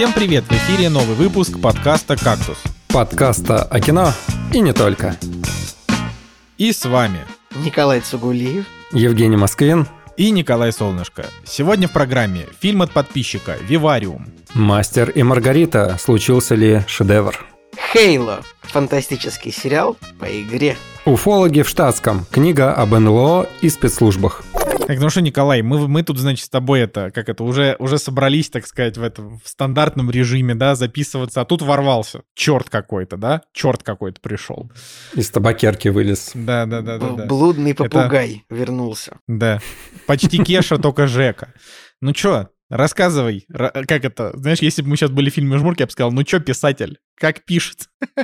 Всем привет! В эфире новый выпуск подкаста «Кактус». Подкаста о кино и не только. И с вами Николай Цугулиев. Евгений Москвин. и Николай Солнышко. Сегодня в программе фильм от подписчика «Вивариум». Мастер и Маргарита. Случился ли шедевр? Хейло. Фантастический сериал по игре. Уфологи в штатском. Книга об НЛО и спецслужбах. Так, ну что, Николай, мы, мы тут, значит, с тобой это, как это, уже, уже собрались, так сказать, в этом в стандартном режиме, да, записываться, а тут ворвался. Черт какой-то, да? Черт какой-то пришел. Из табакерки вылез. Да, да, да, да. да. Блудный попугай вернулся. Да. Почти Кеша, только Жека. Ну чё, рассказывай, ра- как это, знаешь, если бы мы сейчас были в фильме «Жмурки», я бы сказал, ну чё, писатель, как пишет?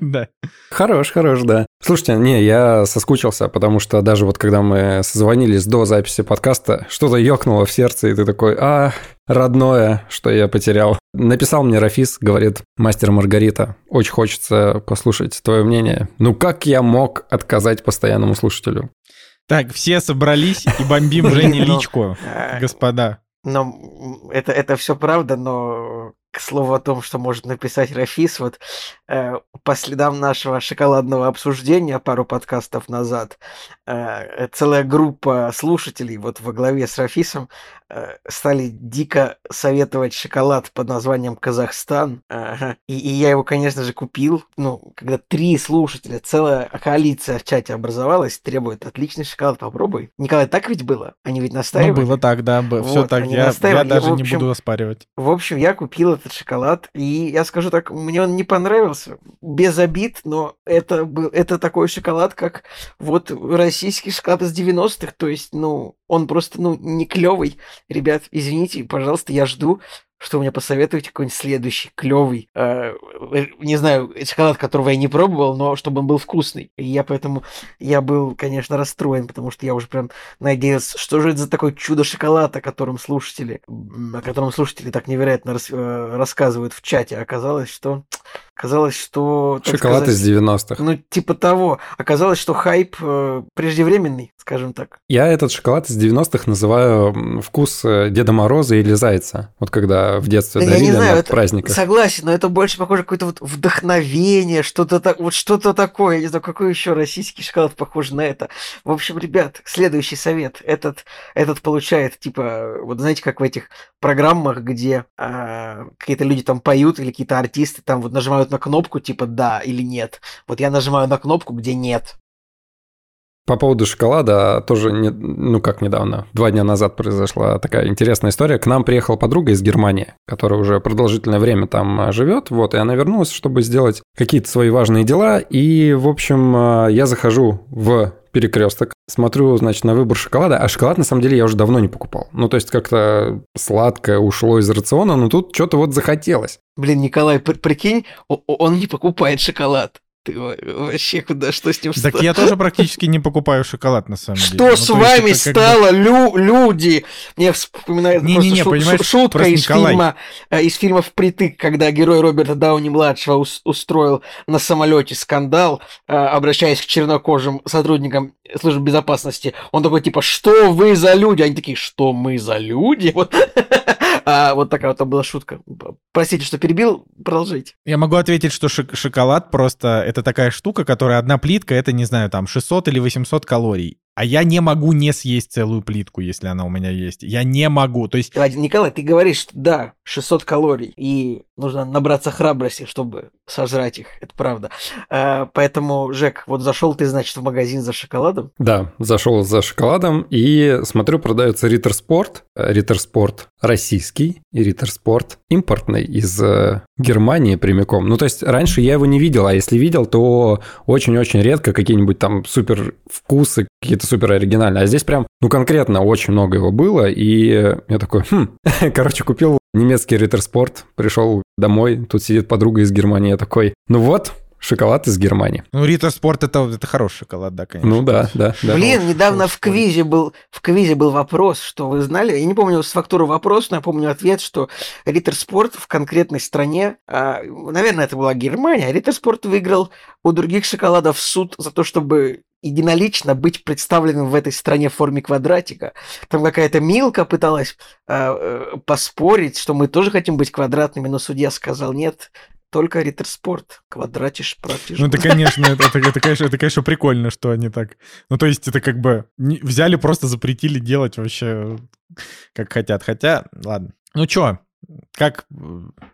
Да. Хорош, хорош, да. Слушайте, не, я соскучился, потому что даже вот когда мы созвонились до записи подкаста, что-то ёкнуло в сердце, и ты такой, а, родное, что я потерял. Написал мне Рафис, говорит, мастер Маргарита, очень хочется послушать твое мнение. Ну как я мог отказать постоянному слушателю? Так, все собрались и бомбим Жене Ну, личку, э, господа. Но м, это, это все правда, но к слову о том, что может написать Рафис, вот э, по следам нашего шоколадного обсуждения пару подкастов назад, целая группа слушателей вот во главе с Рафисом э, стали дико советовать шоколад под названием Казахстан. И, и я его, конечно же, купил. Ну, когда три слушателя, целая коалиция в чате образовалась, требует отличный шоколад, попробуй. Николай, так ведь было? Они ведь Ну, настаивали? было так, да, все Вот, так. они Я, я даже В не общем, буду оспаривать. В общем, я купил этот шоколад, и я скажу так, мне он не понравился. Без обид, но это, был, это такой шоколад, как вот российский шоколад из 90-х. То есть, ну, он просто, ну, не клевый. Ребят, извините, пожалуйста, я жду, что мне посоветуете какой-нибудь следующий клевый, э, не знаю, шоколад, которого я не пробовал, но чтобы он был вкусный. И я поэтому, я был, конечно, расстроен, потому что я уже прям надеялся, что же это за такое чудо шоколад, о котором слушатели, о котором слушатели так невероятно рас- э, рассказывают в чате. Оказалось, что, оказалось, что... Шоколад сказать, из 90-х. Ну, типа того. Оказалось, что хайп э, преждевременный, скажем так. Я этот шоколад из 90-х называю вкус э, Деда Мороза или Зайца. Вот когда в детстве Да я дарили не знаю, на это- праздниках. Согласен, но это больше похоже какое-то вот вдохновение, что-то так, вот что-то такое. Я не знаю, какой еще российский шоколад похож на это. В общем, ребят, следующий совет. Этот, этот получает, типа, вот знаете, как в этих программах, где а, какие-то люди там поют или какие-то артисты там вот нажимают на кнопку, типа, да или нет. Вот я нажимаю на кнопку, где нет. По поводу шоколада тоже, не- ну как недавно, два дня назад произошла такая интересная история. К нам приехала подруга из Германии, которая уже продолжительное время там а, живет, вот, и она вернулась, чтобы сделать какие-то свои важные дела. И, в общем, а, я захожу в перекресток, смотрю, значит, на выбор шоколада, а шоколад, на самом деле, я уже давно не покупал. Ну, то есть, как-то сладкое ушло из рациона, но тут что-то вот захотелось. Блин, Николай, при- прикинь, он не покупает шоколад. Ты во- вообще куда, что с ним Так я тоже практически не покупаю шоколад, на самом деле. Что Ну, с есть вами бы- стало, лю- люди? Мне вспоминает Не-не-не, просто шу- понимаешь, шу- шутка просто из Николай. фильма, э, из фильма «Впритык», когда герой Роберта Дауни-младшего ус- устроил на самолете скандал, э, обращаясь к чернокожим сотрудникам службы безопасности. Он такой, типа, что вы за люди? Они такие, что мы за люди? Вот, А, вот такая вот там была шутка. Простите, что перебил, продолжайте. Я могу ответить, что шок- шоколад просто это такая штука, которая одна плитка, это, не знаю, там 600 или 800 калорий. А я не могу не съесть целую плитку, если она у меня есть. Я не могу. То есть Николай, ты говоришь, что да, 600 калорий, и нужно набраться храбрости, чтобы сожрать их, это правда. А, поэтому, Жек, вот зашел ты, значит, в магазин за шоколадом. Да, зашел за шоколадом и смотрю, продается Риттер Спорт. Риттер Спорт российский и Риттер Спорт импортный из э, Германии прямиком. Ну, то есть раньше я его не видел, а если видел, то очень-очень редко какие-нибудь там супер вкусы, какие-то супер оригинальные. А здесь прям, ну, конкретно очень много его было, и я такой, хм, короче, купил немецкий Риттер Спорт, пришел домой, тут сидит подруга из Германии, я такой, ну вот, шоколад из Германии. Ну, Рита Спорт это, это хороший шоколад, да, конечно. Ну да, да, да. Блин, недавно в квизе был в квизе был вопрос, что вы знали, я не помню с фактуры вопрос, но я помню ответ, что Риттер Спорт в конкретной стране, а, наверное, это была Германия, Риттер Спорт выиграл у других шоколадов суд за то, чтобы единолично быть представленным в этой стране в форме квадратика. Там какая-то Милка пыталась э, э, поспорить, что мы тоже хотим быть квадратными, но судья сказал нет, только Риттерспорт. Квадратиш протиш. Ну, это, конечно, это, это, это, конечно, это, конечно, прикольно, что они так... Ну, то есть это как бы не, взяли, просто запретили делать вообще как хотят. Хотя, ладно. Ну, чё, как,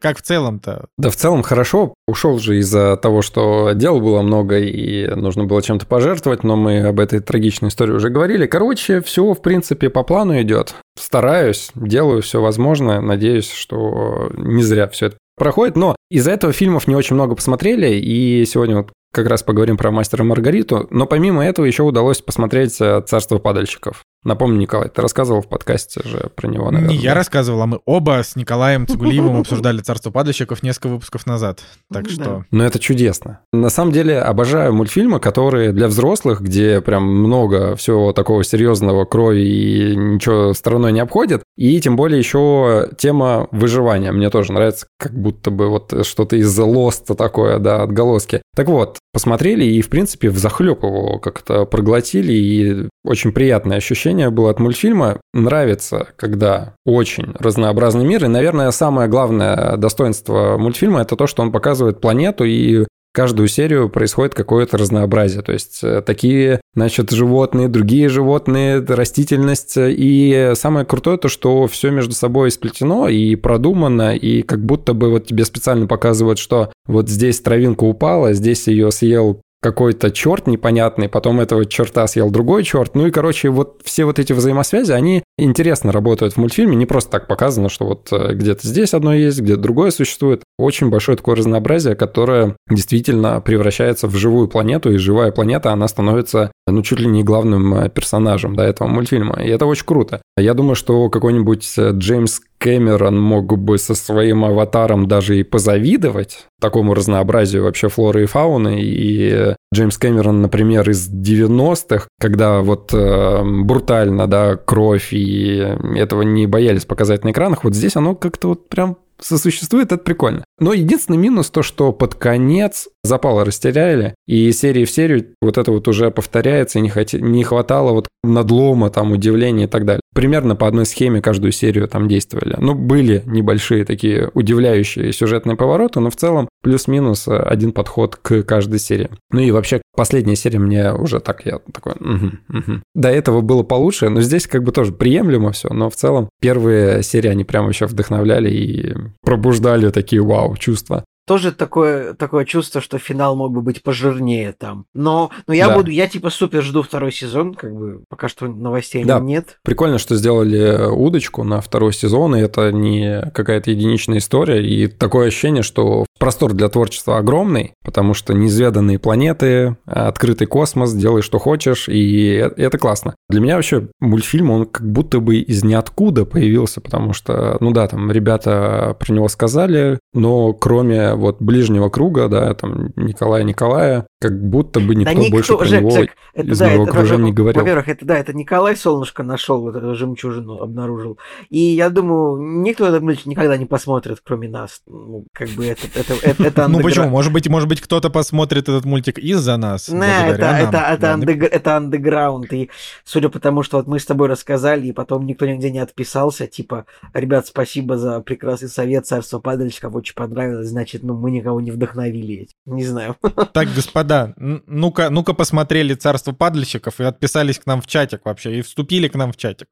как в целом-то? Да, в целом хорошо. Ушел же из-за того, что дел было много и нужно было чем-то пожертвовать, но мы об этой трагичной истории уже говорили. Короче, все, в принципе, по плану идет. Стараюсь, делаю все возможное. Надеюсь, что не зря все это проходит. Но из-за этого фильмов не очень много посмотрели, и сегодня вот как раз поговорим про мастера Маргариту. Но помимо этого еще удалось посмотреть э, «Царство падальщиков». Напомню, Николай, ты рассказывал в подкасте же про него, наверное. Не я рассказывал, а мы оба с Николаем Цигулиевым обсуждали «Царство падальщиков» несколько выпусков назад. Так что... Ну, это чудесно. На самом деле, обожаю мультфильмы, которые для взрослых, где прям много всего такого серьезного, крови и ничего стороной не обходит. И тем более еще тема выживания. Мне тоже нравится, как будто бы вот что-то из Лоста такое, да, отголоски. Так вот, посмотрели и, в принципе, в захлеб его как-то проглотили, и очень приятное ощущение было от мультфильма. Нравится, когда очень разнообразный мир, и, наверное, самое главное достоинство мультфильма – это то, что он показывает планету и каждую серию происходит какое-то разнообразие. То есть э, такие, значит, животные, другие животные, растительность. И самое крутое то, что все между собой сплетено и продумано, и как будто бы вот тебе специально показывают, что вот здесь травинка упала, здесь ее съел какой-то черт непонятный, потом этого черта съел другой черт. Ну и, короче, вот все вот эти взаимосвязи, они интересно работают в мультфильме. Не просто так показано, что вот э, где-то здесь одно есть, где-то другое существует. Очень большое такое разнообразие, которое действительно превращается в живую планету, и живая планета, она становится, ну, чуть ли не главным э, персонажем да, этого мультфильма. И это очень круто. Я думаю, что какой-нибудь э, Джеймс Кэмерон мог бы со своим аватаром даже и позавидовать такому разнообразию вообще флоры и фауны. И Джеймс Кэмерон, например, из 90-х, когда вот э, брутально, да, кровь, и этого не боялись показать на экранах, вот здесь оно как-то вот прям сосуществует, это прикольно. Но единственный минус то, что под конец запала растеряли, и серии в серию вот это вот уже повторяется, и не, хот... не хватало вот надлома, там, удивления и так далее. Примерно по одной схеме каждую серию там действовали. Ну, были небольшие такие удивляющие сюжетные повороты, но в целом плюс-минус один подход к каждой серии. Ну и вообще последняя серия мне уже так, я такой, угу, угу. До этого было получше, но здесь как бы тоже приемлемо все, но в целом первые серии, они прям еще вдохновляли и пробуждали такие вау чувства тоже такое, такое чувство, что финал мог бы быть пожирнее там. Но, но я да. буду, я типа супер жду второй сезон, как бы пока что новостей да. нет. Прикольно, что сделали удочку на второй сезон, и это не какая-то единичная история, и такое ощущение, что простор для творчества огромный, потому что неизведанные планеты, открытый космос, делай что хочешь, и это классно. Для меня вообще мультфильм, он как будто бы из ниоткуда появился, потому что, ну да, там ребята про него сказали, но кроме вот ближнего круга, да, там Николая Николая, как будто бы никто, да никто больше про него так, это, из да, моего это, окружения не говорил. Во-первых, это да, это Николай Солнышко нашел вот эту жемчужину, обнаружил. И я думаю, никто этот мультик никогда не посмотрит, кроме нас. Ну, как бы это, это, это, это Ну почему? Может быть, может быть, кто-то посмотрит этот мультик из-за нас. Да, это, нам. это, это, да, андег... это андеграунд. И судя по тому, что вот мы с тобой рассказали, и потом никто нигде не отписался, типа, ребят, спасибо за прекрасный совет, царство падальщиков, очень понравилось, значит, ну, мы никого не вдохновили. Не знаю. Так, господа, ну-ка, ну-ка посмотрели «Царство падальщиков» и отписались к нам в чатик вообще, и вступили к нам в чатик.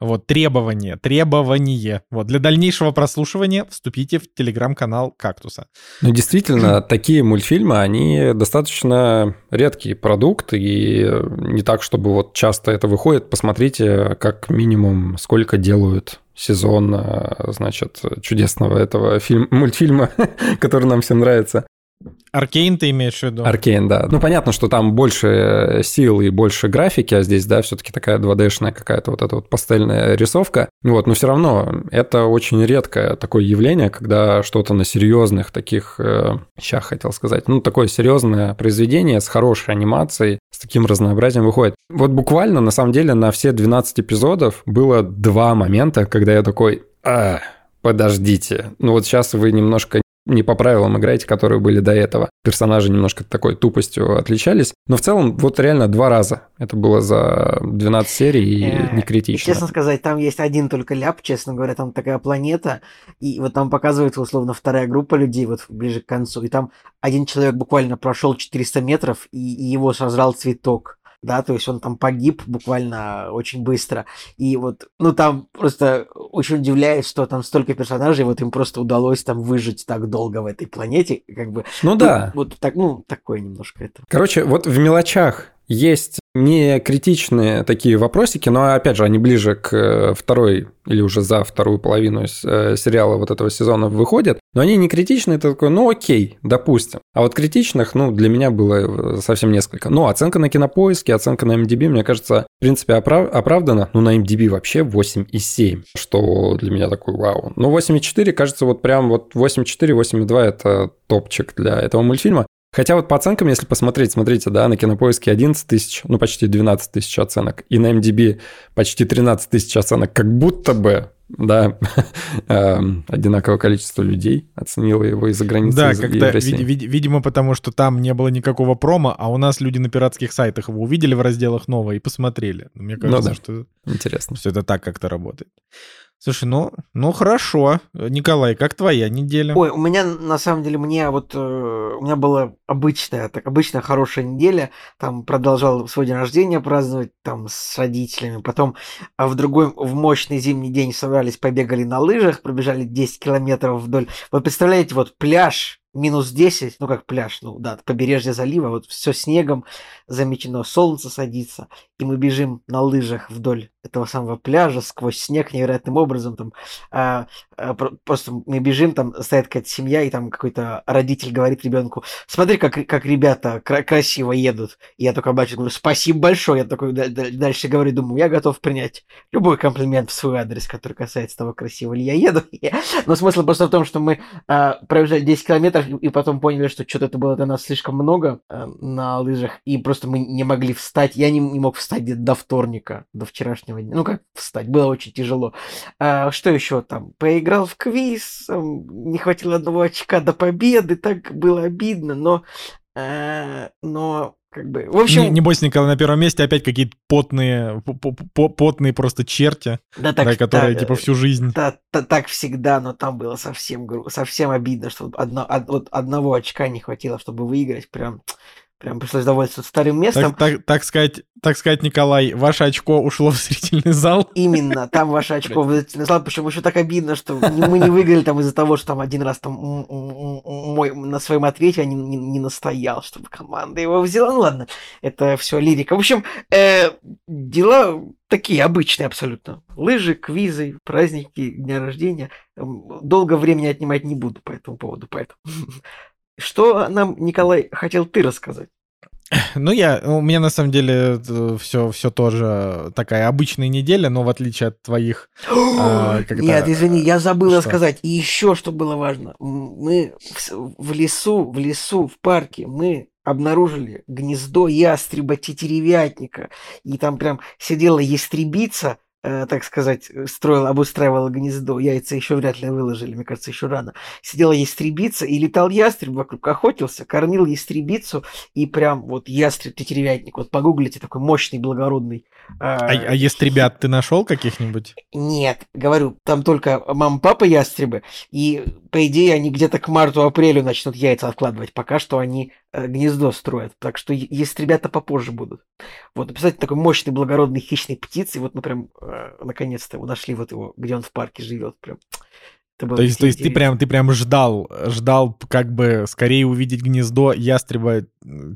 Вот, требование, требование. Вот, для дальнейшего прослушивания вступите в телеграм-канал «Кактуса». Ну, действительно, такие мультфильмы, они достаточно редкий продукт, и не так, чтобы вот часто это выходит. Посмотрите, как минимум, сколько делают сезон, э, значит, чудесного этого фильма, мультфильма, который нам всем нравится. Аркейн ты имеешь в виду? Аркейн, да. Ну, понятно, что там больше сил и больше графики, а здесь, да, все таки такая 2D-шная какая-то вот эта вот пастельная рисовка. Вот, но все равно это очень редкое такое явление, когда что-то на серьезных таких, э, хотел сказать, ну, такое серьезное произведение с хорошей анимацией, с таким разнообразием выходит. Вот буквально, на самом деле, на все 12 эпизодов было два момента, когда я такой, а, подождите, ну вот сейчас вы немножко не по правилам играете, которые были до этого. Персонажи немножко такой тупостью отличались. Но в целом, вот реально два раза. Это было за 12 серий и Э, не критично. Честно сказать, там есть один только ляп, честно говоря, там такая планета, и вот там показывается условно вторая группа людей вот ближе к концу, и там один человек буквально прошел 400 метров, и, и его сожрал цветок. Да, то есть он там погиб буквально очень быстро. И вот, ну там просто очень удивляет, что там столько персонажей, вот им просто удалось там выжить так долго в этой планете, как бы. Ну да. Вот так, ну, такое немножко это. Короче, вот в мелочах есть не критичные такие вопросики, но опять же они ближе к э, второй или уже за вторую половину э, сериала вот этого сезона выходят, но они не критичные, это такой, ну окей, допустим. А вот критичных, ну, для меня было э, совсем несколько. Ну, оценка на кинопоиске, оценка на MDB, мне кажется, в принципе, оправ- оправдана. Ну, на MDB вообще 8,7, что для меня такой вау. Ну, 8,4, кажется, вот прям вот 8,4, 8,2 это топчик для этого мультфильма. Хотя вот по оценкам, если посмотреть, смотрите, да, на Кинопоиске 11 тысяч, ну почти 12 тысяч оценок, и на MDB почти 13 тысяч оценок, как будто бы, да, эм, одинаковое количество людей оценило его из-за границы Да, из- России. вид- вид- видимо, потому что там не было никакого промо, а у нас люди на пиратских сайтах его увидели в разделах нового и посмотрели. Мне кажется, да. что Интересно. все это так как-то работает. Слушай, ну, ну хорошо. Николай, как твоя неделя? Ой, у меня на самом деле мне вот э, у меня была обычная, так обычная хорошая неделя. Там продолжал свой день рождения праздновать там с родителями. Потом а в другой в мощный зимний день собрались, побегали на лыжах, пробежали 10 километров вдоль. Вот представляете, вот пляж минус 10, ну как пляж, ну да, побережье залива, вот все снегом замечено, солнце садится, и мы бежим на лыжах вдоль этого самого пляжа сквозь снег невероятным образом там а, а, про- просто мы бежим, там стоит какая-то семья, и там какой-то родитель говорит ребенку, смотри, как, как ребята кра- красиво едут. И я только бачу, говорю, спасибо большое. Я такой да- да- дальше говорю, думаю, я готов принять любой комплимент в свой адрес, который касается того, красиво ли я еду. Но смысл просто в том, что мы а, пробежали 10 километров, и потом поняли, что что-то это было для нас слишком много а, на лыжах, и просто мы не могли встать. Я не, не мог встать где-то до вторника, до вчерашнего дня. Ну, как встать, было очень тяжело. А, что еще там? Поиграл в квиз, не хватило одного очка до победы, так было обидно, но, э, но как бы, в общем, Не- Небось, Николай, на первом месте опять какие-то потные, по- по- по- потные просто черти, да, да, так, которые так, типа всю жизнь. да, та- так всегда, но там было совсем, совсем обидно, что одно- од- вот одного очка не хватило, чтобы выиграть, прям, прям пришлось довольствоваться вторым местом. Так, так, так сказать, так сказать, Николай, ваше очко ушло в зрительный зал. Именно, там ваше очко в зрительный зал, причем еще так обидно, что мы не выиграли там из-за того, что там один раз там мой на своем ответе я не, не- не настоял, чтобы команда его взяла. Ну ладно, это все лирика. В общем, э, дела такие обычные абсолютно. Лыжи, квизы, праздники, дня рождения. Долго времени отнимать не буду по этому поводу, поэтому. Что нам, Николай, хотел ты рассказать? Ну, я, у меня на самом деле все, все тоже такая обычная неделя, но в отличие от твоих... А, как Нет, извини, я забыл что? рассказать. И еще что было важно. Мы в, лесу, в лесу, в парке, мы обнаружили гнездо ястреба тетеревятника. И там прям сидела ястребица, э, так сказать, э, строила, обустраивала гнездо. Яйца еще вряд ли выложили, мне кажется, еще рано. Сидела ястребица, и летал ястреб вокруг, охотился, кормил ястребицу, и прям вот ястреб тетеревятник. Вот погуглите, такой мощный, благородный. А, а есть ребят ты нашел каких-нибудь? Нет, говорю, там только мама, папа ястребы, и по идее они где-то к марту-апрелю начнут яйца откладывать. Пока что они э, гнездо строят, так что е- ястребята попозже будут. Вот, представьте, такой мощный, благородный хищной птицы, вот мы прям э, наконец-то его нашли вот его, где он в парке живет, прям. Это было То есть, то есть ты прям, ты прям ждал, ждал как бы скорее увидеть гнездо ястреба. э,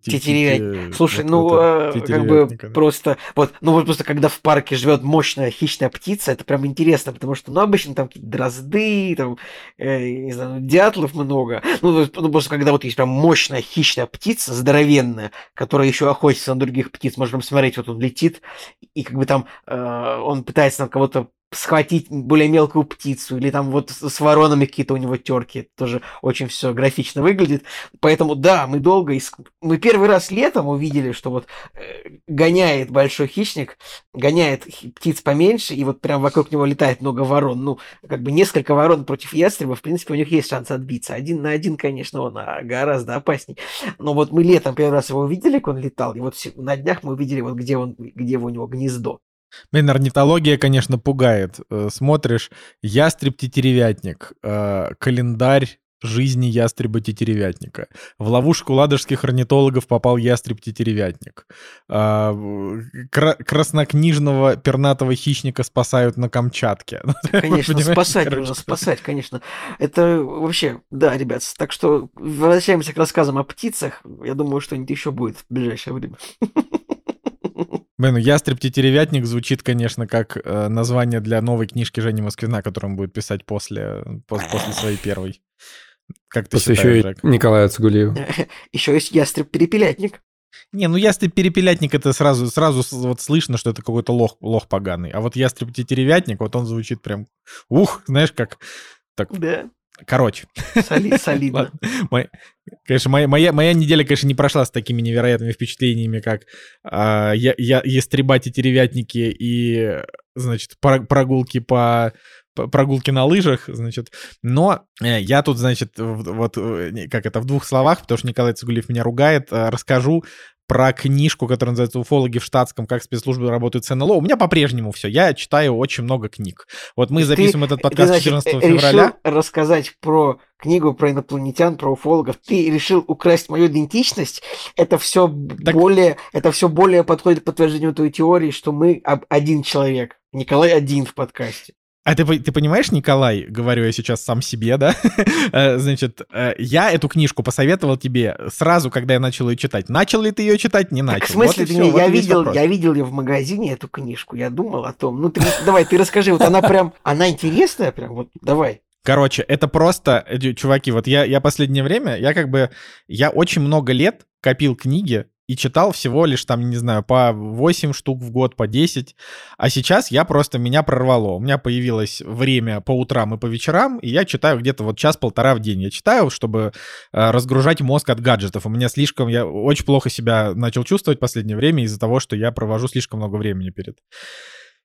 те- Тетеревятник. те- Слушай, вот ну, это, э, как бы тетеревятника, да. просто, вот, ну, вот просто когда в парке живет мощная хищная птица, это прям интересно, потому что, ну, обычно там какие-то дрозды, там, э, не знаю, дятлов много. Ну, ну, просто когда вот есть прям мощная хищная птица, здоровенная, которая еще охотится на других птиц, можно прям смотреть, вот он летит, и как бы там э, он пытается на кого-то схватить более мелкую птицу, или там вот с воронами какие-то у него терки, тоже очень все графично выглядит. Поэтому да, мы долго иск... мы первый раз летом увидели, что вот э, гоняет большой хищник, гоняет птиц поменьше, и вот прям вокруг него летает много ворон. Ну, как бы несколько ворон против ястреба, в принципе, у них есть шанс отбиться. Один на один, конечно, он а, гораздо опасней. Но вот мы летом первый раз его увидели, как он летал, и вот на днях мы увидели, вот где он, где у него гнездо. Блин, орнитология, конечно, пугает. Э, смотришь, ястреб-тетеревятник, э, календарь жизни ястреба-тетеревятника. В ловушку ладожских орнитологов попал ястреб-тетеревятник. Кра- краснокнижного пернатого хищника спасают на Камчатке. Конечно, спасать нужно, спасать, конечно. Это вообще, да, ребят. Так что возвращаемся к рассказам о птицах. Я думаю, что-нибудь еще будет в ближайшее время. Блин, ну ястреб-тетеревятник звучит, конечно, как э, название для новой книжки Жени Москвина, которую он будет писать после, после, после своей первой. Как ты После считаешь, еще и Николая Цугулиева. Еще есть ястреб-перепелятник. Не, ну ястреб-перепелятник это сразу, сразу вот слышно, что это какой-то лох, лох поганый. А вот ястреб-тетеревятник, вот он звучит прям, ух, знаешь, как... Так, да. Короче. Соли, солидно. Мой, конечно, моя, моя, моя неделя, конечно, не прошла с такими невероятными впечатлениями, как а, я, я, ястребать и теревятники и, значит, прогулки по прогулки на лыжах, значит. Но э, я тут, значит, вот э, как это в двух словах, потому что Николай Цугулев меня ругает, э, расскажу про книжку, которая называется «Уфологи в штатском. Как спецслужбы работают с НЛО». У меня по-прежнему все. Я читаю очень много книг. Вот мы записываем ты, этот подкаст ты, значит, 14 февраля. решил рассказать про книгу про инопланетян, про уфологов. Ты решил украсть мою идентичность. Это все так... более, это все более подходит к подтверждению той теории, что мы один человек. Николай один в подкасте. А ты, ты понимаешь, Николай, говорю я сейчас сам себе, да? Э, значит, э, я эту книжку посоветовал тебе сразу, когда я начал ее читать. Начал ли ты ее читать? Не начал. Так, в смысле, вот ты, все, не, вот я, видел, я видел ее в магазине, эту книжку, я думал о том. Ну, ты, давай, ты расскажи, вот она прям, она интересная прям, вот давай. Короче, это просто, э, чуваки, вот я, я последнее время, я как бы, я очень много лет копил книги, и читал всего лишь там, не знаю, по 8 штук в год, по 10. А сейчас я просто, меня прорвало. У меня появилось время по утрам и по вечерам, и я читаю где-то вот час-полтора в день. Я читаю, чтобы э, разгружать мозг от гаджетов. У меня слишком, я очень плохо себя начал чувствовать в последнее время из-за того, что я провожу слишком много времени перед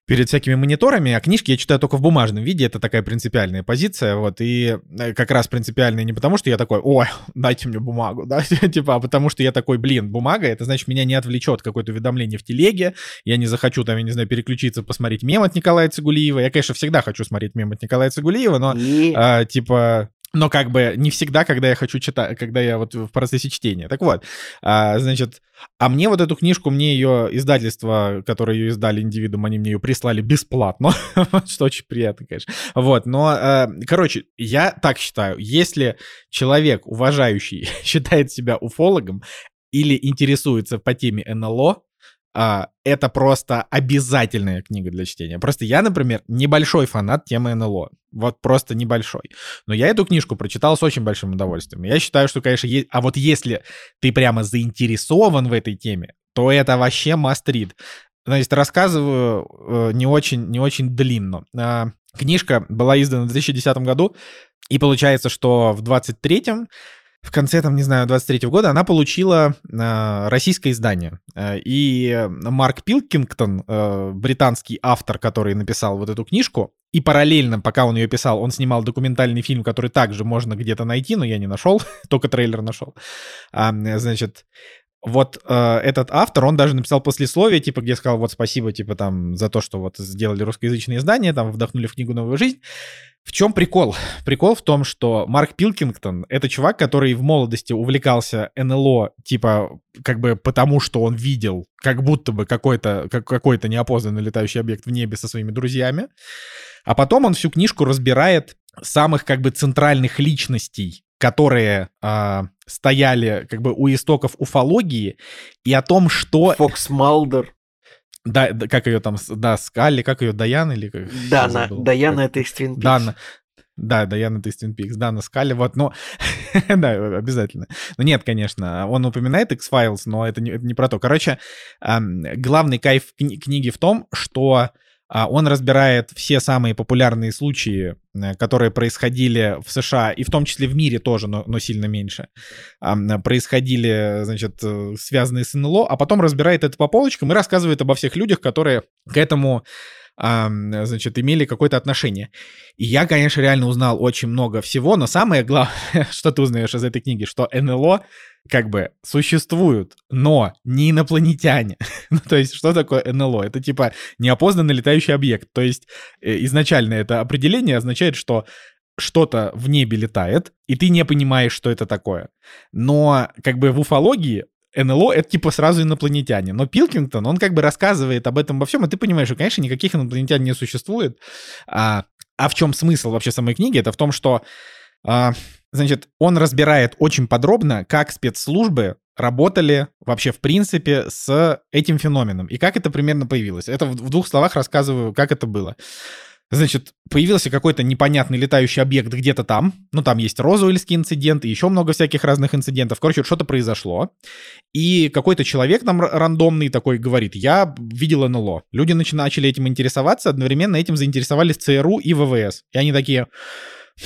перед всякими мониторами, а книжки я читаю только в бумажном виде, это такая принципиальная позиция, вот, и э, как раз принципиальная не потому, что я такой, ой, дайте мне бумагу, да, типа, а потому что я такой, блин, бумага, это значит, меня не отвлечет какое-то уведомление в телеге, я не захочу там, я не знаю, переключиться, посмотреть мем от Николая Цигулиева, я, конечно, всегда хочу смотреть мем от Николая Цигулиева, но, и... а, типа, но как бы не всегда, когда я хочу читать, когда я вот в процессе чтения. Так вот, а, значит, а мне вот эту книжку, мне ее издательство, которое ее издали индивидуум, они мне ее прислали бесплатно, что очень приятно, конечно. Вот, но, а, короче, я так считаю, если человек, уважающий, считает себя уфологом или интересуется по теме НЛО, а, это просто обязательная книга для чтения. Просто я, например, небольшой фанат темы НЛО. Вот просто небольшой. Но я эту книжку прочитал с очень большим удовольствием. Я считаю, что, конечно, есть... А вот если ты прямо заинтересован в этой теме, то это вообще read. Значит, рассказываю э, не очень, не очень длинно. А, книжка была издана в 2010 году, и получается, что в 23-м в конце, там, не знаю, 23 года она получила э, российское издание. Э, и Марк Пилкингтон, э, британский автор, который написал вот эту книжку, и параллельно, пока он ее писал, он снимал документальный фильм, который также можно где-то найти, но я не нашел, только трейлер нашел. А, значит, вот э, этот автор, он даже написал послесловие, типа, где сказал, вот спасибо, типа, там, за то, что вот сделали русскоязычное издание, там, вдохнули в книгу новую жизнь. В чем прикол? Прикол в том, что Марк Пилкингтон — это чувак, который в молодости увлекался НЛО, типа, как бы потому, что он видел, как будто бы какой-то как, какой-то неопознанный летающий объект в небе со своими друзьями. А потом он всю книжку разбирает самых, как бы, центральных личностей, которые э, стояли, как бы, у истоков уфологии, и о том, что... Фокс Малдер. Да, как ее там, да, Скалли, как ее, Даян или как? Дана, Даяна это из Twin Peaks. Дана, да, Даяна это из Twin Peaks, Дана Скалли, вот, но, да, обязательно. Ну нет, конечно, он упоминает X-Files, но это не, это не про то. Короче, главный кайф кни- книги в том, что он разбирает все самые популярные случаи, э, которые происходили в США, и в том числе в мире тоже, но, но сильно меньше, происходили, значит, э, связанные с НЛО, а потом разбирает это по полочкам и рассказывает обо всех людях, которые к этому значит, имели какое-то отношение. И я, конечно, реально узнал очень много всего, но самое главное, что ты узнаешь из этой книги, что НЛО как бы существуют, но не инопланетяне. ну, то есть, что такое НЛО? Это типа неопознанный летающий объект. То есть, э, изначально это определение означает, что что-то в небе летает, и ты не понимаешь, что это такое. Но как бы в уфологии НЛО — это типа сразу инопланетяне. Но Пилкингтон, он как бы рассказывает об этом во всем, и ты понимаешь, что, конечно, никаких инопланетян не существует. А, а в чем смысл вообще самой книги? Это в том, что а, Значит, он разбирает очень подробно, как спецслужбы работали вообще в принципе с этим феноменом и как это примерно появилось. Это в двух словах рассказываю, как это было. Значит, появился какой-то непонятный летающий объект где-то там. Ну, там есть розуэльский инцидент и еще много всяких разных инцидентов. Короче, что-то произошло. И какой-то человек там рандомный такой говорит, я видел НЛО. Люди начали этим интересоваться, одновременно этим заинтересовались ЦРУ и ВВС. И они такие,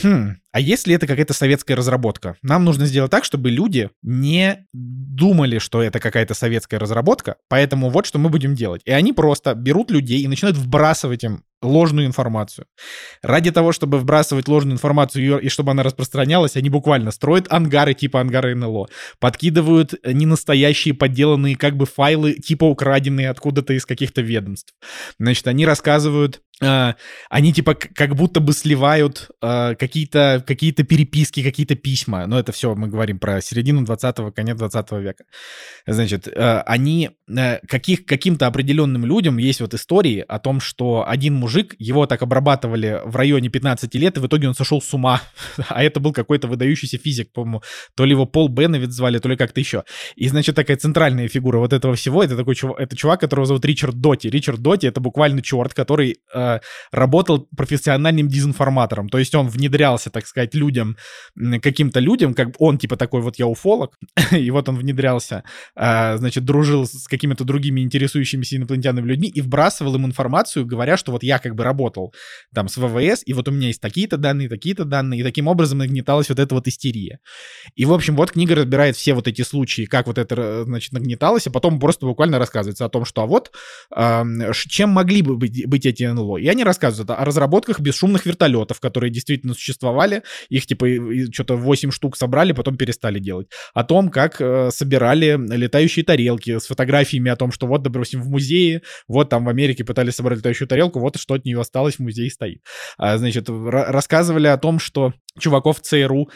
хм, а если это какая-то советская разработка? Нам нужно сделать так, чтобы люди не думали, что это какая-то советская разработка, поэтому вот что мы будем делать. И они просто берут людей и начинают вбрасывать им ложную информацию. Ради того, чтобы вбрасывать ложную информацию и чтобы она распространялась, они буквально строят ангары типа ангары НЛО, подкидывают ненастоящие подделанные как бы файлы типа украденные откуда-то из каких-то ведомств. Значит, они рассказывают Uh, они типа как будто бы сливают uh, какие-то какие переписки, какие-то письма. Но это все мы говорим про середину 20-го, конец 20 века. Значит, uh, они каких, каким-то определенным людям есть вот истории о том, что один мужик, его так обрабатывали в районе 15 лет, и в итоге он сошел с ума. а это был какой-то выдающийся физик, по-моему. То ли его Пол Беновит звали, то ли как-то еще. И, значит, такая центральная фигура вот этого всего, это такой чувак, это чувак, которого зовут Ричард Доти. Ричард Доти — это буквально черт, который работал профессиональным дезинформатором. То есть он внедрялся, так сказать, людям, каким-то людям, как он типа такой вот я уфолог, и вот он внедрялся, а, значит, дружил с какими-то другими интересующимися инопланетянами людьми и вбрасывал им информацию, говоря, что вот я как бы работал там с ВВС, и вот у меня есть такие-то данные, такие-то данные, и таким образом нагнеталась вот эта вот истерия. И, в общем, вот книга разбирает все вот эти случаи, как вот это, значит, нагнеталось, а потом просто буквально рассказывается о том, что а вот чем могли бы быть, быть эти НЛО. И они рассказывают о разработках бесшумных вертолетов, которые действительно существовали. Их типа что-то 8 штук собрали, потом перестали делать. О том, как э, собирали летающие тарелки с фотографиями о том, что вот, допустим, в музее, вот там в Америке пытались собрать летающую тарелку, вот что от нее осталось в музее стоит. А, значит, рассказывали о том, что чуваков ЦРУ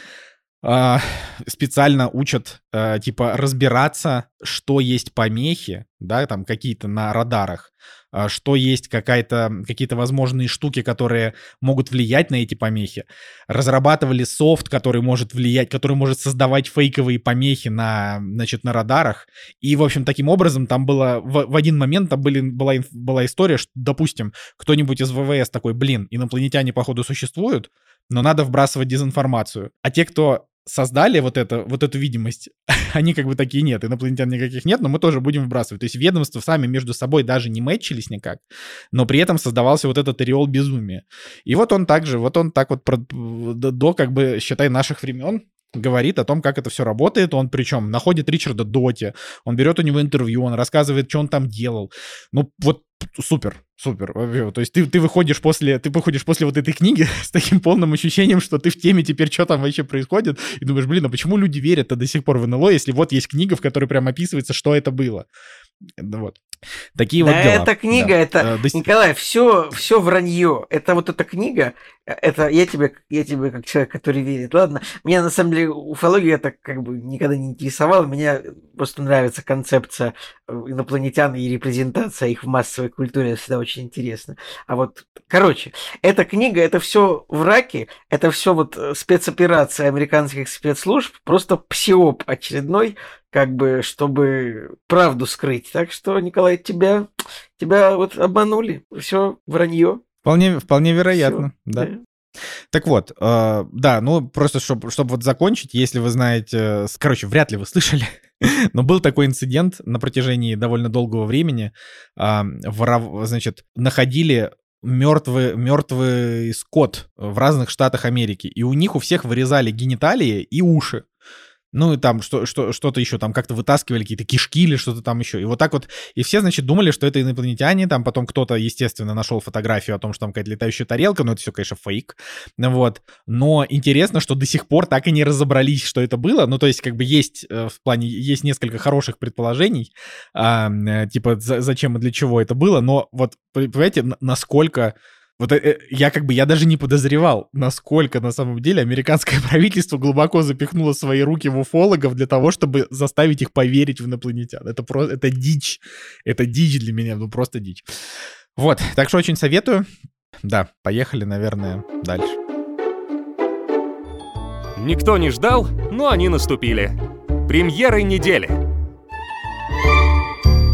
а, специально учат, а, типа, разбираться, что есть помехи, да, там какие-то на радарах, а, что есть какая-то, какие-то возможные штуки, которые могут влиять на эти помехи. Разрабатывали софт, который может влиять, который может создавать фейковые помехи на, значит, на радарах. И, в общем, таким образом там было, в, в один момент там были, была, была история, что, допустим, кто-нибудь из ВВС такой, блин, инопланетяне, походу, существуют, но надо вбрасывать дезинформацию. А те, кто создали вот, это, вот эту видимость, они как бы такие, нет, инопланетян никаких нет, но мы тоже будем вбрасывать. То есть ведомства сами между собой даже не мэтчились никак, но при этом создавался вот этот ореол безумия. И вот он также, вот он так вот до, до как бы, считай, наших времен говорит о том, как это все работает. Он причем находит Ричарда Доти, он берет у него интервью, он рассказывает, что он там делал. Ну, вот супер, супер. То есть ты, ты выходишь после, ты выходишь после вот этой книги с таким полным ощущением, что ты в теме теперь, что там вообще происходит, и думаешь, блин, а почему люди верят-то до сих пор в НЛО, если вот есть книга, в которой прям описывается, что это было. Вот. Такие да вот дела. эта книга, да. это, а, Николай, все, все вранье. Это вот эта книга, это я тебе, я тебе как человек, который верит. Ладно, меня на самом деле уфология так как бы никогда не интересовала. Мне просто нравится концепция э, инопланетян и репрезентация их в массовой культуре. Это всегда очень интересно. А вот, короче, эта книга, это все враки, это все вот э, спецоперация американских спецслужб, просто псиоп очередной, как бы, чтобы правду скрыть. Так что, Николай, тебя, тебя вот обманули. Все вранье. Вполне, вполне вероятно, Всё, да. Так вот, э, да, ну просто чтобы чтоб вот закончить, если вы знаете, короче, вряд ли вы слышали, но был такой инцидент на протяжении довольно долгого времени. Э, воров, значит, находили мертвый, мертвый скот в разных штатах Америки, и у них у всех вырезали гениталии и уши. Ну и там что, что, что-то еще, там как-то вытаскивали какие-то кишки или что-то там еще. И вот так вот, и все, значит, думали, что это инопланетяне, там потом кто-то, естественно, нашел фотографию о том, что там какая-то летающая тарелка, но это все, конечно, фейк, вот. Но интересно, что до сих пор так и не разобрались, что это было, ну то есть как бы есть э, в плане, есть несколько хороших предположений, а, типа зачем и для чего это было, но вот, понимаете, насколько вот э, я как бы, я даже не подозревал, насколько на самом деле американское правительство глубоко запихнуло свои руки в уфологов для того, чтобы заставить их поверить в инопланетян. Это просто, это дичь. Это дичь для меня, ну просто дичь. Вот, так что очень советую. Да, поехали, наверное, дальше. Никто не ждал, но они наступили. Премьеры недели.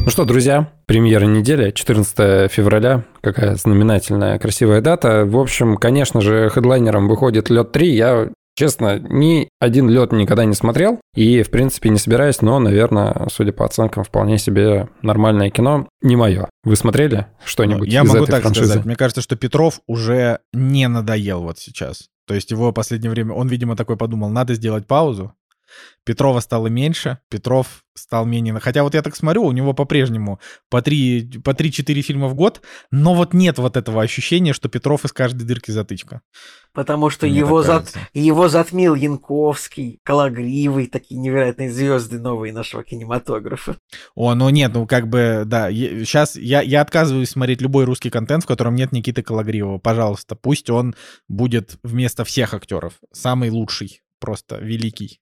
Ну что, друзья, премьера недели, 14 февраля, какая знаменательная, красивая дата. В общем, конечно же, хедлайнером выходит лед 3. Я Честно, ни один лед никогда не смотрел и, в принципе, не собираюсь, но, наверное, судя по оценкам, вполне себе нормальное кино. Не мое. Вы смотрели что-нибудь Я из могу этой так франшизы? сказать. Мне кажется, что Петров уже не надоел вот сейчас. То есть его последнее время, он, видимо, такой подумал, надо сделать паузу, Петрова стало меньше, Петров стал менее... Хотя вот я так смотрю, у него по-прежнему по 3-4 по 3 фильма в год, но вот нет вот этого ощущения, что Петров из каждой дырки затычка. Потому что его, зат... его затмил Янковский, Калагривый, такие невероятные звезды новые нашего кинематографа. О, ну нет, ну как бы, да, сейчас я, я отказываюсь смотреть любой русский контент, в котором нет Никиты Калагривого. Пожалуйста, пусть он будет вместо всех актеров. Самый лучший, просто великий.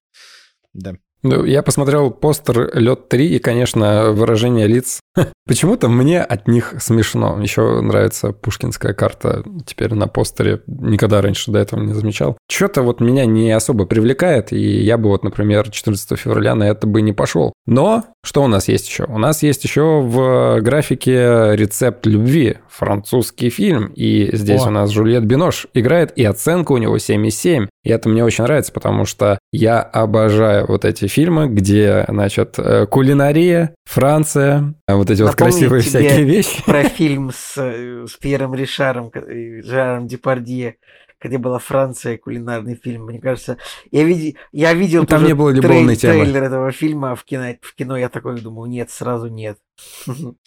Да. Ну, я посмотрел постер Лед 3, и, конечно, выражение лиц. Почему-то мне от них смешно. Еще нравится пушкинская карта теперь на постере. Никогда раньше до этого не замечал. Что-то вот меня не особо привлекает, и я бы вот, например, 14 февраля на это бы не пошел. Но что у нас есть еще? У нас есть еще в графике рецепт любви, французский фильм, и здесь О. у нас Жюльет Бинош играет, и оценка у него 7,7. И это мне очень нравится, потому что я обожаю вот эти фильмы, где, значит, э, кулинария, Франция, вот эти Напомню вот красивые всякие вещи. про фильм с, э, с Пьером Ришаром, Жаром Депардье, где была Франция, кулинарный фильм. Мне кажется, я, види, я видел Там не было любовной трей, темы. трейлер этого фильма, а в кино, в кино я такой думаю, нет, сразу нет.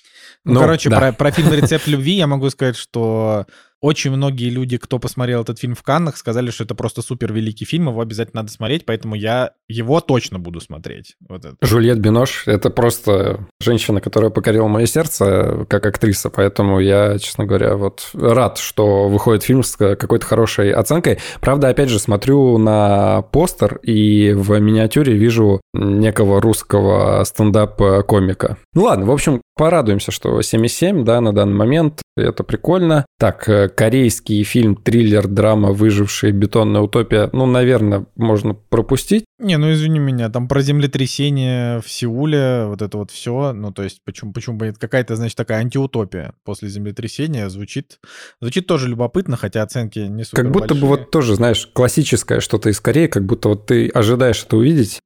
Ну, ну короче, да. про, про фильм «Рецепт любви» я могу сказать, что очень многие люди, кто посмотрел этот фильм в Каннах, сказали, что это просто супер великий фильм, его обязательно надо смотреть, поэтому я его точно буду смотреть. Вот это. Жюльет Бинош — это просто женщина, которая покорила мое сердце как актриса, поэтому я, честно говоря, вот рад, что выходит фильм с какой-то хорошей оценкой. Правда, опять же, смотрю на постер и в миниатюре вижу некого русского стендап-комика. Ну ладно, в общем, порадуемся, что 7,7, да, на данный момент. Это прикольно. Так, э, корейский фильм, триллер, драма, выжившая бетонная утопия, ну, наверное, можно пропустить. Не, ну извини меня, там про землетрясение в Сеуле, вот это вот все, ну то есть почему, почему бы какая-то, значит, такая антиутопия после землетрясения звучит, звучит тоже любопытно, хотя оценки не супер Как будто большие. бы вот тоже, знаешь, классическое что-то из Кореи, как будто вот ты ожидаешь это увидеть,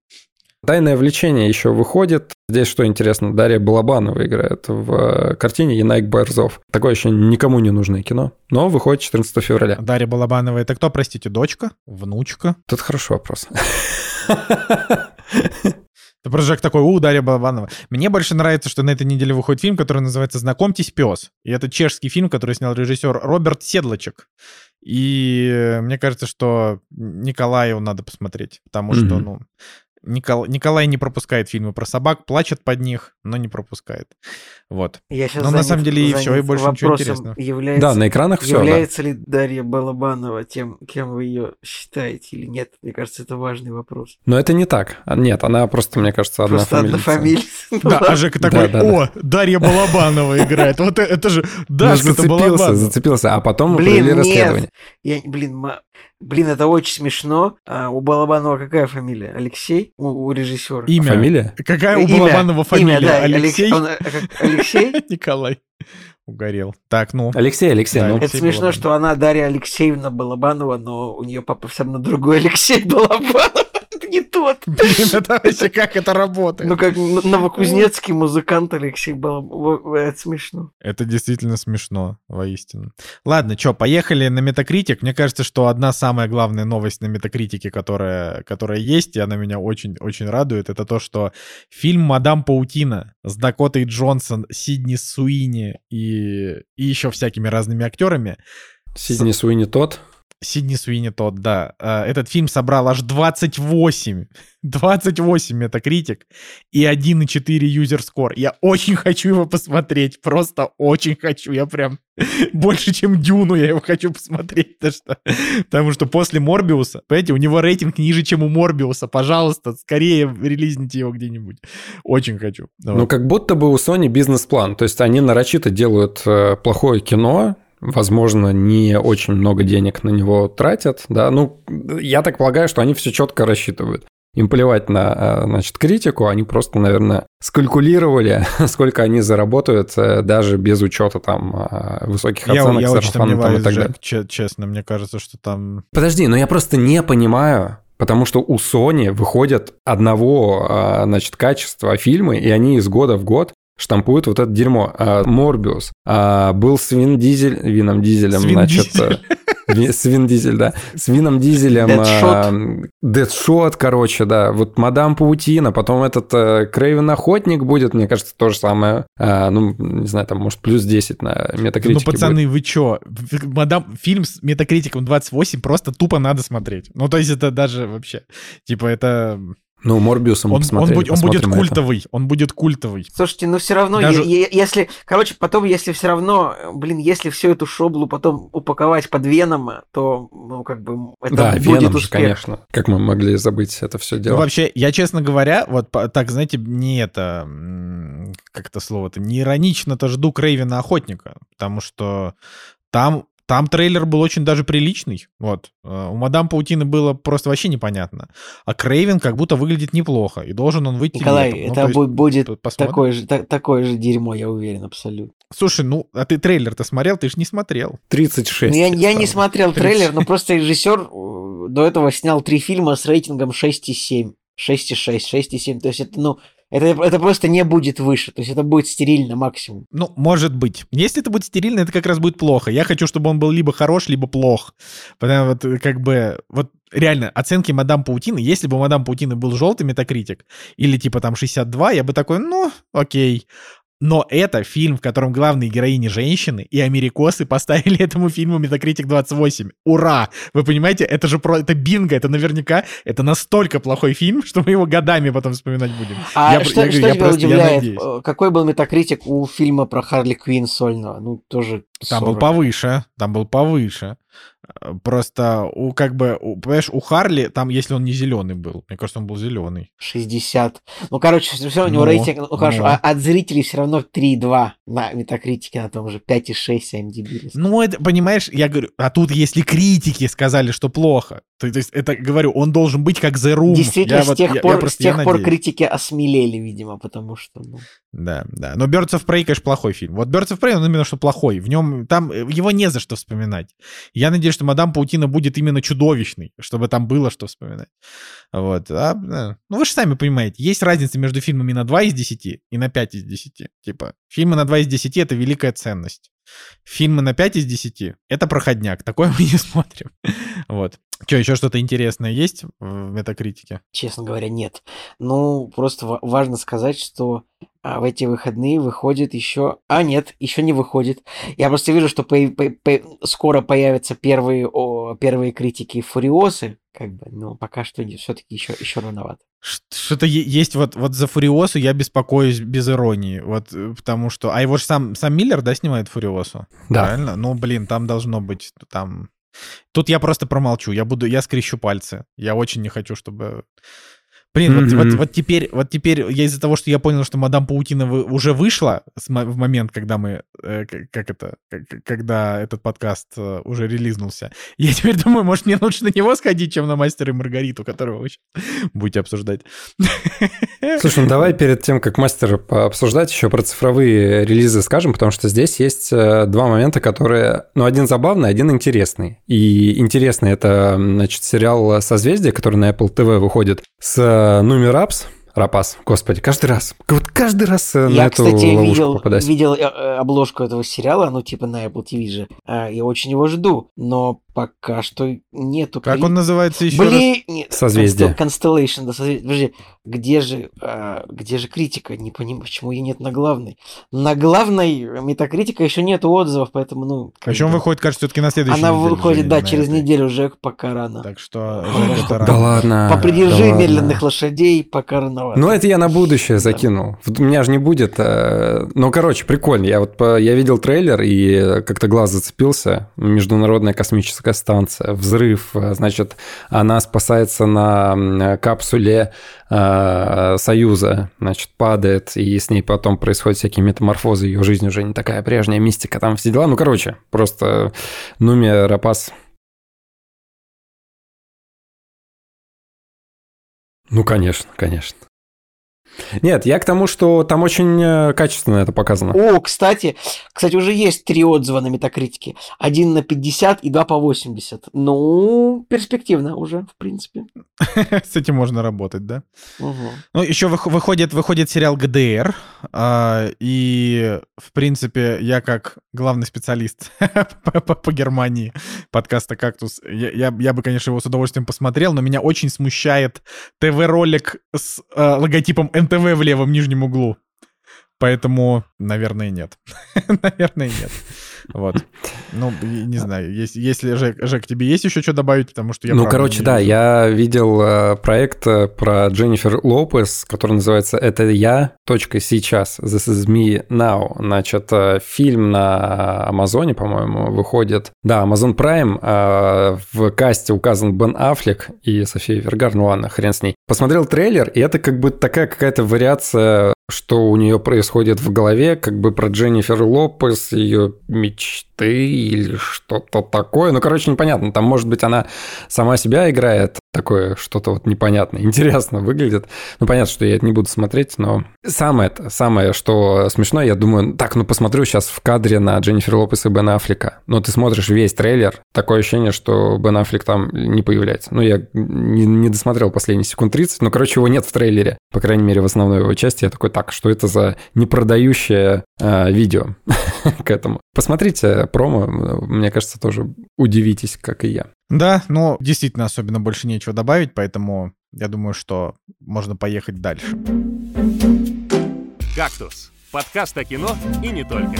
Тайное влечение еще выходит. Здесь что интересно, Дарья Балабанова играет в э, картине «Янайк Борзов». Такое еще никому не нужное кино, но выходит 14 февраля. Дарья Балабанова — это кто, простите, дочка? Внучка? Тут хороший вопрос. Ты просто такой, у, Дарья Балабанова. Мне больше нравится, что на этой неделе выходит фильм, который называется «Знакомьтесь, пес». И это чешский фильм, который снял режиссер Роберт Седлочек. И мне кажется, что Николаю надо посмотреть, потому mm-hmm. что, ну, Никол... Николай не пропускает фильмы про собак, плачет под них, но не пропускает. Вот. Я но занят, на самом деле и все, и больше ничего интересного. Является, да, на экранах все. Является да. ли Дарья Балабанова тем, кем вы ее считаете или нет? Мне кажется, это важный вопрос. Но это не так. А, нет, она просто, мне кажется, одна просто фамилия. одна фамилия. Да, а Жека такой, о, Дарья Балабанова играет. Вот это же Дашка-то Балабанова. Зацепился, а потом провели расследование. Я, блин, Блин, это очень смешно. А у Балабанова какая фамилия? Алексей? У, у режиссера. Имя. Фамилия? Какая у Балабанова фамилия? Имя, да, Алексей? Он, Алексей? Николай. Угорел. Так, ну. Алексей, Алексей, Да, ну, Это Алексей смешно, Балабанов. что она Дарья Алексеевна Балабанова, но у нее папа все равно другой Алексей Балабанов. Это не тот. Блин, это вообще как это работает? Ну, как новокузнецкий музыкант Алексей Балабанов. Это смешно. Это действительно смешно, воистину. Ладно, что, поехали на Метакритик. Мне кажется, что одна самая главная новость на Метакритике, которая, которая есть, и она меня очень-очень радует, это то, что фильм «Мадам Паутина» с Дакотой Джонсон, Сидни Суини и, и еще всякими разными актерами Сидни Суини тот. Сидни Суини тот, да. Э, Этот фильм собрал аж 28. 28 метакритик и 1,4 юзер скор. Я очень хочу его посмотреть. Просто очень хочу. Я прям больше, чем Дюну я его хочу посмотреть. Потому что, потому что после Морбиуса, понимаете, у него рейтинг ниже, чем у Морбиуса. Пожалуйста, скорее релизните его где-нибудь. Очень хочу. Ну, Вот. как будто бы у Sony бизнес-план. То есть они нарочито делают э, плохое кино, возможно, не очень много денег на него тратят, да. Ну, я так полагаю, что они все четко рассчитывают. Им плевать на, э, значит, критику, они просто, наверное, скалькулировали, сколько они заработают, э, даже без учета там э, высоких я, оценок, я очень сарафана там и так далее. Жек, че- честно. Мне кажется, что там... Подожди, но я просто не понимаю, потому что у Sony выходят одного, значит, качества фильмы, и они из года в год штампуют вот это дерьмо. А, Морбиус. А, Был с Вин Дизель, Вином Дизелем, Свин значит... Дизель. э, Ви- с Вин Дизель, да. С Вином Дизелем. Дэдшот. Дэдшот, короче, да. Вот Мадам Паутина, потом этот э, Крейвен Охотник будет, мне кажется, то же самое. А, Ну, не знаю, там, может, плюс 10 на метакритике Ну, будет. пацаны, вы чё? Мадам, фильм с метакритиком 28 просто тупо надо смотреть. Ну, то есть это даже вообще... Типа это... Ну, Морбиуса мы Он, он, посмотрели, будет, он будет посмотрим это. культовый. Он будет культовый. Слушайте, ну все равно, Даже- е- е- если, короче, потом, если все равно, блин, если всю эту шоблу потом упаковать под Веном, то, ну, как бы, это Да, будет Веном же, успех. конечно. Как мы могли забыть это все Ну, дело? вообще, я, честно говоря, вот так, знаете, не это... Как это слово-то? Не иронично-то жду Крейвена Охотника. Потому что там... Там трейлер был очень даже приличный. Вот. Э, У Мадам Паутины было просто вообще непонятно. А Крейвен как будто выглядит неплохо. И должен он выйти Николай, летом. Ну, это есть будет такое же, та- такое же дерьмо, я уверен, абсолютно. Слушай, ну, а ты трейлер-то смотрел? Ты же не смотрел. 36. Ну, я, я не смотрел Тридцать. трейлер, но просто режиссер э, до этого снял три фильма с рейтингом 6,7. 6,6, 6,7. То есть это, ну, это, это просто не будет выше. То есть это будет стерильно максимум. Ну, может быть. Если это будет стерильно, это как раз будет плохо. Я хочу, чтобы он был либо хорош, либо плох. Потому вот э, как бы... Вот реально, оценки Мадам Паутины, если бы Мадам Паутины был желтый метакритик, или типа там 62, я бы такой, ну, окей. Но это фильм, в котором главные героини женщины, и америкосы поставили этому фильму Метакритик 28. Ура! Вы понимаете, это же про... Это бинго, это наверняка... Это настолько плохой фильм, что мы его годами потом вспоминать будем. А Я что, я что я тебя просто- удивляет? Э, Какой был метакритик у фильма про Харли Квинн сольного? Ну, тоже Там был 40. повыше, там был повыше. Э, Просто у как бы, у, понимаешь, у Харли, там, если он не зеленый был, мне кажется, он был зеленый. 60. Ну, короче, все равно у него Ну, рейтинг, ну, хорошо, ну. а от зрителей все равно 3,2 на метакритике, на том же 5,6 IMDb. Ну, это, понимаешь, я говорю, а тут если критики сказали, что плохо, то, то есть это, говорю, он должен быть как The Room. Действительно, Я с вот- тех я- я пор, просто- с я тех пор надеюсь. критики осмелели, видимо, потому что, ну, Да, да. Но Birds of Prey, конечно, плохой фильм. Вот Birds of Prey, он именно что плохой. В нем, там, э, его не за что вспоминать. Я надеюсь, что Мадам Паутина будет именно чудовищный, чтобы там было что вспоминать. Вот. А, ну, вы же сами понимаете, есть разница между фильмами на 2 из 10 и на 5 из 10. Типа, фильмы на 2 из 10 — это великая ценность. Фильмы на 5 из 10 — это проходняк. Такое мы не смотрим. Вот. Что, еще что-то интересное есть в метакритике? честно говоря, нет. Ну, просто ва- важно сказать, что а, в эти выходные выходит еще... А, нет, еще не выходит. Я просто вижу, что по- по- по- скоро появятся первые, о, первые критики Фуриосы, как бы, но пока что все-таки еще, еще рановато. Что-то есть вот, вот за Фуриосу я беспокоюсь без иронии. Вот э, потому что... А его же сам, сам Миллер, да, снимает Фуриосу? Да. Правильно? Ну, блин, там должно быть там... Тут я просто промолчу. Я буду... Я скрещу пальцы. Я очень не хочу, чтобы... Блин, вот, Мгм. вот, вот теперь, вот теперь я из-за того, что я понял, что Мадам Паутина уже вышла в момент, когда мы, э, как это, когда этот подкаст э, уже релизнулся, я теперь думаю, может, мне лучше на него сходить, чем на Мастера и Маргариту, которого вы будете обсуждать. Слушай, ну давай перед тем, как мастер пообсуждать, еще про цифровые релизы скажем, потому что здесь есть э, два момента, которые, ну, один забавный, один интересный. И интересный это, значит, сериал «Созвездие», который на Apple TV выходит с э, Нуми Рапс, Рапас, господи, каждый раз, вот каждый раз э, на Я, эту кстати, ловушку видел, попадаюсь. видел э, э, обложку этого сериала, ну, типа на Apple TV же. Я очень его жду, но пока что нету. Как он называется еще раз? Блин, нет, Созвездие. Constell- Constellation, да, созвездие. Подожди, где же, а, где же критика? Не понимаю, почему ее нет на главной. На главной метакритика еще нету отзывов, поэтому, ну... как Причем бы, выходит, кажется, все-таки на следующей Она неделе, выходит, да, через этой. неделю уже пока рано. Так что, Да ладно. Попридержи да ладно. медленных лошадей, пока рановато. Ну, это я на будущее закинул. У меня же не будет. э, Ну, короче, прикольно. Я вот по- я видел трейлер и как-то глаз зацепился. Международная космическая станция, взрыв. э, Значит, она спасается на капсуле э, Союза, значит, падает, и с ней потом происходят всякие метаморфозы. Ее жизнь уже не такая прежняя, мистика, там все дела. Ну, короче, просто Нуми Рапас. Ну, конечно, конечно. Нет, я к тому, что там очень э, качественно это показано. О, кстати, кстати, уже есть три отзыва на метакритике. Один на 50 и два по 80. Ну, перспективно уже, в принципе. С этим можно работать, да? Ну, еще вых- выходит, выходит сериал ГДР, а, и, в принципе, я как главный специалист по, Германии подкаста «Кактус», я, бы, конечно, его с удовольствием посмотрел, но меня очень смущает ТВ-ролик с а, логотипом НТВ в левом нижнем углу. Поэтому, наверное, нет. наверное, нет. Вот. Ну, не знаю, есть- если, Жек, Жек, тебе есть еще что добавить, потому что я ну, короче, да, вижу. я видел э, проект э, про Дженнифер Лопес, который называется «Это я. Точка сейчас. This is me now». Значит, э, фильм на Амазоне, по-моему, выходит. Да, Amazon Prime. В касте указан Бен Аффлек и София Вергар. Ну ладно, хрен с ней. Посмотрел трейлер, и это как бы такая какая-то вариация что у нее происходит в голове, как бы про Дженнифер Лопес, ее мечты или что-то такое. Ну, короче, непонятно. Там, может быть, она сама себя играет, такое что-то вот непонятное. Интересно выглядит. Ну, понятно, что я это не буду смотреть, но самое, самое, что смешно, я думаю, так, ну, посмотрю сейчас в кадре на Дженнифер Лопес и Бен Аффлека. Но ты смотришь весь трейлер, такое ощущение, что Бен Аффлек там не появляется. Ну, я не, не досмотрел последние секунд 30, но, короче, его нет в трейлере. По крайней мере, в основной его части. Я такой, так, что это за непродающее э, видео к этому? Посмотрите промо, мне кажется, тоже удивитесь, как и я. Да, но действительно особенно больше нечего добавить, поэтому я думаю, что можно поехать дальше. «Кактус» — подкаст о кино и не только.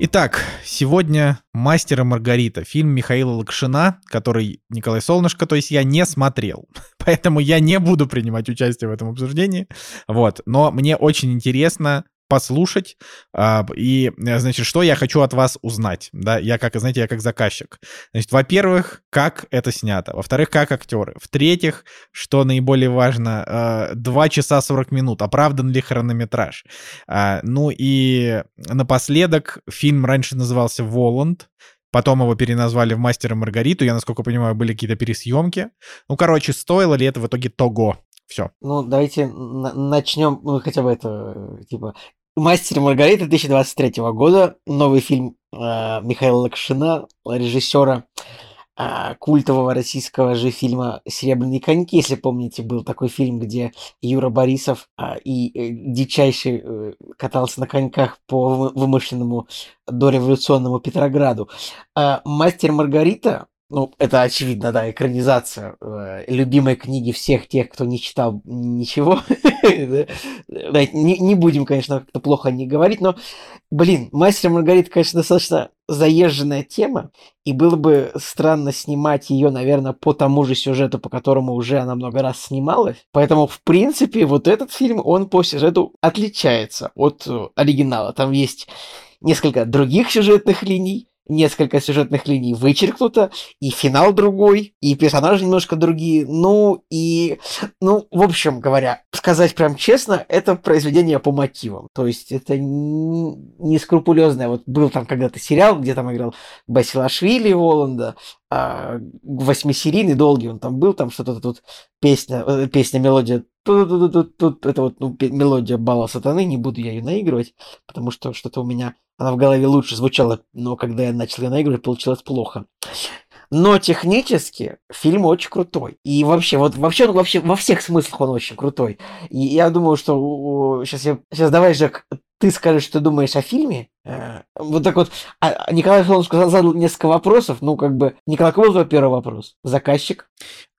Итак, сегодня «Мастер и Маргарита», фильм Михаила Лакшина, который Николай Солнышко, то есть я не смотрел. Поэтому я не буду принимать участие в этом обсуждении. Вот. Но мне очень интересно послушать. а, И, э, значит, что я хочу от вас узнать. Да, я как, знаете, я как заказчик. Значит, во-первых, как это снято. Во-вторых, как актеры. В-третьих, что наиболее важно, э, 2 часа 40 минут. Оправдан ли хронометраж? А, Ну и напоследок, фильм раньше назывался «Воланд», Потом его переназвали в «Мастера Маргариту». Я, насколько понимаю, были какие-то пересъемки. Ну, короче, стоило ли это в итоге того? Все. Ну, давайте на- начнем, ну, хотя бы это, э, типа, «Мастер Маргарита» 2023 года, новый фильм э, Михаила Лакшина, режиссера э, культового российского же фильма «Серебряные коньки», если помните, был такой фильм, где Юра Борисов а, и э, дичайший э, катался на коньках по вы- вымышленному дореволюционному Петрограду. А, «Мастер Маргарита» Ну, это очевидно, да, экранизация э, любимой книги всех тех, кто не читал ничего. Не не будем, конечно, как-то плохо не говорить, но, блин, «Мастер Маргарита», конечно, достаточно заезженная тема, и было бы странно снимать ее, наверное, по тому же сюжету, по которому уже она много раз снималась. Поэтому, в принципе, вот этот фильм, он по сюжету отличается от э, оригинала. Там есть несколько других сюжетных линий, несколько сюжетных линий вычеркнуто, и финал другой, и персонажи немножко другие. Ну, и, ну, в общем говоря, сказать прям честно, это произведение по мотивам. То есть это не скрупулезное. Вот был там когда-то сериал, где там играл Басилашвили Воланда, а, восьмисерийный, долгий он там был, там что-то тут песня, э, песня, мелодия, это вот ну, мелодия Бала Сатаны, не буду я ее наигрывать, потому что что-то у меня, она в голове лучше звучала, но когда я начал ее наигрывать, получилось плохо. Но технически фильм очень крутой. И вообще, вот вообще, вообще во всех смыслах он очень крутой. И я думаю, что сейчас я сейчас давай, Жек, ты скажешь, что думаешь о фильме. Э, вот так вот. А Николай Солнцев сказал, задал несколько вопросов. Ну, как бы, Николай, какой был первый вопрос? Заказчик?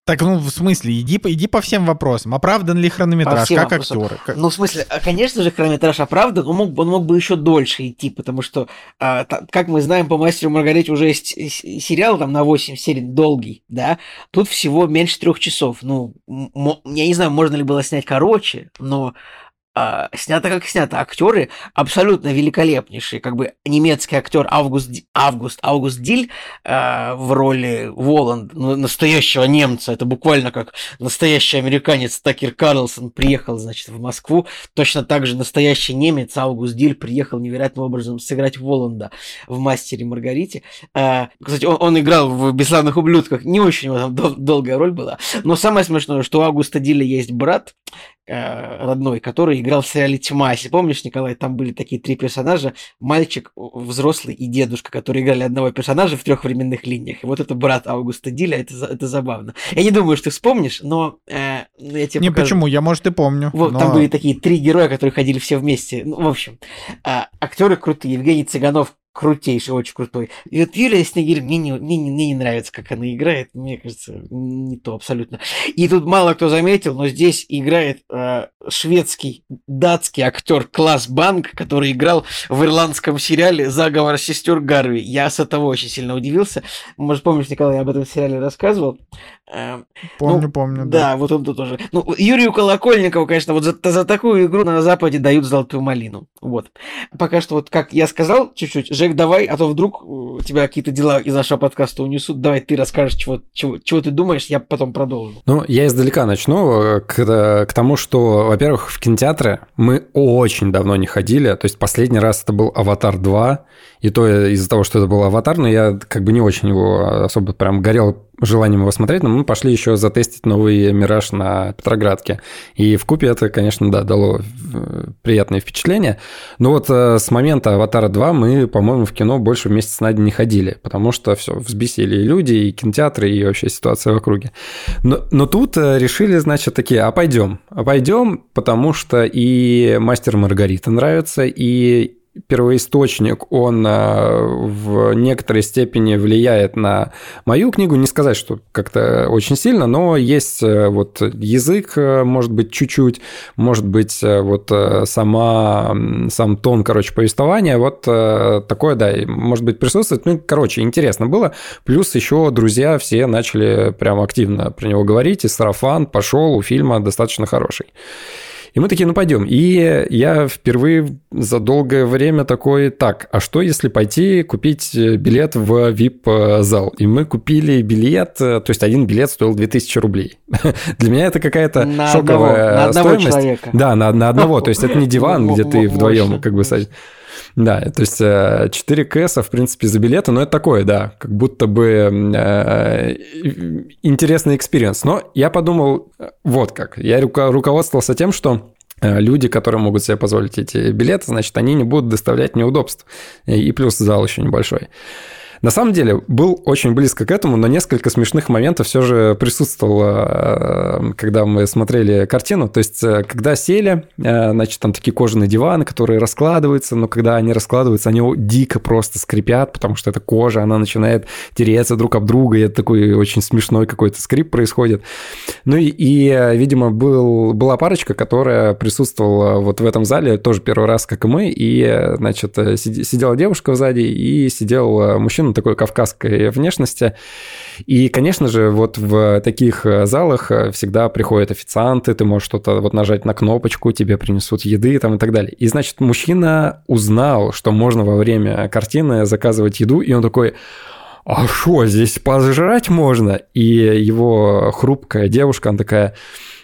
Так, ну, в смысле, иди, иди по всем вопросам. Оправдан ли хронометраж, как вопросам. актеры? Как... Ну, в смысле, а, конечно же, хронометраж оправдан, он мог, он мог бы еще дольше идти, потому что, а, та, как мы знаем, по «Мастеру Маргарите» уже есть сериал там на 8 серий, долгий, да? Тут всего меньше трех часов. Ну, я не знаю, можно ли было снять короче, но а, снято как снято. Актеры абсолютно великолепнейшие. Как бы немецкий актер Август, Август, Август Диль э, в роли Воланд, ну, настоящего немца. Это буквально как настоящий американец Такер Карлсон приехал, значит, в Москву. Точно так же настоящий немец Август Диль приехал невероятным образом сыграть Воланда в «Мастере Маргарите». Э, кстати, он, он играл в «Бесславных ублюдках». Не очень у него там дол- долгая роль была. Но самое смешное, что у Августа Диля есть брат, Э, родной, который играл в сериале «Тьма». Если помнишь, Николай, там были такие три персонажа. Мальчик, взрослый и дедушка, которые играли одного персонажа в трех временных линиях. И вот это брат Августа Диля, это, это забавно. Я не думаю, что ты вспомнишь, но э, я тебе Не, покажу. почему? Я, может, и помню. Вот, но... Там были такие три героя, которые ходили все вместе. Ну, в общем, э, актеры крутые. Евгений Цыганов крутейший, очень крутой. И вот Юлия Снегирь, мне не, мне, не, мне не нравится, как она играет. Мне кажется, не то абсолютно. И тут мало кто заметил, но здесь играет э, шведский, датский актер Класс Банк, который играл в ирландском сериале «Заговор сестер Гарви». Я с этого очень сильно удивился. Может, помнишь, Николай, я об этом сериале рассказывал. Э, помню, ну, помню. Да. да, вот он тут тоже. Ну, Юрию Колокольникову, конечно, вот за, за такую игру на Западе дают золотую малину. Вот. Пока что, вот как я сказал чуть-чуть, Жек, давай, а то вдруг у тебя какие-то дела из нашего подкаста унесут. Давай ты расскажешь, чего, чего, чего ты думаешь, я потом продолжу. Ну, я издалека начну э, к, к тому, что, во-первых, в кинотеатры мы очень давно не ходили. То есть последний раз это был «Аватар 2», и то из-за того, что это был «Аватар», но я как бы не очень его особо прям горел желанием его смотреть, но мы пошли еще затестить новый «Мираж» на Петроградке. И в купе это, конечно, да, дало э, приятное впечатление. Но вот э, с момента «Аватара 2» мы, по-моему, в кино больше месяца на день не ходили, потому что все, взбесили и люди, и кинотеатры, и вообще ситуация в округе. Но, но тут э, решили, значит, такие, а пойдем. А пойдем, потому что и «Мастер Маргарита» нравится, и первоисточник, он э, в некоторой степени влияет на мою книгу. Не сказать, что как-то очень сильно, но есть э, вот язык, э, может быть, чуть-чуть, может быть, вот сама, сам тон, короче, повествования, вот такое, да, может быть, присутствует. Ну, короче, интересно было. Плюс еще друзья все начали прям активно про него говорить, и сарафан пошел у фильма достаточно хороший. И мы такие, ну пойдем. И я впервые за долгое время такой, так, а что если пойти купить э, билет в VIP-зал? И мы купили билет, э, то есть один билет стоил 2000 рублей. Для меня это какая-то шоковая стоимость. Человека. Да, на, на одного. То есть это не диван, где ты вдвоем как бы садишься. Да, то есть 4 э, КСа, в принципе, за билеты, но это такое, да, как будто бы э, интересный experience. Но я подумал, э, вот как, я руководствовался тем, что э, люди, которые могут себе позволить эти билеты, значит, они не будут доставлять неудобств. И плюс зал еще небольшой. На самом деле, был очень близко к этому, но несколько смешных моментов все же присутствовало, э, когда мы смотрели картину. То есть, э, когда сели, э, значит, там такие кожаные диваны, которые раскладываются, но когда они раскладываются, они дико просто скрипят, потому что эта кожа, она начинает тереться друг об друга, и это такой очень смешной какой-то скрип происходит. Ну и, и видимо, был, была парочка, которая присутствовала вот в этом зале тоже первый раз, как и мы, и, значит, сидела девушка сзади, и сидел мужчина, мужчина такой кавказской внешности. И, конечно же, вот в таких э, залах э, всегда приходят официанты, ты можешь что-то вот нажать на кнопочку, тебе принесут еды там и так далее. И, значит, мужчина узнал, что можно во время картины заказывать еду, и он такой, а что, здесь пожрать можно? И его хрупкая девушка, она такая,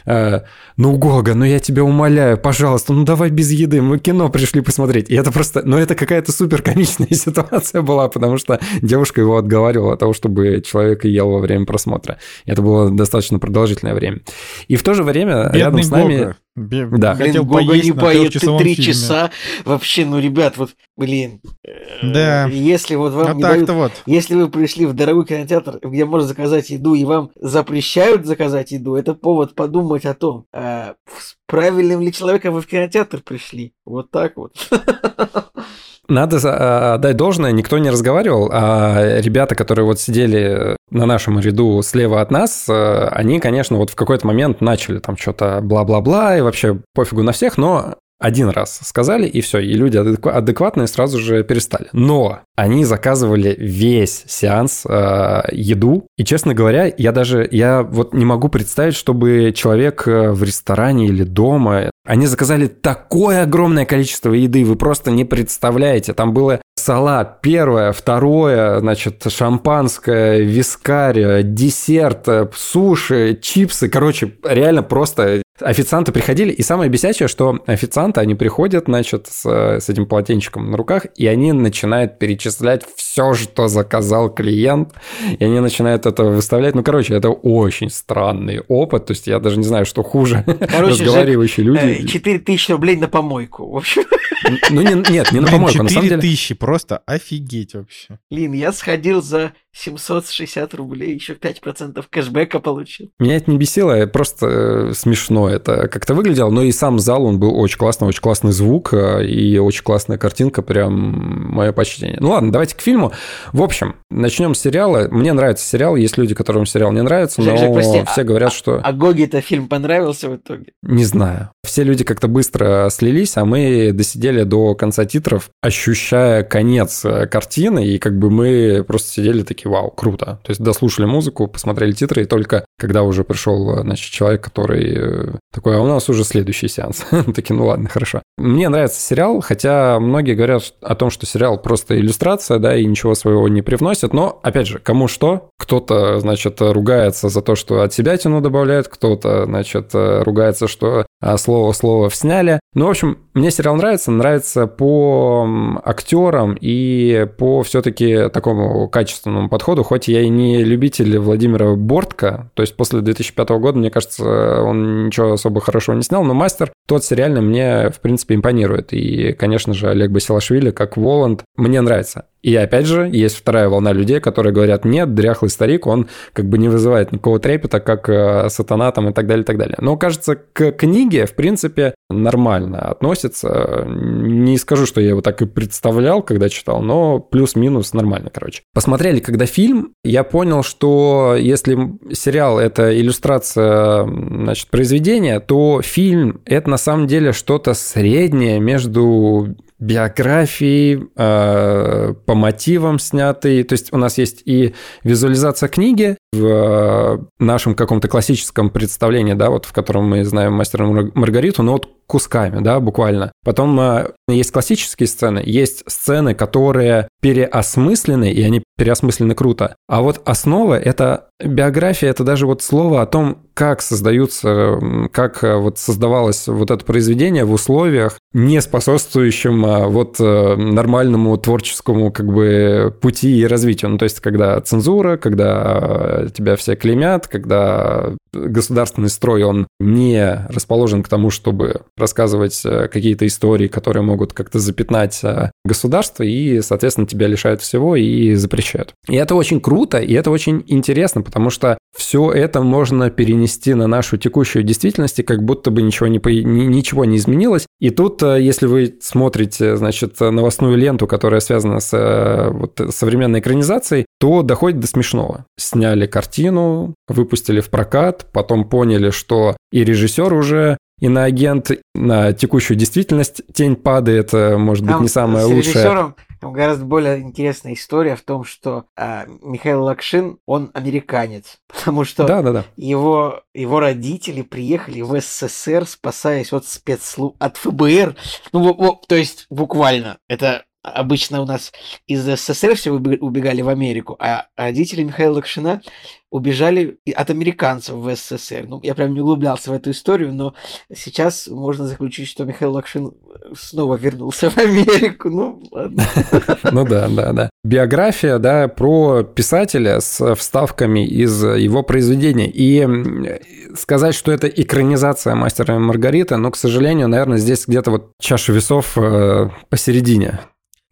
ну, Гога, ну я тебя умоляю, пожалуйста, ну давай без еды, мы кино пришли посмотреть. И это просто, ну это какая-то супер комичная ситуация была, потому что девушка его отговаривала от того, чтобы человек ел во время просмотра. Это было достаточно продолжительное время. И в то же время Бедный рядом с нами... Гога. Бе- Да. Хотел блин, Гога поесть не поет, ты три фильме. часа. Вообще, ну, ребят, вот, блин. э, Да. Если вот вам Вот не дают вот. Если вы пришли в дорогой кинотеатр, где можно заказать еду, и вам запрещают заказать еду, это повод подумать о том, а, с правильным ли человеком вы в кинотеатр пришли. Вот так вот. Надо а, отдать должное, никто не разговаривал, а ребята, которые вот сидели на нашем ряду слева от нас, э, они, конечно, вот в какой-то момент начали там что-то бла-бла-бла, и вообще пофигу на всех, но один раз сказали, и все, и люди адеква- адекватные сразу же перестали. Но они заказывали весь сеанс э, еду, и, честно говоря, я даже, я вот не могу представить, чтобы человек э, в ресторане или дома, они заказали такое огромное количество еды, вы просто не представляете. Там было салат первое, второе, значит, шампанское, вискарь, десерт, э, суши, чипсы. Короче, реально просто официанты приходили, и самое бесячее, что официанты, они приходят, значит, с, с этим полотенчиком на руках, и они начинают перечислять все, что заказал клиент, и они начинают это выставлять. Ну, короче, это очень странный опыт, то есть я даже не знаю, что хуже, Короче, разговаривающие люди. 4 тысячи рублей на помойку. В общем, Ну, не, нет, не на помойку, на самом 4 деле. тысячи, просто офигеть вообще. блин, я сходил за 760 рублей, еще 5% кэшбэка получил. Меня это не бесило, просто э, смешно это как-то выглядело, но и сам зал, он был очень классный, очень классный звук э, и очень классная картинка, прям мое почтение. Ну ладно, давайте к фильму. В общем, начнем с сериала. Мне нравится сериал, есть люди, которым сериал не нравится, Жек, но Жек, прости, все говорят, что... А Гоги-то фильм понравился в итоге? Не знаю. Все люди как-то быстро слились, а мы досидели до конца титров, ощущая конец э, картины, и как бы мы просто сидели такие, вау, круто. То есть дослушали музыку, посмотрели титры, и только когда уже пришел, значит, человек, который э, такой, а у нас уже следующий сеанс. Такие, ну ладно, хорошо. Мне нравится сериал, хотя многие говорят о том, что сериал просто иллюстрация, да, и ничего своего не привносит, но, опять же, кому что, кто-то, значит, ругается за то, что от себя тяну добавляют, кто-то, значит, э, ругается, что а, слово слово сняли. Ну, в общем, мне сериал нравится, нравится по актерам и по все-таки такому качественному подходу, хоть я и не любитель Владимира Бортко, то есть после 2005 года, мне кажется, он ничего особо хорошего не снял, но «Мастер» тот сериально мне, в принципе, импонирует. И, конечно же, Олег Басилашвили, как Воланд, мне нравится. И опять же, есть вторая волна людей, которые говорят, нет, дряхлый старик, он как бы не вызывает никакого трепета, как э, сатана там и так далее, и так далее. Но, кажется, к книге, в принципе, нормально относится. Не скажу, что я его так и представлял, когда читал, но плюс-минус нормально, короче. Посмотрели, когда фильм, я понял, что если сериал — это иллюстрация, значит, произведения, то фильм — это на самом деле что-то среднее между биографии, э, по мотивам снятый. То есть у нас есть и визуализация книги в э, нашем каком-то классическом представлении, да, вот в котором мы знаем «Мастера Маргариту», но вот кусками, да, буквально. Потом э, есть классические сцены, есть сцены, которые переосмыслены, и они переосмыслены круто. А вот основа — это биография, это даже вот слово о том, как создаются, как э, вот создавалось вот это произведение в условиях, не способствующим вот нормальному творческому как бы пути и развитию. Ну, то есть, когда цензура, когда тебя все клеймят, когда государственный строй, он не расположен к тому, чтобы рассказывать э, какие-то истории, которые могут как-то запятнать э, государство, и, соответственно, тебя лишают всего и запрещают. И это очень круто, и это очень интересно, потому что все это можно перенести на нашу текущую действительность, и как будто бы ничего не, ничего не изменилось. И тут, э, если вы смотрите, значит, новостную ленту, которая связана с вот, современной экранизацией, то доходит до смешного. Сняли картину, выпустили в прокат, потом поняли, что и режиссер уже иноагент на текущую действительность тень падает, э, может быть, Там не самое с лучшее. режиссером Там гораздо более интересная история в том, что а, Михаил Лакшин, он американец, потому что Да, да, да. его, его родители приехали в СССР, спасаясь от спецслужб, от ФБР. Ну, во- во- то есть, буквально, это обычно у нас из СССР все убегали в Америку, а родители Михаила Лакшина убежали от американцев в СССР. Ну, я прям не углублялся в эту историю, но сейчас можно заключить, что Михаил Лакшин снова вернулся в Америку. Ну, ладно. Ну да, да, да. Биография, да, про писателя с вставками из его произведений. И сказать, что это экранизация «Мастера и Маргариты», но, к сожалению, наверное, здесь где-то вот чаша весов э, посередине.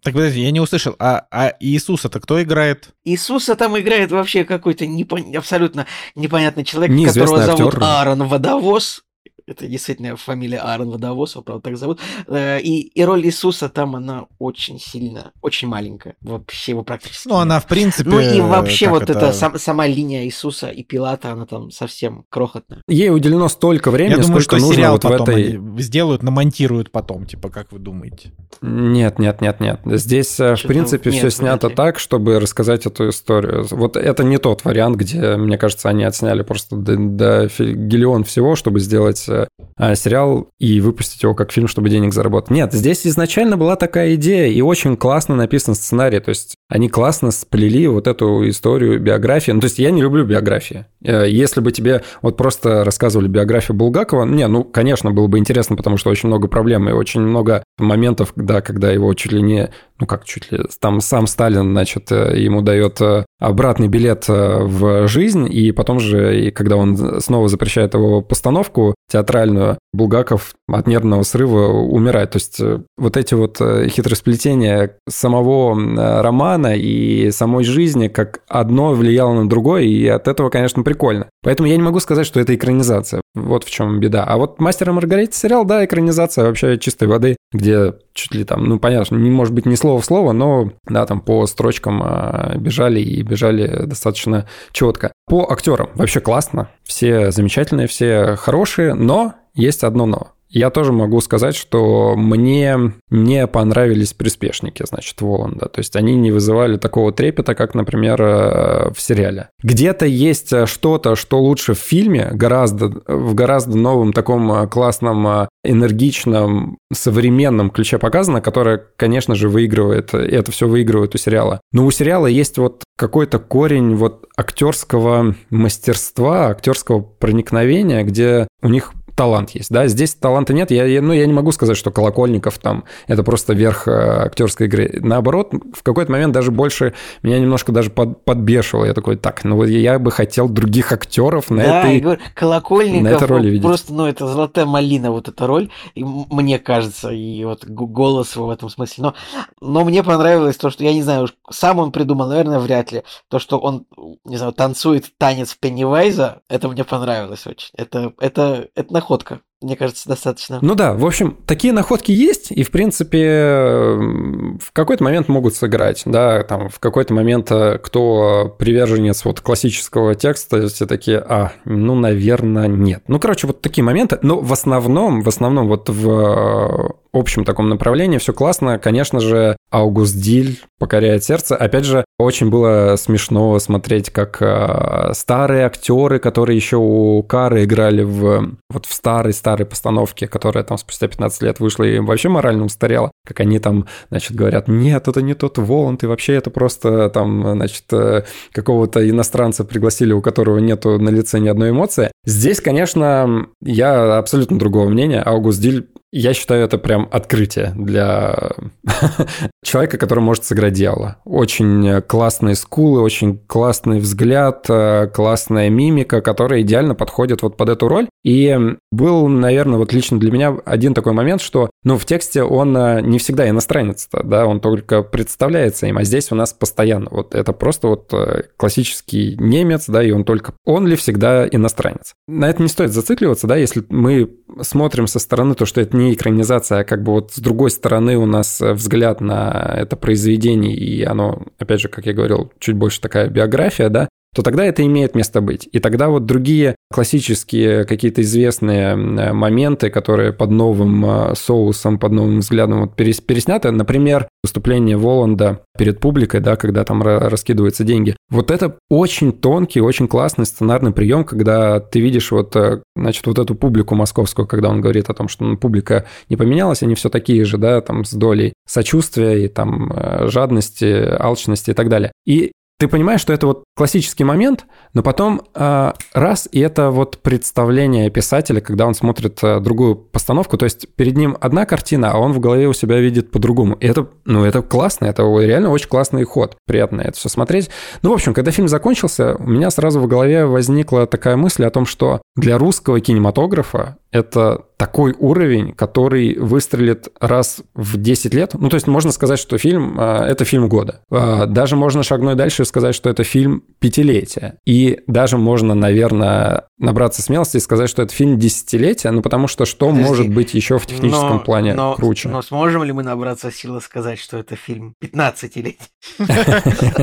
Так, подожди, я не услышал. А, а Иисуса-то кто играет? Иисуса там играет вообще какой-то непон- абсолютно непонятный человек, Неизвестный которого зовут актер. Аарон Водовоз. Это действительно фамилия Аарон Водовоз, его, правда, так зовут. Э, И, и роль Иисуса там, она очень сильно, очень маленькая. Вообще его практически Ну, нет. она, в принципе... Ну и вообще вот эта сам- сама линия Иисуса и Пилата, она там совсем крохотная. Ей уделено столько времени, Я думаю, сколько что нужно сериал вот в этой... они сделают, намонтируют потом, типа, как вы думаете? Нет, нет, нет, нет. Здесь, э, в принципе, нет, все снято ли. так, чтобы рассказать эту историю. Вот это не тот вариант, где, мне кажется, они отсняли просто до, до гелион всего, чтобы сделать э, сериал и выпустить его как фильм, чтобы денег заработать. Нет, здесь изначально была такая идея, и очень классно написан сценарий. То есть они классно сплели вот эту историю биографии. Ну, то есть я не люблю биографии. Э, Если бы тебе вот просто рассказывали биографию Булгакова, не, ну, конечно, было бы интересно, потому что очень много проблем и очень много моментов, да, когда его чуть ли не, ну как чуть ли, там сам Сталин, значит, э, ему дает э, обратный билет э, в жизнь, и потом же, и когда он снова запрещает его постановку театральную, Булгаков от нервного срыва умирает. То есть э, вот эти вот э, хитросплетения самого романа и самой жизни, как одно влияло на другое, и от этого, конечно, прикольно. Поэтому я не могу сказать, что это экранизация. Вот в чем беда. А вот «Мастер и Маргарита» сериал, да, экранизация вообще чистой воды, где чуть ли там, ну, понятно, не может быть ни слова в слово, но, да, там по строчкам а, бежали и бежали достаточно четко. По актерам вообще классно, все замечательные, все хорошие, но есть одно но. Я тоже могу сказать, что мне не понравились приспешники, значит, Воланда. То есть они не вызывали такого трепета, как, например, э, в сериале. Где-то есть э, что-то, что лучше в фильме, гораздо, в гораздо новом таком э, классном, энергичном, современном ключе показано, которое, конечно же, выигрывает, и это все выигрывает у сериала. Но у сериала есть вот какой-то корень вот актерского мастерства, актерского проникновения, где у них талант есть, да, здесь таланта нет, я, я- ну, я не могу сказать, что Колокольников там, это просто верх э, актерской игры, наоборот, в какой-то момент даже больше меня немножко даже под- подбешивало, я такой, так, ну, вот я бы хотел других актеров на да, этой... и говорю, Колокольников, на этой роли видеть. просто, ну, это золотая малина, вот эта роль, и мне кажется, и вот голос его в этом смысле. Но, но мне понравилось то, что, я не знаю, уж сам он придумал, наверное, вряд ли. То, что он, не знаю, танцует танец Пеннивайза, это мне понравилось очень. Это, это, это находка, мне кажется, достаточно. Ну да, в общем, такие находки есть, и, в принципе, в какой-то момент могут сыграть, да, там, в какой-то момент э, кто приверженец вот классического текста, все такие, а, ну, наверное, нет. Ну, короче, вот такие моменты, но в основном, в основном вот в э, общем таком направлении все классно, конечно же, Аугуст Диль покоряет сердце. Опять же, очень было смешно смотреть, как э, старые актеры, которые еще у Кары играли в вот в старой-старой постановке, которая там спустя 15 лет вышла и вообще морально устарела, как они там, значит, говорят, нет, это не тот Воланд, и вообще это просто там, значит, э, какого-то иностранца пригласили, у которого нету на лице ни одной эмоции. Здесь, конечно, я абсолютно другого мнения. Аугуст Диль я считаю, это прям открытие для человека, который может сыграть дьявола. Очень классные скулы, очень классный взгляд, э, классная мимика, которая идеально подходит вот под эту роль. И был, наверное, вот лично для меня один такой момент, что, ну, в тексте он э, не всегда иностранец, да, он только представляется им, а здесь у нас постоянно. Вот это просто вот э, классический немец, да, и он только... Он ли всегда иностранец? На это не стоит зацикливаться, да, если мы смотрим со стороны то, что это не экранизация, а как бы вот с другой стороны у нас э, взгляд на это произведение, и оно, опять же, как я говорил, чуть больше такая биография, да, то тогда это имеет место быть. И тогда вот другие классические какие-то известные моменты, которые под новым э, соусом, под новым взглядом вот пересняты, например, выступление Воланда перед публикой, да, когда там раскидываются деньги. Вот это очень тонкий, очень классный сценарный прием, когда ты видишь вот, э, значит, вот эту публику московскую, когда он говорит о том, что ну, публика не поменялась, они все такие же, да, там с долей сочувствия и там э, жадности, алчности и так далее. И ты понимаешь, что это вот классический момент, но потом э, раз, и это вот представление писателя, когда он смотрит э, другую постановку, то есть перед ним одна картина, а он в голове у себя видит по-другому. И это, ну, это классно, это реально очень классный ход, приятно это все смотреть. Ну, в общем, когда фильм закончился, у меня сразу в голове возникла такая мысль о том, что для русского кинематографа это такой уровень, который выстрелит раз в 10 лет. Ну, то есть можно сказать, что фильм а, – это фильм года. А, даже можно шагнуть дальше и сказать, что это фильм пятилетия. И даже можно, наверное, набраться смелости и сказать, что это фильм десятилетия, ну, потому что что Подожди, может быть еще в техническом но, плане но, круче? Но сможем ли мы набраться силы сказать, что это фильм 15-летий?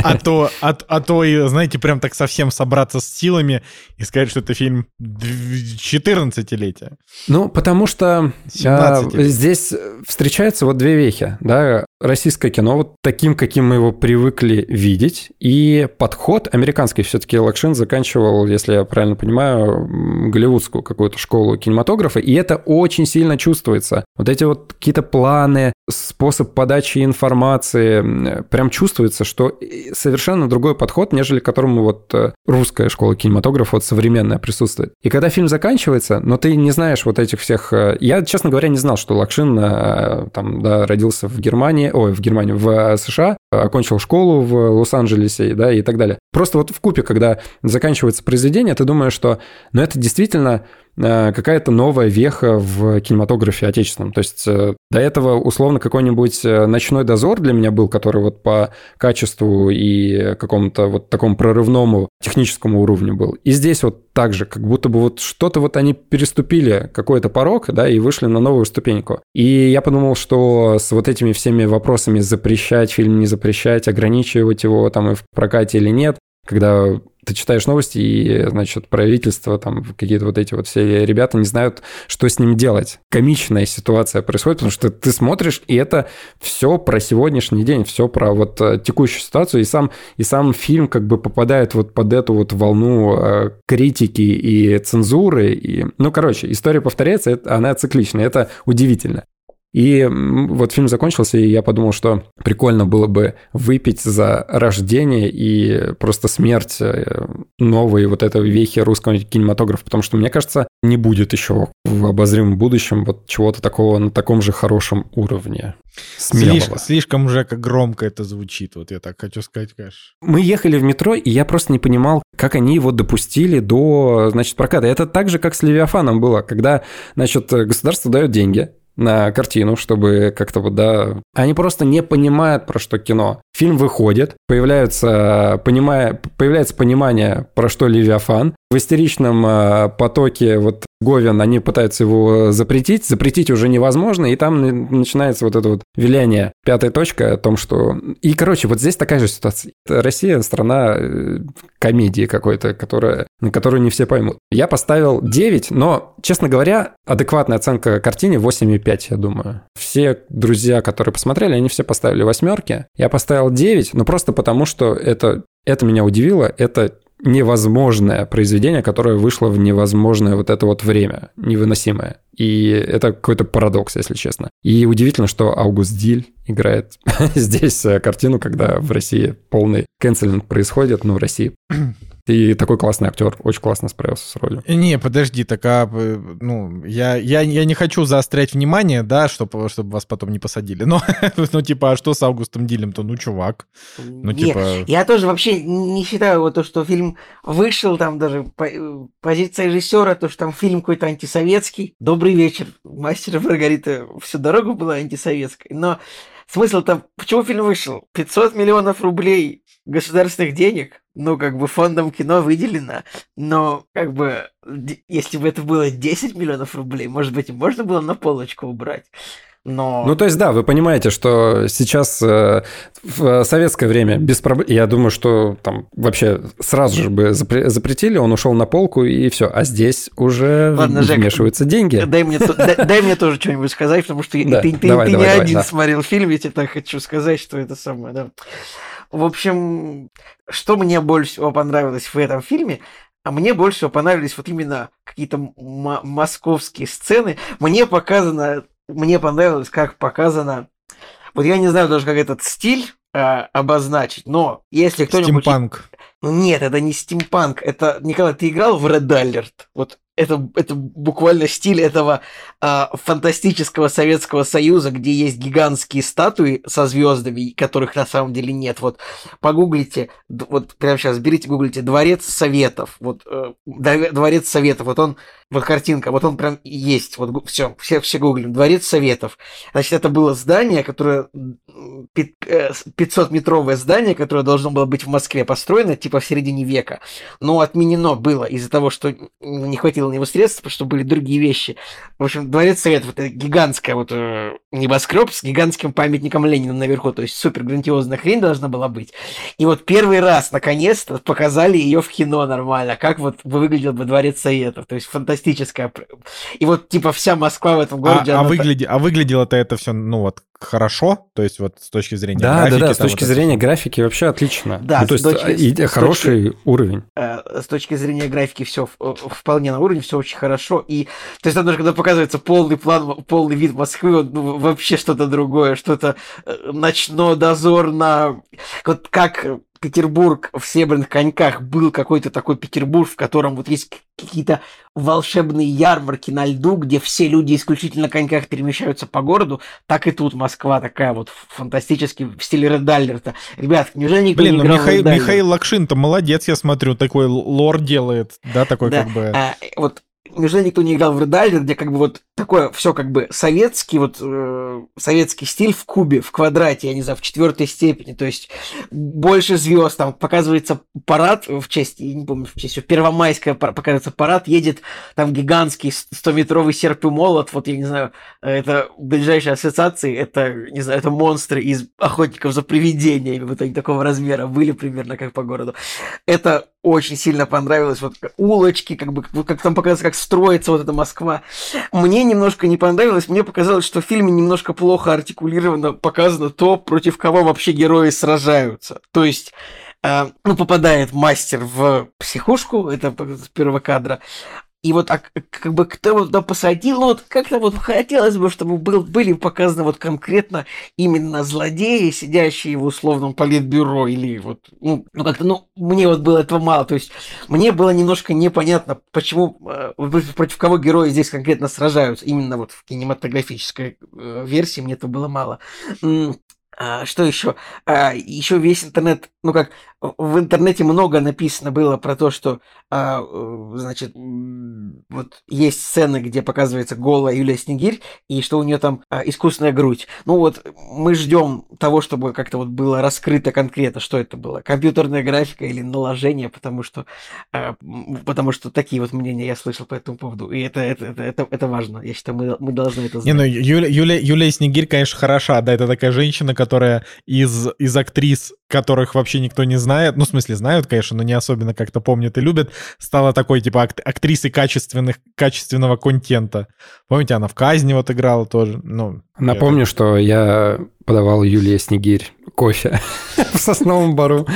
А то, а, а то, знаете, прям так совсем собраться с силами и сказать, что это фильм 14-летия. Ну, потому что а, здесь встречаются вот две вехи, да, российское кино вот таким, каким мы его привыкли видеть, и подход американский. Все-таки Лакшин заканчивал, если я правильно понимаю, голливудскую какую-то школу кинематографа, и это очень сильно чувствуется. Вот эти вот какие-то планы, способ подачи информации, прям чувствуется, что совершенно другой подход, нежели которому вот э, русская школа кинематографа вот современная присутствует. И когда фильм заканчивается, но ты не знаешь вот этих всех... Э, я, честно говоря, не знал, что Лакшин э, там, да, родился в Германии, ой, в Германии, в США, окончил школу в Лос-Анджелесе, да, и так далее. Просто вот в купе, когда заканчивается произведение, ты думаешь, что, ну, это действительно Э, какая-то новая веха в кинематографе отечественном. То есть э, до этого условно какой-нибудь э, «Ночной дозор» для меня был, который вот по качеству и какому-то вот такому прорывному техническому уровню был. И здесь вот так же, как будто бы вот что-то вот они переступили какой-то порог, да, и вышли на новую ступеньку. И я подумал, что с вот этими всеми вопросами запрещать фильм, не запрещать, ограничивать его там и в прокате или нет, когда ты читаешь новости, и, значит, правительство, там, какие-то вот эти вот все ребята не знают, что с ним делать. Комичная ситуация происходит, потому что ты смотришь, и это все про сегодняшний день, все про вот э, текущую ситуацию, и сам, и сам фильм как бы попадает вот под эту вот волну э, критики и цензуры, и, ну, короче, история повторяется, она цикличная, это удивительно. И вот фильм закончился, и я подумал, что прикольно было бы выпить за рождение и просто смерть э, новой вот этой вехи русского кинематографа, потому что, мне кажется, не будет еще в обозримом будущем вот чего-то такого на таком же хорошем уровне. Слишком, слишком уже как громко это звучит, вот я так хочу сказать, конечно. Мы ехали в метро, и я просто не понимал, как они его допустили до, значит, проката. Это так же, как с Левиафаном было, когда, значит, государство дает деньги, на картину, чтобы как-то вот, да... Они просто не понимают, про что кино. Фильм выходит, появляется, понимая, появляется понимание, про что Левиафан. В истеричном э, потоке вот Говен, они пытаются его запретить, запретить уже невозможно, и там начинается вот это вот виляние. Пятая точка о том, что... И, короче, вот здесь такая же ситуация. Россия — страна э, комедии какой-то, которая, на которую не все поймут. Я поставил 9, но, честно говоря, адекватная оценка картине 8,5, я думаю. Все друзья, которые посмотрели, они все поставили восьмерки. Я поставил 9, но просто потому, что это, это меня удивило. Это невозможное произведение, которое вышло в невозможное вот это вот время, невыносимое. И это какой-то парадокс, если честно. И удивительно, что Аугуст Диль играет здесь э, картину, когда в России полный канцелинг происходит, ну, в России и такой классный актер, очень классно справился с ролью. Не, подожди, так а, ну, я, я, я не хочу заострять внимание, да, чтобы, чтобы вас потом не посадили. Но, ну, типа, а что с Августом Дилем-то? Ну, чувак. Ну, типа... Нет, я тоже вообще не считаю вот то, что фильм вышел, там даже позиция режиссера, то, что там фильм какой-то антисоветский. Добрый вечер, мастер Маргарита всю дорогу была антисоветской. Но смысл-то, почему фильм вышел? 500 миллионов рублей государственных денег, ну, как бы фондом кино выделено, но, как бы, если бы это было 10 миллионов рублей, может быть, можно было на полочку убрать. Но... Ну, то есть, да, вы понимаете, что сейчас э, в советское время без проблем... Я думаю, что там вообще сразу же бы запре- запретили, он ушел на полку и все. А здесь уже Ладно, Жек, вмешиваются деньги. Дай мне, дай, тоже что-нибудь сказать, потому что ты, не один смотрел фильм, я тебе так хочу сказать, что это самое, да. В общем, что мне больше всего понравилось в этом фильме, а мне больше всего понравились вот именно какие-то м- московские сцены. Мне показано, мне понравилось, как показано, вот я не знаю даже, как этот стиль а, обозначить, но если кто-нибудь... Стимпанк. Нет, это не стимпанк. Это, Николай, ты играл в Red Alert? Вот это, это буквально стиль этого а, фантастического Советского Союза, где есть гигантские статуи со звездами, которых на самом деле нет. Вот погуглите, вот прямо сейчас берите, гуглите Дворец Советов. Вот э, Дворе- Дворец Советов, вот он, вот картинка, вот он прям есть. Вот все, все, все гуглим. Дворец Советов. Значит, это было здание, которое м, пи- э, 500-метровое здание, которое должно было быть в Москве построено, типа в середине века, но отменено было из-за того, что не хватило на него средств, потому что были другие вещи. В общем, Дворец Советов это гигантская вот э, небоскреб с гигантским памятником Ленина наверху, то есть супер грандиозная хрень должна была быть. И вот первый раз, наконец-то, показали ее в кино нормально, как вот выглядел бы Дворец Советов, то есть фантастическая. И вот типа вся Москва в этом А, городе. а, она та- выгляде- а выглядело-то это все, ну вот, хорошо? То есть вот с точки зрения Да, да, графики, да, с там точки вот это зрения графики вообще отлично. Да, ну, то с есть точки- и- с точки- хороший уровень. э, с точки зрения графики все вполне на уровне, все очень хорошо. И то есть там даже когда показывается полный план, полный вид Москвы, он, ну, вообще что-то другое, что-то э, ночной дозор на... Вот как Петербург в Северных коньках был какой-то такой Петербург, в котором вот есть какие-то волшебные ярмарки на льду, где все люди исключительно на коньках перемещаются по городу, так и тут Москва такая вот фантастически в стиле Редаллерта. Ребят, неужели никто Блин, не ну играл в Михаил, Лакшин-то молодец, я смотрю, такой лор делает, да, такой Да, как бы... А, вот неужели никто не играл в Alert, где как бы вот такое все как бы советский, вот э, советский стиль в кубе, в квадрате, я не знаю, в четвертой степени, то есть больше звезд, там показывается парад в честь, я не помню, в честь, Первомайская показывается парад, едет там гигантский 100-метровый серп и молот, вот я не знаю, это ближайшие ассоциации, это, не знаю, это монстры из охотников за привидениями, вот они такого размера были примерно как по городу. Это очень сильно понравилось, вот улочки, как бы, как там показывается, как строится вот эта Москва. Мне немножко не понравилось, мне показалось, что в фильме немножко плохо артикулировано показано то, против кого вообще герои сражаются. То есть э, ну, попадает мастер в психушку, это с первого кадра, и вот а, как бы кто его туда посадил, ну вот как-то вот хотелось бы, чтобы был, были показаны вот конкретно именно злодеи, сидящие в условном политбюро, или вот, ну, ну как-то, ну, мне вот было этого мало, то есть мне было немножко непонятно, почему, э, против кого герои здесь конкретно сражаются, именно вот в кинематографической э, версии мне это было мало. А, что еще? еще весь интернет, ну как, в интернете много написано было про то, что, а, значит, вот есть сцены, где показывается голая Юлия Снегирь, и что у нее там а, искусственная грудь. Ну вот мы ждем того, чтобы как-то вот было раскрыто конкретно, что это было, компьютерная графика или наложение, потому что, а, потому что такие вот мнения я слышал по этому поводу, и это, это, это, это, это важно. Я считаю, мы, мы должны это Не, знать. ну Юля, Юля, Юлия Снегирь, конечно, хороша, да, это такая женщина, которая из, из актрис, которых вообще никто не знает, ну, в смысле, знают, конечно, но не особенно как-то помнят и любят, стала такой, типа, ак- актрисой качественных, качественного контента. Помните, она в «Казни» вот играла тоже, ну... Напомню, что я подавал Юлии Снегирь кофе в сосновом бару.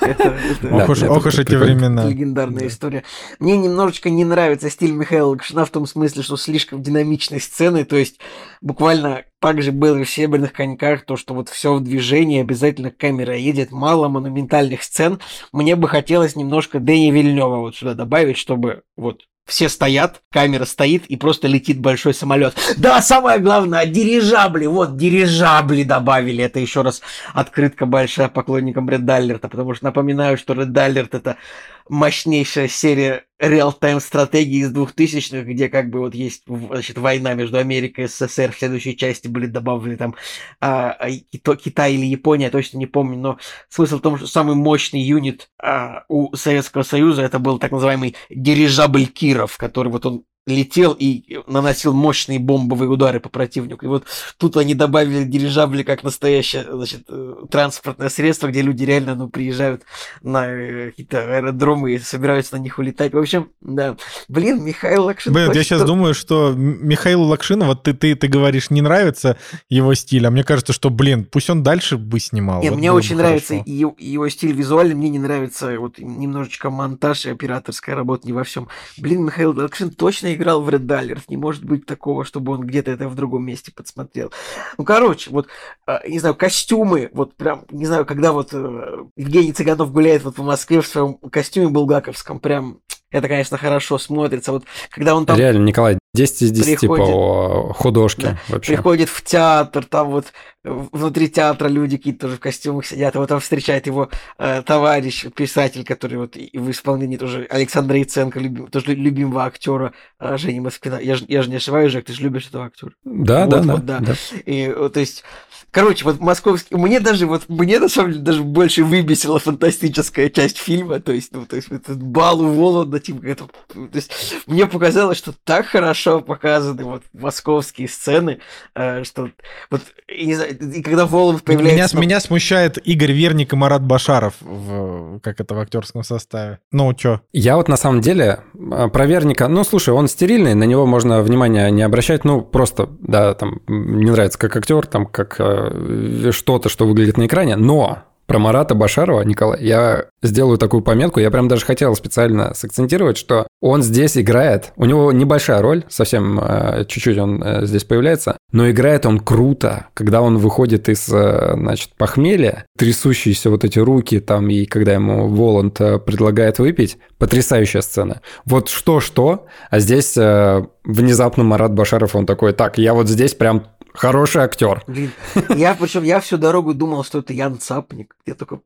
Это- это- Ох уж, это эти времена. Легендарная история. Мне немножечко не нравится стиль Михаила Лакшина в том смысле, что слишком динамичные сцены, то есть буквально так же было и в «Серебряных коньках», то, что вот все в движении, обязательно камера едет, мало монументальных сцен. Мне бы хотелось немножко Дэни Вильнева вот сюда добавить, чтобы вот все стоят, камера стоит, и просто летит большой самолет. Да, самое главное, дирижабли, вот, дирижабли добавили. Это еще раз открытка большая поклонникам Red Alert, потому что напоминаю, что Red Alert это мощнейшая серия реал-тайм стратегии из 2000-х, где как бы вот есть значит, война между Америкой и СССР, в следующей части были добавлены там а, а, Китай или Япония, точно не помню, но смысл в том, что самый мощный юнит а, у Советского Союза это был так называемый дирижабль Киров, который вот он летел и наносил мощные бомбовые удары по противнику. И вот тут они добавили дирижабли как настоящее значит, э, транспортное средство, где люди реально ну, приезжают на э, какие-то аэродромы и собираются на них улетать. В общем, да. Блин, Михаил Лакшин... Блин, я сейчас думаю, что Михаилу Лакшину, вот ты, ты, ты говоришь, не нравится его стиль, а мне кажется, что, блин, пусть он дальше бы снимал. Не, вот мне очень нравится его, его стиль визуальный, мне не нравится вот немножечко монтаж и операторская работа не во всем. Блин, Михаил Лакшин точно играл в Red Dallers. Не может быть такого, чтобы он где-то это в другом месте подсмотрел. Ну, короче, вот, а, не знаю, костюмы, вот прям, не знаю, когда вот э, Евгений Цыганов гуляет вот в Москве в своем костюме булгаковском, прям это, конечно, хорошо смотрится. Вот когда он там... Реально, Николай, 10 из 10 приходит, по художке да, вообще. Приходит в театр, там вот внутри театра люди какие-то тоже в костюмах сидят, и вот там встречает его э, товарищ, писатель, который вот в исполнении тоже Александра Яценко, любим, тоже любимого актера э, Жени Москвина. Я же я ж не ошибаюсь, Жек, ты же любишь этого актера. Да, вот, да, вот, да, да. да. И, то есть Короче, вот московский... Мне даже, вот, мне на самом деле даже больше выбесила фантастическая часть фильма, то есть, ну, то есть, этот бал у Волода, типа, это... То есть, мне показалось, что так хорошо показаны вот московские сцены, э, что вот, и, не знаю, и когда Воланд появляется... Меня, меня смущает Игорь Верник и Марат Башаров, в, как это в актерском составе. Ну, чё? Я вот на самом деле э, про Верника, ну, слушай, он стерильный, на него можно внимания не обращать, ну, просто, да, там, не нравится как актер, там, как Э, что-то, что выглядит на экране, но про Марата Башарова, Николай, я сделаю такую пометку, я прям даже хотел специально сакцентировать, что он здесь играет, у него небольшая роль, совсем э, чуть-чуть он э, здесь появляется, но играет он круто, когда он выходит из, значит, похмелья, трясущиеся вот эти руки там, и когда ему Воланд предлагает выпить, потрясающая сцена. Вот что-что, а здесь внезапно Марат Башаров, он такой, так, я вот здесь прям Хороший актер. Блин, я причем я всю дорогу думал, что это Ян Цапник. Я только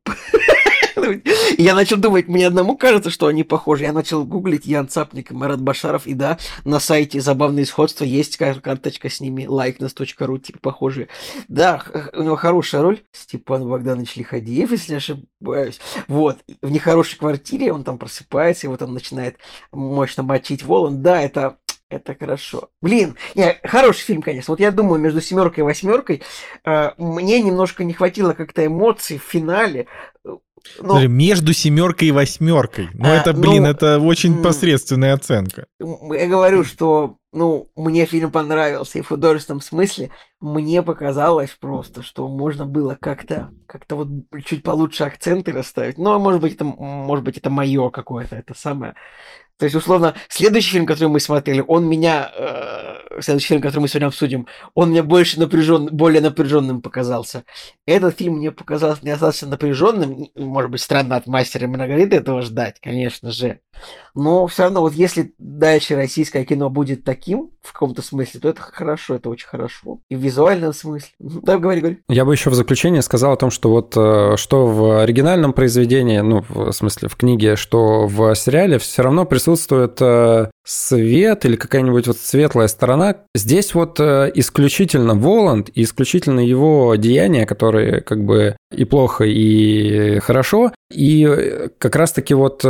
я начал думать, мне одному кажется, что они похожи. Я начал гуглить Ян Цапник и Марат Башаров, и да, на сайте «Забавные сходства» есть карточка с ними, likeness.ru, типа похожие. Да, у него хорошая роль, Степан Богданович Лиходеев, если не ошибаюсь. Вот, в нехорошей квартире он там просыпается, вот он начинает мощно мочить Волан. Да, это это хорошо. Блин, не, хороший фильм, конечно. Вот я думаю, между семеркой и восьмеркой э, мне немножко не хватило как-то эмоций в финале. Но... Смотри, между семеркой и восьмеркой. Ну, а, это, блин, ну, это очень посредственная оценка. Я говорю, что ну, мне фильм понравился, и в художественном смысле мне показалось просто, что можно было как-то как-то вот чуть получше акценты расставить. Но, может быть, это, может быть, это мое какое-то, это самое то есть, условно, следующий фильм, который мы смотрели, он меня, э, следующий фильм, который мы сегодня обсудим, он мне больше напряжен, более напряженным показался. Этот фильм мне показался недостаточно напряженным. Может быть, странно от мастера Маргариты этого ждать, конечно же. Но все равно, вот если дальше российское кино будет таким, в каком-то смысле, то это хорошо, это очень хорошо. И в визуальном смысле. Да, говори, говори. Я бы еще в заключение сказал о том, что вот э, что в оригинальном произведении, ну, в смысле, в книге, что в сериале все равно присутствует э, свет или какая-нибудь вот светлая сторона. Здесь вот э, исключительно Воланд и исключительно его деяния, которые как бы и плохо, и хорошо. И как раз-таки вот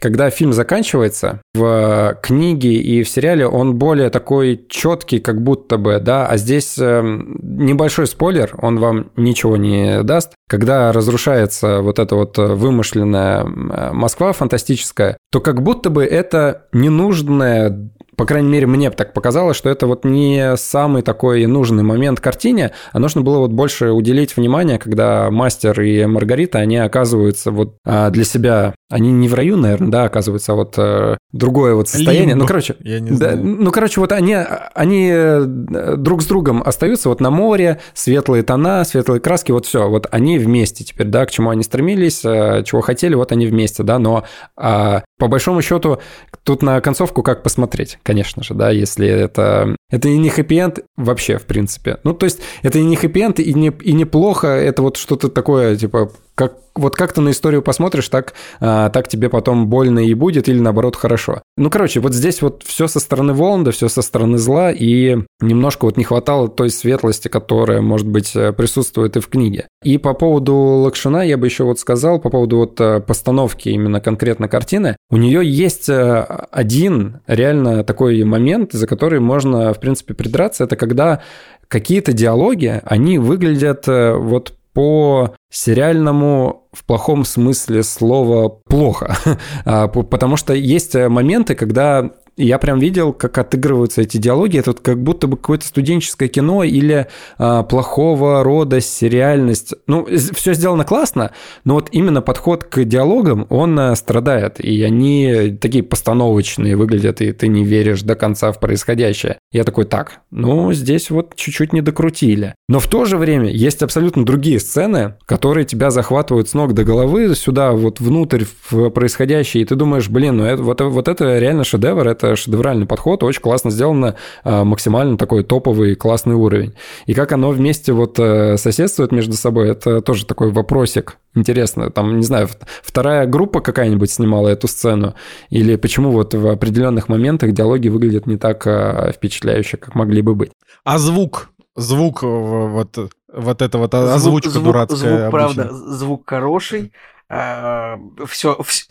когда фильм заканчивается, в книге и в сериале он более такой четкий, как будто бы, да, а здесь небольшой спойлер, он вам ничего не даст. Когда разрушается вот эта вот вымышленная Москва фантастическая, то как будто бы это ненужная по крайней мере, мне так показалось, что это вот не самый такой нужный момент картине, а нужно было вот больше уделить внимание, когда мастер и Маргарита, они оказываются вот а, для себя, они не в раю, наверное, да, оказываются, а вот э, другое вот состояние. Лимбо. Ну, короче, я не знаю. Да, ну, короче, вот они, они э, друг с другом остаются вот на море, светлые тона, светлые краски, вот все, вот они вместе теперь, да, к чему они стремились, э, чего хотели, вот они вместе, да, но а, по большому счету тут на концовку как посмотреть, конечно же, да, если это Это и не хэппи-энд вообще, в принципе. Ну, то есть, это и не хэппи-энд, и не, и неплохо, это вот что-то такое, типа, как, вот как ты на историю посмотришь, так, а, так тебе потом больно и будет, или наоборот хорошо. Ну, короче, вот здесь вот все со стороны Воланда, все со стороны зла, и немножко вот не хватало той светлости, которая, может быть, э, присутствует и в книге. И по поводу Лакшина я бы еще вот сказал, по поводу вот э, постановки именно конкретно картины, у нее есть э, один реально такой момент, за который можно, в принципе, придраться, это когда какие-то диалоги, они выглядят вот по сериальному в плохом смысле слова плохо. А, потому что есть моменты, когда я прям видел, как отыгрываются эти диалоги. Это вот как будто бы какое-то студенческое кино или а, плохого рода сериальность. Ну, все сделано классно, но вот именно подход к диалогам, он а, страдает. И они такие постановочные выглядят, и ты не веришь до конца в происходящее. Я такой, так, ну, здесь вот чуть-чуть не докрутили. Но в то же время есть абсолютно другие сцены, которые тебя захватывают с ног до головы, сюда вот внутрь в происходящее, и ты думаешь, блин, ну это, вот, вот это реально шедевр, это шедевральный подход, очень классно сделано, а, максимально такой топовый классный уровень. И как оно вместе вот э, соседствует между собой, это тоже такой вопросик. Интересно, там, не знаю, вторая группа какая-нибудь снимала эту сцену, или почему вот в определенных моментах диалоги выглядят не так а, впечатляюще, как могли бы быть. А звук? Звук вот, вот это вот озвучка звук, дурацкая. Звук, правда, звук хороший. все, все,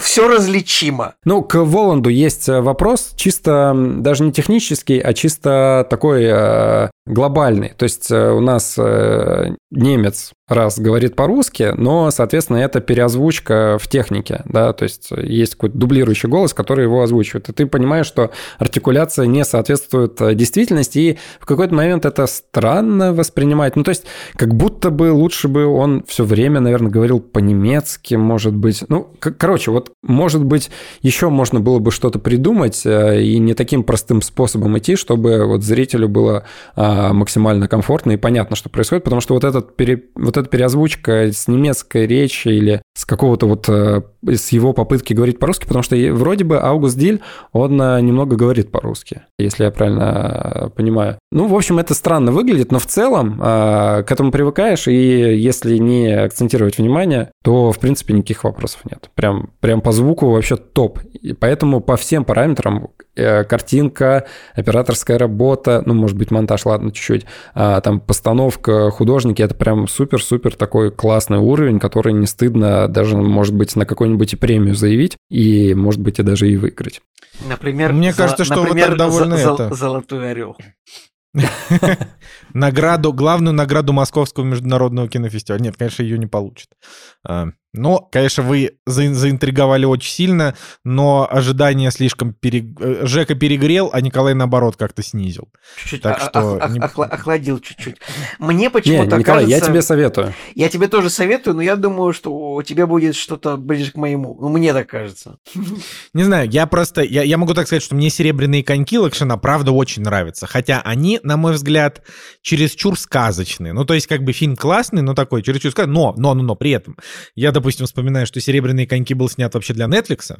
все различимо. Ну, к Воланду есть э, вопрос, чисто даже не технический, а чисто такой э, глобальный. То есть э, у нас э, немец раз говорит по-русски, но, соответственно, это переозвучка в технике, да, то есть есть какой-то дублирующий голос, который его озвучивает, и ты понимаешь, что артикуляция не соответствует э, действительности, и в какой-то момент это странно воспринимать, ну, то есть как будто бы лучше бы он все время, наверное, говорил по-немецки, может быть, ну, короче, вот, может быть, еще можно было бы что-то придумать и не таким простым способом идти, чтобы вот зрителю было а, максимально комфортно и понятно, что происходит, потому что вот этот пере, вот эта переозвучка с немецкой речи или с какого-то вот, э, с его попытки говорить по-русски, потому что вроде бы Аугуст Диль, он э, немного говорит по-русски, если я правильно э, понимаю. Ну, в общем, это странно выглядит, но в целом к этому привыкаешь, и если не акцентировать внимание, то, в принципе, никаких вопросов нет. Прям, прям по звуку вообще топ. И поэтому по всем параметрам картинка, операторская работа, ну, может быть, монтаж, ладно, чуть-чуть, а, там постановка, художники, это прям супер-супер такой классный уровень, который не стыдно даже, может быть, на какую-нибудь и премию заявить, и, может быть, и даже и выиграть. Например, Мне кажется, что например, вы так довольны за, это. Золотой орел. Награду, главную награду Московского международного кинофестиваля. Нет, конечно, ее не получит. А, но, конечно, вы за, заинтриговали очень сильно, но ожидания слишком... Пере... Э, Жека перегрел, а Николай, наоборот, как-то снизил. Чуть-чуть так что ох, не... охладил чуть-чуть. Мне почему-то не, Николай, кажется... я тебе советую. Я тебе тоже советую, но я думаю, что у тебя будет что-то ближе к моему. Ну, мне так кажется. Не знаю, я просто... Я, я могу так сказать, что мне «Серебряные коньки» Лакшина, правда, очень нравятся. Хотя они, на мой взгляд, чересчур сказочные. Ну, то есть, как бы фильм классный, но такой, чересчур сказочный. Но, но, но, но, при этом я, допустим, вспоминаю, что «Серебряные коньки» был снят вообще для Netflix.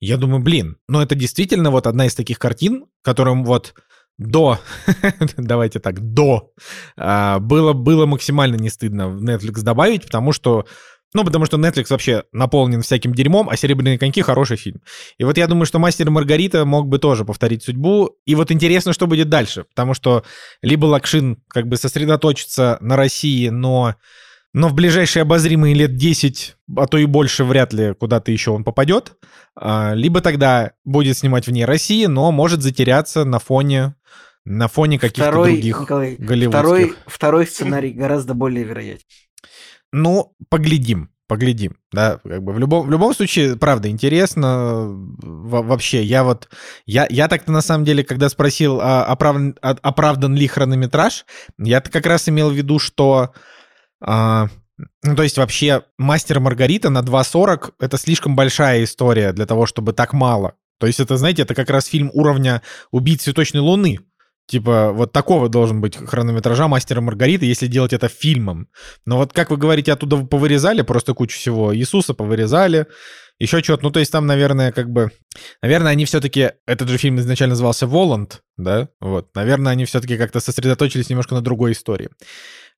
Я думаю, блин, ну это действительно вот одна из таких картин, которым вот до, давайте так, до, а, было, было максимально не стыдно в Netflix добавить, потому что ну, потому что Netflix вообще наполнен всяким дерьмом, а «Серебряные коньки» — хороший фильм. И вот я думаю, что «Мастер и Маргарита» мог бы тоже повторить судьбу. И вот интересно, что будет дальше. Потому что либо Лакшин как бы сосредоточится на России, но но в ближайшие обозримые лет 10, а то и больше вряд ли куда-то еще он попадет. А, либо тогда будет снимать вне России, но может затеряться на фоне на фоне каких-то второй, других Николай, голливудских. Второй, второй сценарий гораздо более вероятен. Ну, поглядим, поглядим, да, как бы в любом, в любом случае, правда, интересно вообще, я вот, я, я так-то на самом деле, когда спросил, а, оправдан, оправдан ли хронометраж, я-то как раз имел в виду, что а, ну, то есть вообще «Мастер Маргарита» на 2.40 — это слишком большая история для того, чтобы так мало. То есть это, знаете, это как раз фильм уровня «Убить цветочной луны». типа, вот такого должен быть хронометража «Мастера Маргариты», если делать это фильмом. Но вот, как вы говорите, оттуда повырезали просто кучу всего. Иисуса повырезали, еще что-то. Ну, то есть там, наверное, как бы... Наверное, они все-таки... Этот же фильм изначально назывался «Воланд», да? Вот. Наверное, они все-таки как-то сосредоточились немножко на другой истории.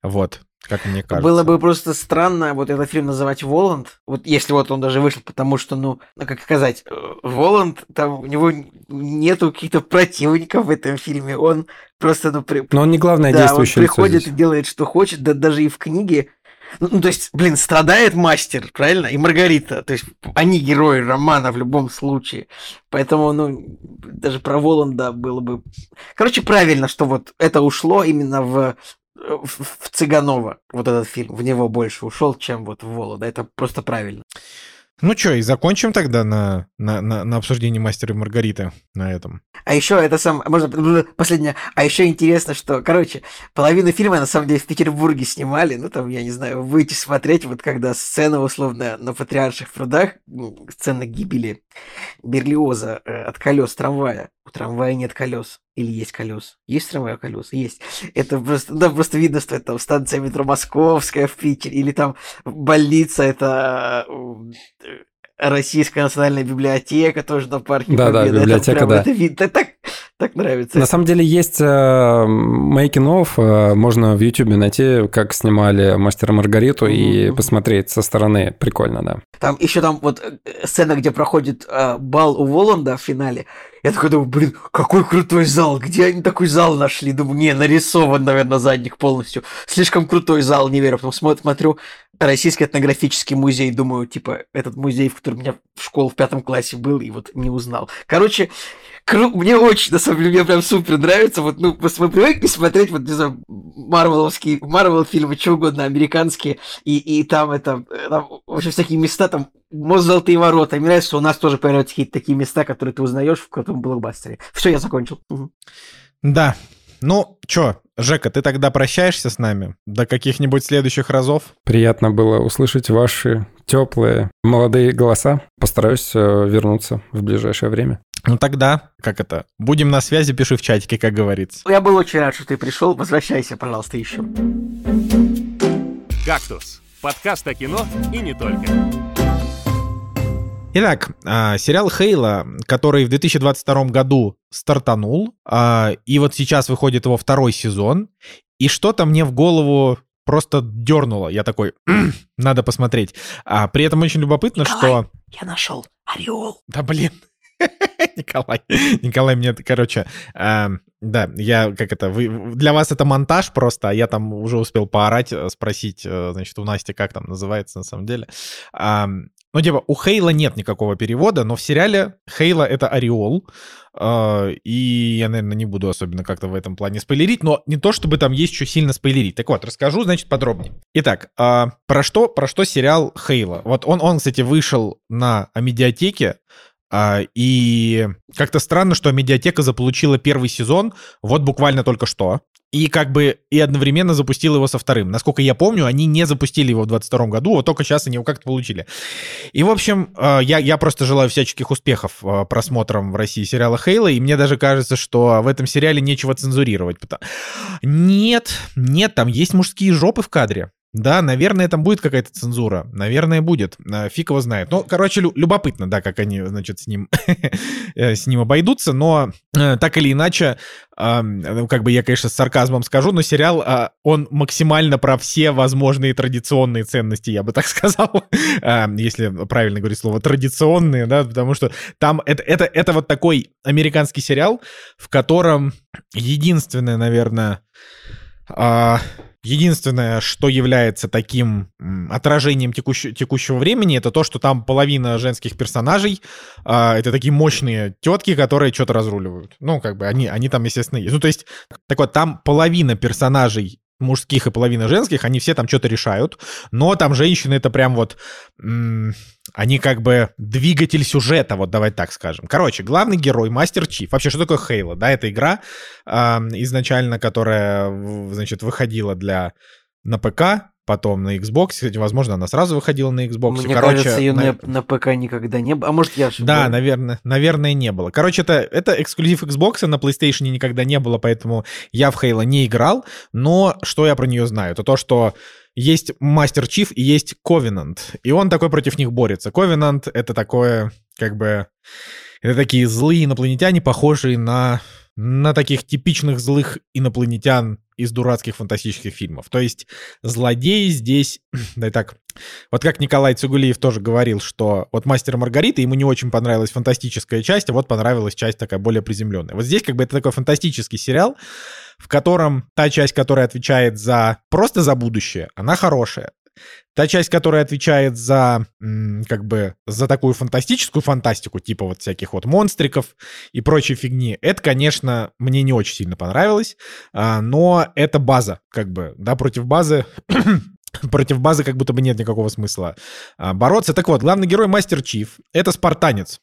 Вот, как мне кажется. Было бы просто странно вот этот фильм называть Воланд, вот если вот он даже вышел, потому что, ну, ну как сказать, э, Воланд, там у него нету каких-то противников в этом фильме, он просто, ну... При... Но он не главное да, действующее он приходит и делает, что хочет, да даже и в книге ну, ну, то есть, блин, страдает мастер, правильно? И Маргарита. То есть, они герои романа в любом случае. Поэтому, ну, даже про Воланда было бы... Короче, правильно, что вот это ушло именно в в, в Цыганова, вот этот фильм, в него больше ушел, чем вот в Волода. Это просто правильно. Ну что, и закончим тогда на, на, на, на обсуждении мастера и Маргариты на этом. А еще это сам, можно последнее. А еще интересно, что, короче, половину фильма на самом деле в Петербурге снимали. Ну там, я не знаю, выйти смотреть, вот когда сцена условно на Патриарших прудах, ну, сцена гибели Берлиоза э, от колес трамвая. У трамвая нет колес. Или есть колес? Есть трамвай колеса? Есть. Это просто, да, просто видно, что это станция метро Московская в Питере, или там больница, это э, Российская национальная библиотека тоже на парке да, Победы. Да, библиотека, это прям, да. Это, это так, так нравится. На самом деле есть making of, э, можно в YouTube найти, как снимали Мастера Маргариту mm-hmm. и посмотреть со стороны. Прикольно, да. Там еще там вот э, сцена, где проходит э, бал у Воланда в финале. Я такой думаю, блин, какой крутой зал, где они такой зал нашли? Думаю, не, нарисован, наверное, задник полностью. Слишком крутой зал, не верю. Потом смотрю, Российский этнографический музей, думаю, типа, этот музей, в котором меня в школе в пятом классе был, и вот не узнал. Короче, кру... мне очень, на самом деле, мне прям супер нравится. Вот, ну, мы привыкли смотреть, вот, не знаю, марвеловские, марвел фильмы, что угодно, американские, и, и там это, там, в общем, всякие места, там, мост Золотые ворота. Мне нравится, что у нас тоже появляются какие-то такие места, которые ты узнаешь в каком-то блокбастере. Все, я закончил. Угу. Да, ну, чё, Жека, ты тогда прощаешься с нами? До каких-нибудь следующих разов? Приятно было услышать ваши теплые молодые голоса. Постараюсь э, вернуться в ближайшее время. Ну тогда, как это, будем на связи, пиши в чатике, как говорится. Я был очень рад, что ты пришел. Возвращайся, пожалуйста, еще. «Кактус» — подкаст о кино и не только. Итак, а, сериал Хейла, который в 2022 году стартанул, а, и вот сейчас выходит его второй сезон, и что-то мне в голову просто дернуло. Я такой, надо посмотреть. А при этом очень любопытно, Николай, что... я нашел Ореол. Да блин. Николай, Николай, мне, короче, э, да, я, как это, вы, для вас это монтаж просто, а я там уже успел поорать, э, спросить, э, значит, у Насти, как там называется на самом деле. Э, ну, типа, у Хейла нет никакого перевода, но в сериале Хейла — это Ореол, э, и я, наверное, не буду особенно как-то в этом плане спойлерить, но не то, чтобы там есть что сильно спойлерить. Так вот, расскажу, значит, подробнее. Итак, э, про что, про что сериал Хейла? Вот он, он, кстати, вышел на медиатеке, а, и как-то странно, что медиатека заполучила первый сезон вот буквально только что. И как бы и одновременно запустила его со вторым. Насколько я помню, они не запустили его в 22 году, вот только сейчас они его как-то получили. И, в общем, а, я, я просто желаю всяческих успехов а, просмотрам в России сериала Хейла, и мне даже кажется, что в этом сериале нечего цензурировать. Нет, нет, там есть мужские жопы в кадре. Да, наверное, там будет какая-то цензура. Наверное, будет. А, фиг его знает. Ну, короче, любопытно, да, как они, значит, с ним, э, с ним обойдутся. Но э, так или иначе, ну, как бы я, конечно, с сарказмом скажу, но сериал, а, он максимально про все возможные традиционные ценности, я бы так сказал, если правильно говорить слово традиционные, да, потому что там это, это, это вот такой американский сериал, в котором единственное, наверное, а, Единственное, что является таким отражением текущ... текущего времени, это то, что там половина женских персонажей э, это такие мощные тетки, которые что-то разруливают. Ну, как бы они, они там, естественно, есть. Ну, то есть, так вот, там половина персонажей мужских и половина женских, они все там что-то решают, но там женщины это прям вот, они как бы двигатель сюжета, вот давай так скажем. Короче, главный герой, Мастер Чиф. Вообще, что такое Хейла? Да, это игра э, изначально, которая, значит, выходила для на ПК, потом на Xbox. Кстати, возможно, она сразу выходила на Xbox. Мне Короче, кажется, ее на- на... ПК никогда не было. А может, я Да, ошибаюсь? наверное, наверное, не было. Короче, это, это эксклюзив Xbox, на PlayStation никогда не было, поэтому я в Halo не играл. Но что я про нее знаю? Это то, что есть Мастер Чиф и есть Covenant. И он такой против них борется. Covenant — это такое, как бы... Это такие злые инопланетяне, похожие на, на таких типичных злых инопланетян из дурацких фантастических фильмов. То есть злодеи здесь... Да и так, вот как Николай Цугулиев тоже говорил, что вот «Мастер Маргарита» ему не очень понравилась фантастическая часть, а вот понравилась часть такая более приземленная. Вот здесь как бы это такой фантастический сериал, в котором та часть, которая отвечает за просто за будущее, она хорошая. Та часть, которая отвечает за, как бы, за такую фантастическую фантастику, типа вот всяких вот монстриков и прочей фигни, это, конечно, мне не очень сильно понравилось, а, но это база, как бы, да, против базы против базы как будто бы нет никакого смысла а, бороться. Так вот, главный герой Мастер Чиф — это спартанец.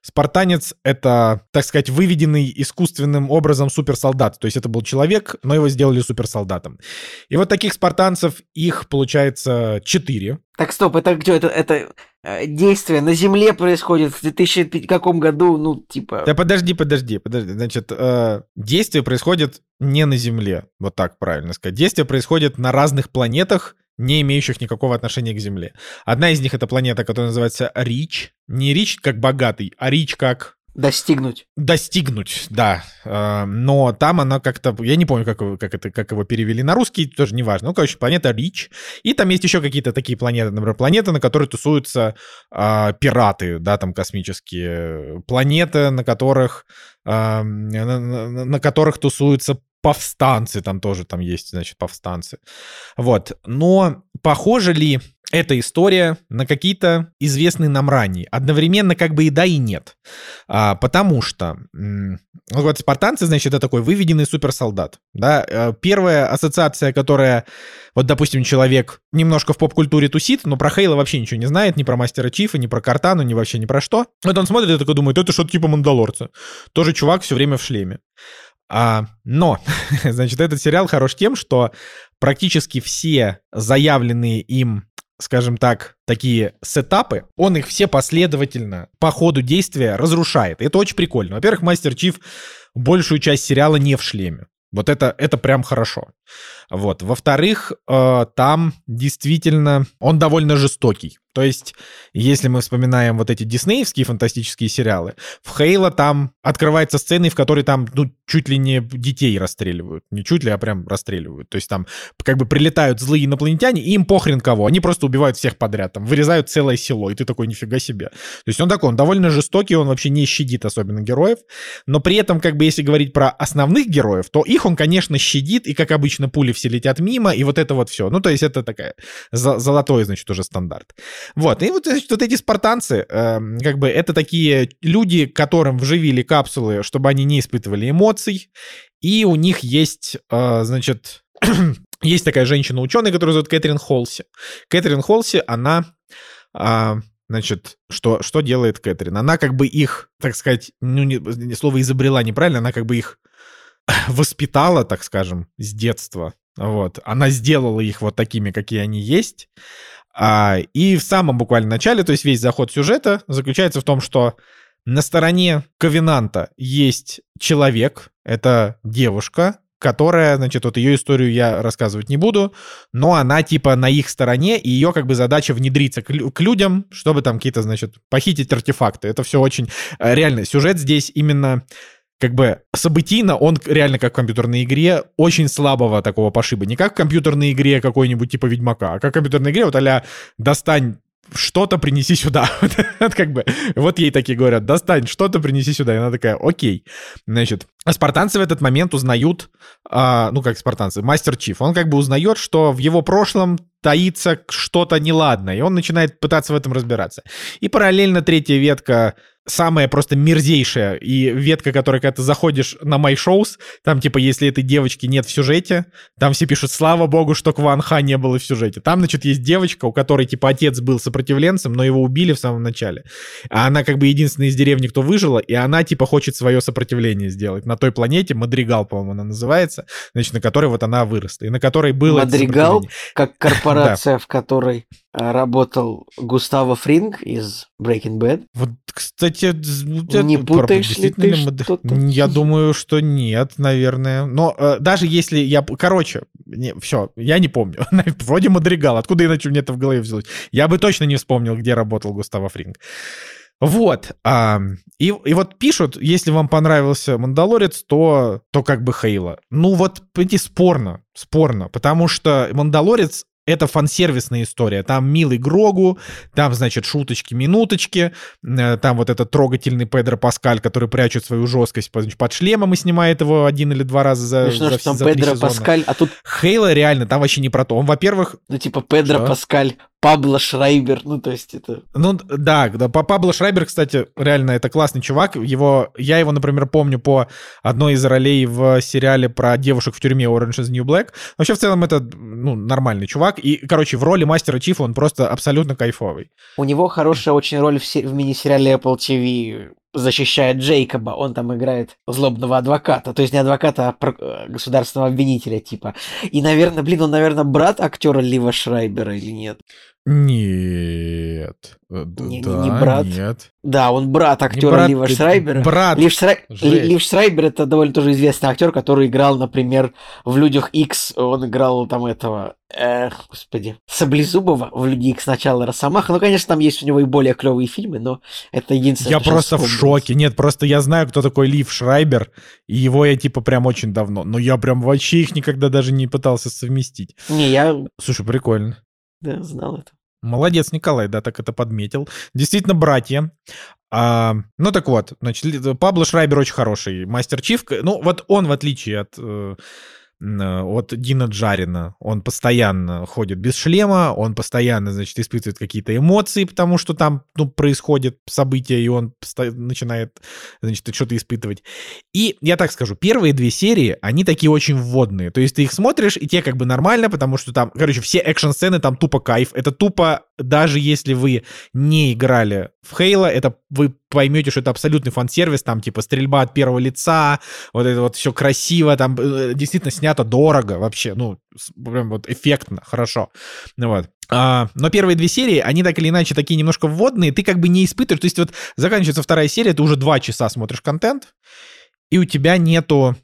Спартанец — это, так сказать, выведенный искусственным образом суперсолдат. То есть это был человек, но его сделали суперсолдатом. И вот таких спартанцев, их, получается, четыре. Так, стоп, это где? Это, это действие на Земле происходит в 2005 каком году? Ну, типа... Да подожди, подожди, подожди. Значит, э, действие происходит не на Земле, вот так правильно сказать. Действие происходит на разных планетах, не имеющих никакого отношения к Земле. Одна из них — это планета, которая называется Рич. Не Рич как богатый, а Рич как Достигнуть. достигнуть, да. Э, Но там она как-то, я не помню, как, как, это, как его перевели на русский, тоже не важно. Ну, короче, планета Рич. И там есть еще какие-то такие планеты, например, планеты, на которой тусуются а, пираты, да, там космические. Планеты, на которых, а, на, на- которых тусуются повстанцы, там тоже там есть, значит, повстанцы. Вот. Но похожа ли эта история на какие-то известные нам ранее? Одновременно как бы и да, и нет. А, потому что м, вот спартанцы, значит, это такой выведенный суперсолдат. Да? Э, Первая ассоциация, которая, вот, допустим, человек немножко в поп-культуре тусит, но про Хейла вообще ничего не знает, ни про Мастера Чифа, ни про Картану, ни вообще ни про что. Вот он смотрит и такой думает, это что-то типа Мандалорца. Тоже чувак все время в шлеме. А, но, значит, этот сериал хорош тем, что практически все заявленные им скажем так, такие сетапы, он их все последовательно по ходу действия разрушает. Это очень прикольно. Во-первых, Мастер Чиф большую часть сериала не в шлеме. Вот это, это прям хорошо. Вот. Во-вторых, э, там действительно он довольно жестокий. То есть, если мы вспоминаем вот эти диснеевские фантастические сериалы, в Хейла там открывается сцены, в которой там, ну, чуть ли не детей расстреливают. Не чуть ли, а прям расстреливают. То есть там как бы прилетают злые инопланетяне, и им похрен кого. Они просто убивают всех подряд. Там вырезают целое село, и ты такой, нифига себе. То есть он такой, он довольно жестокий, он вообще не щадит особенно героев. Но при этом, как бы, если говорить про основных героев, то их он, конечно, щадит, и, как обычно, пули все летят мимо, и вот это вот все. Ну, то есть это такая золотой, значит, уже стандарт. Вот, и вот, значит, вот эти спартанцы, эм, как бы, это такие люди, которым вживили капсулы, чтобы они не испытывали эмоций, и у них есть, э, значит, есть такая женщина-ученый, которую зовут Кэтрин Холси. Кэтрин Холси, она, а, значит, что, что делает Кэтрин? Она как бы их, так сказать, ну, не- слово изобрела неправильно, она как бы их воспитала, так скажем, с детства. Вот. Она сделала их вот такими, какие они есть. А, и в самом буквально начале, то есть весь заход сюжета заключается в том, что на стороне Ковенанта есть человек, это девушка, которая, значит, вот ее историю я рассказывать не буду, но она типа на их стороне, и ее как бы задача внедриться к, к людям, чтобы там какие-то, значит, похитить артефакты. Это все очень э, реально. Сюжет здесь именно как бы событийно он реально как в компьютерной игре очень слабого такого пошиба. Не как в компьютерной игре какой-нибудь типа Ведьмака, а как в компьютерной игре вот а достань что-то принеси сюда. Как бы, вот ей такие говорят, достань что-то, принеси сюда. И она такая, окей. Значит, а спартанцы в этот момент узнают, а, ну как спартанцы, мастер Чиф, он как бы узнает, что в его прошлом таится что-то неладное, и он начинает пытаться в этом разбираться. И параллельно третья ветка самая просто мерзейшая. И ветка, которая, когда ты заходишь на My Shows, там, типа, если этой девочки нет в сюжете, там все пишут, слава богу, что Кван Ха не было в сюжете. Там, значит, есть девочка, у которой, типа, отец был сопротивленцем, но его убили в самом начале. А она, как бы, единственная из деревни, кто выжила, и она, типа, хочет свое сопротивление сделать. На той планете, Мадригал, по-моему, она называется, значит, на которой вот она выросла, и на которой было... Мадригал, как корпорация, в которой а, работал Густаво Фринг из Breaking Bad. Вот, кстати, не путаешь ли ты что-то? Я думаю, что нет, наверное. Но э, даже если я... Короче, не, все, я не помню. Вроде Мадригал. Откуда иначе мне это в голове взялось? Я бы точно не вспомнил, где работал Густаво Фринг. Вот. А, и, и вот пишут, если вам понравился Мандалорец, то, то как бы Хейла. Ну вот, эти спорно, спорно, потому что Мандалорец это фансервисная история. Там милый Грогу, там, значит, шуточки-минуточки, э, там вот этот трогательный Педро Паскаль, который прячет свою жесткость под шлемом и снимает его один или два раза за, Смешно, за, что там за Педро Паскаль, а тут... Хейла реально, там вообще не про то. Он, во-первых... Ну, типа Педро что? Паскаль Пабло Шрайбер, ну то есть это... Ну да, да, Пабло Шрайбер, кстати, реально это классный чувак. Его, я его, например, помню по одной из ролей в сериале про девушек в тюрьме Orange is New Black. Вообще в целом это ну, нормальный чувак. И, короче, в роли мастера Чифа он просто абсолютно кайфовый. У него хорошая очень роль в, в мини-сериале Apple TV защищает Джейкоба, он там играет злобного адвоката, то есть не адвоката, а э, государственного обвинителя типа. И, наверное, блин, он, наверное, брат актера Лива Шрайбера или нет? Нет. Э, не, да, не брат. Нет. Да, он брат актера Лива Шрайбера. Брат. Лив, Шрай... Лив Шрайбер это довольно тоже известный актер, который играл, например, в Людях X. Он играл там этого, эх, господи, Саблезубова в Люди X начала Росомаха. Ну, конечно, там есть у него и более клевые фильмы, но это единственное. Я просто в шоке. Нет, просто я знаю, кто такой Лив Шрайбер, и его я типа прям очень давно. Но я прям вообще их никогда даже не пытался совместить. Не, я... Слушай, прикольно. Да, знал это. Молодец, Николай, да, так это подметил. Действительно, братья. А, ну так вот, значит, Пабло Шрайбер очень хороший мастер Чиф. Ну вот он, в отличие от Э, от Дина Джарина. Он постоянно ходит без шлема, он постоянно, значит, испытывает какие-то эмоции, потому что там, ну, происходит события, и он начинает, значит, что-то испытывать. И я так скажу, первые две серии, они такие очень вводные. То есть ты их смотришь, и те как бы нормально, потому что там, короче, все экшн-сцены там тупо кайф. Это тупо, даже если вы не играли в Хейла, это вы поймете, что это абсолютный фан-сервис, там типа стрельба от первого лица, вот это вот все красиво, там э, действительно снято дорого вообще, ну, прям вот эффектно, хорошо. Ну вот. А, но первые две серии, они так или иначе такие немножко вводные, ты как бы не испытываешь, то есть вот заканчивается вторая серия, ты уже два часа смотришь контент, и у тебя нету,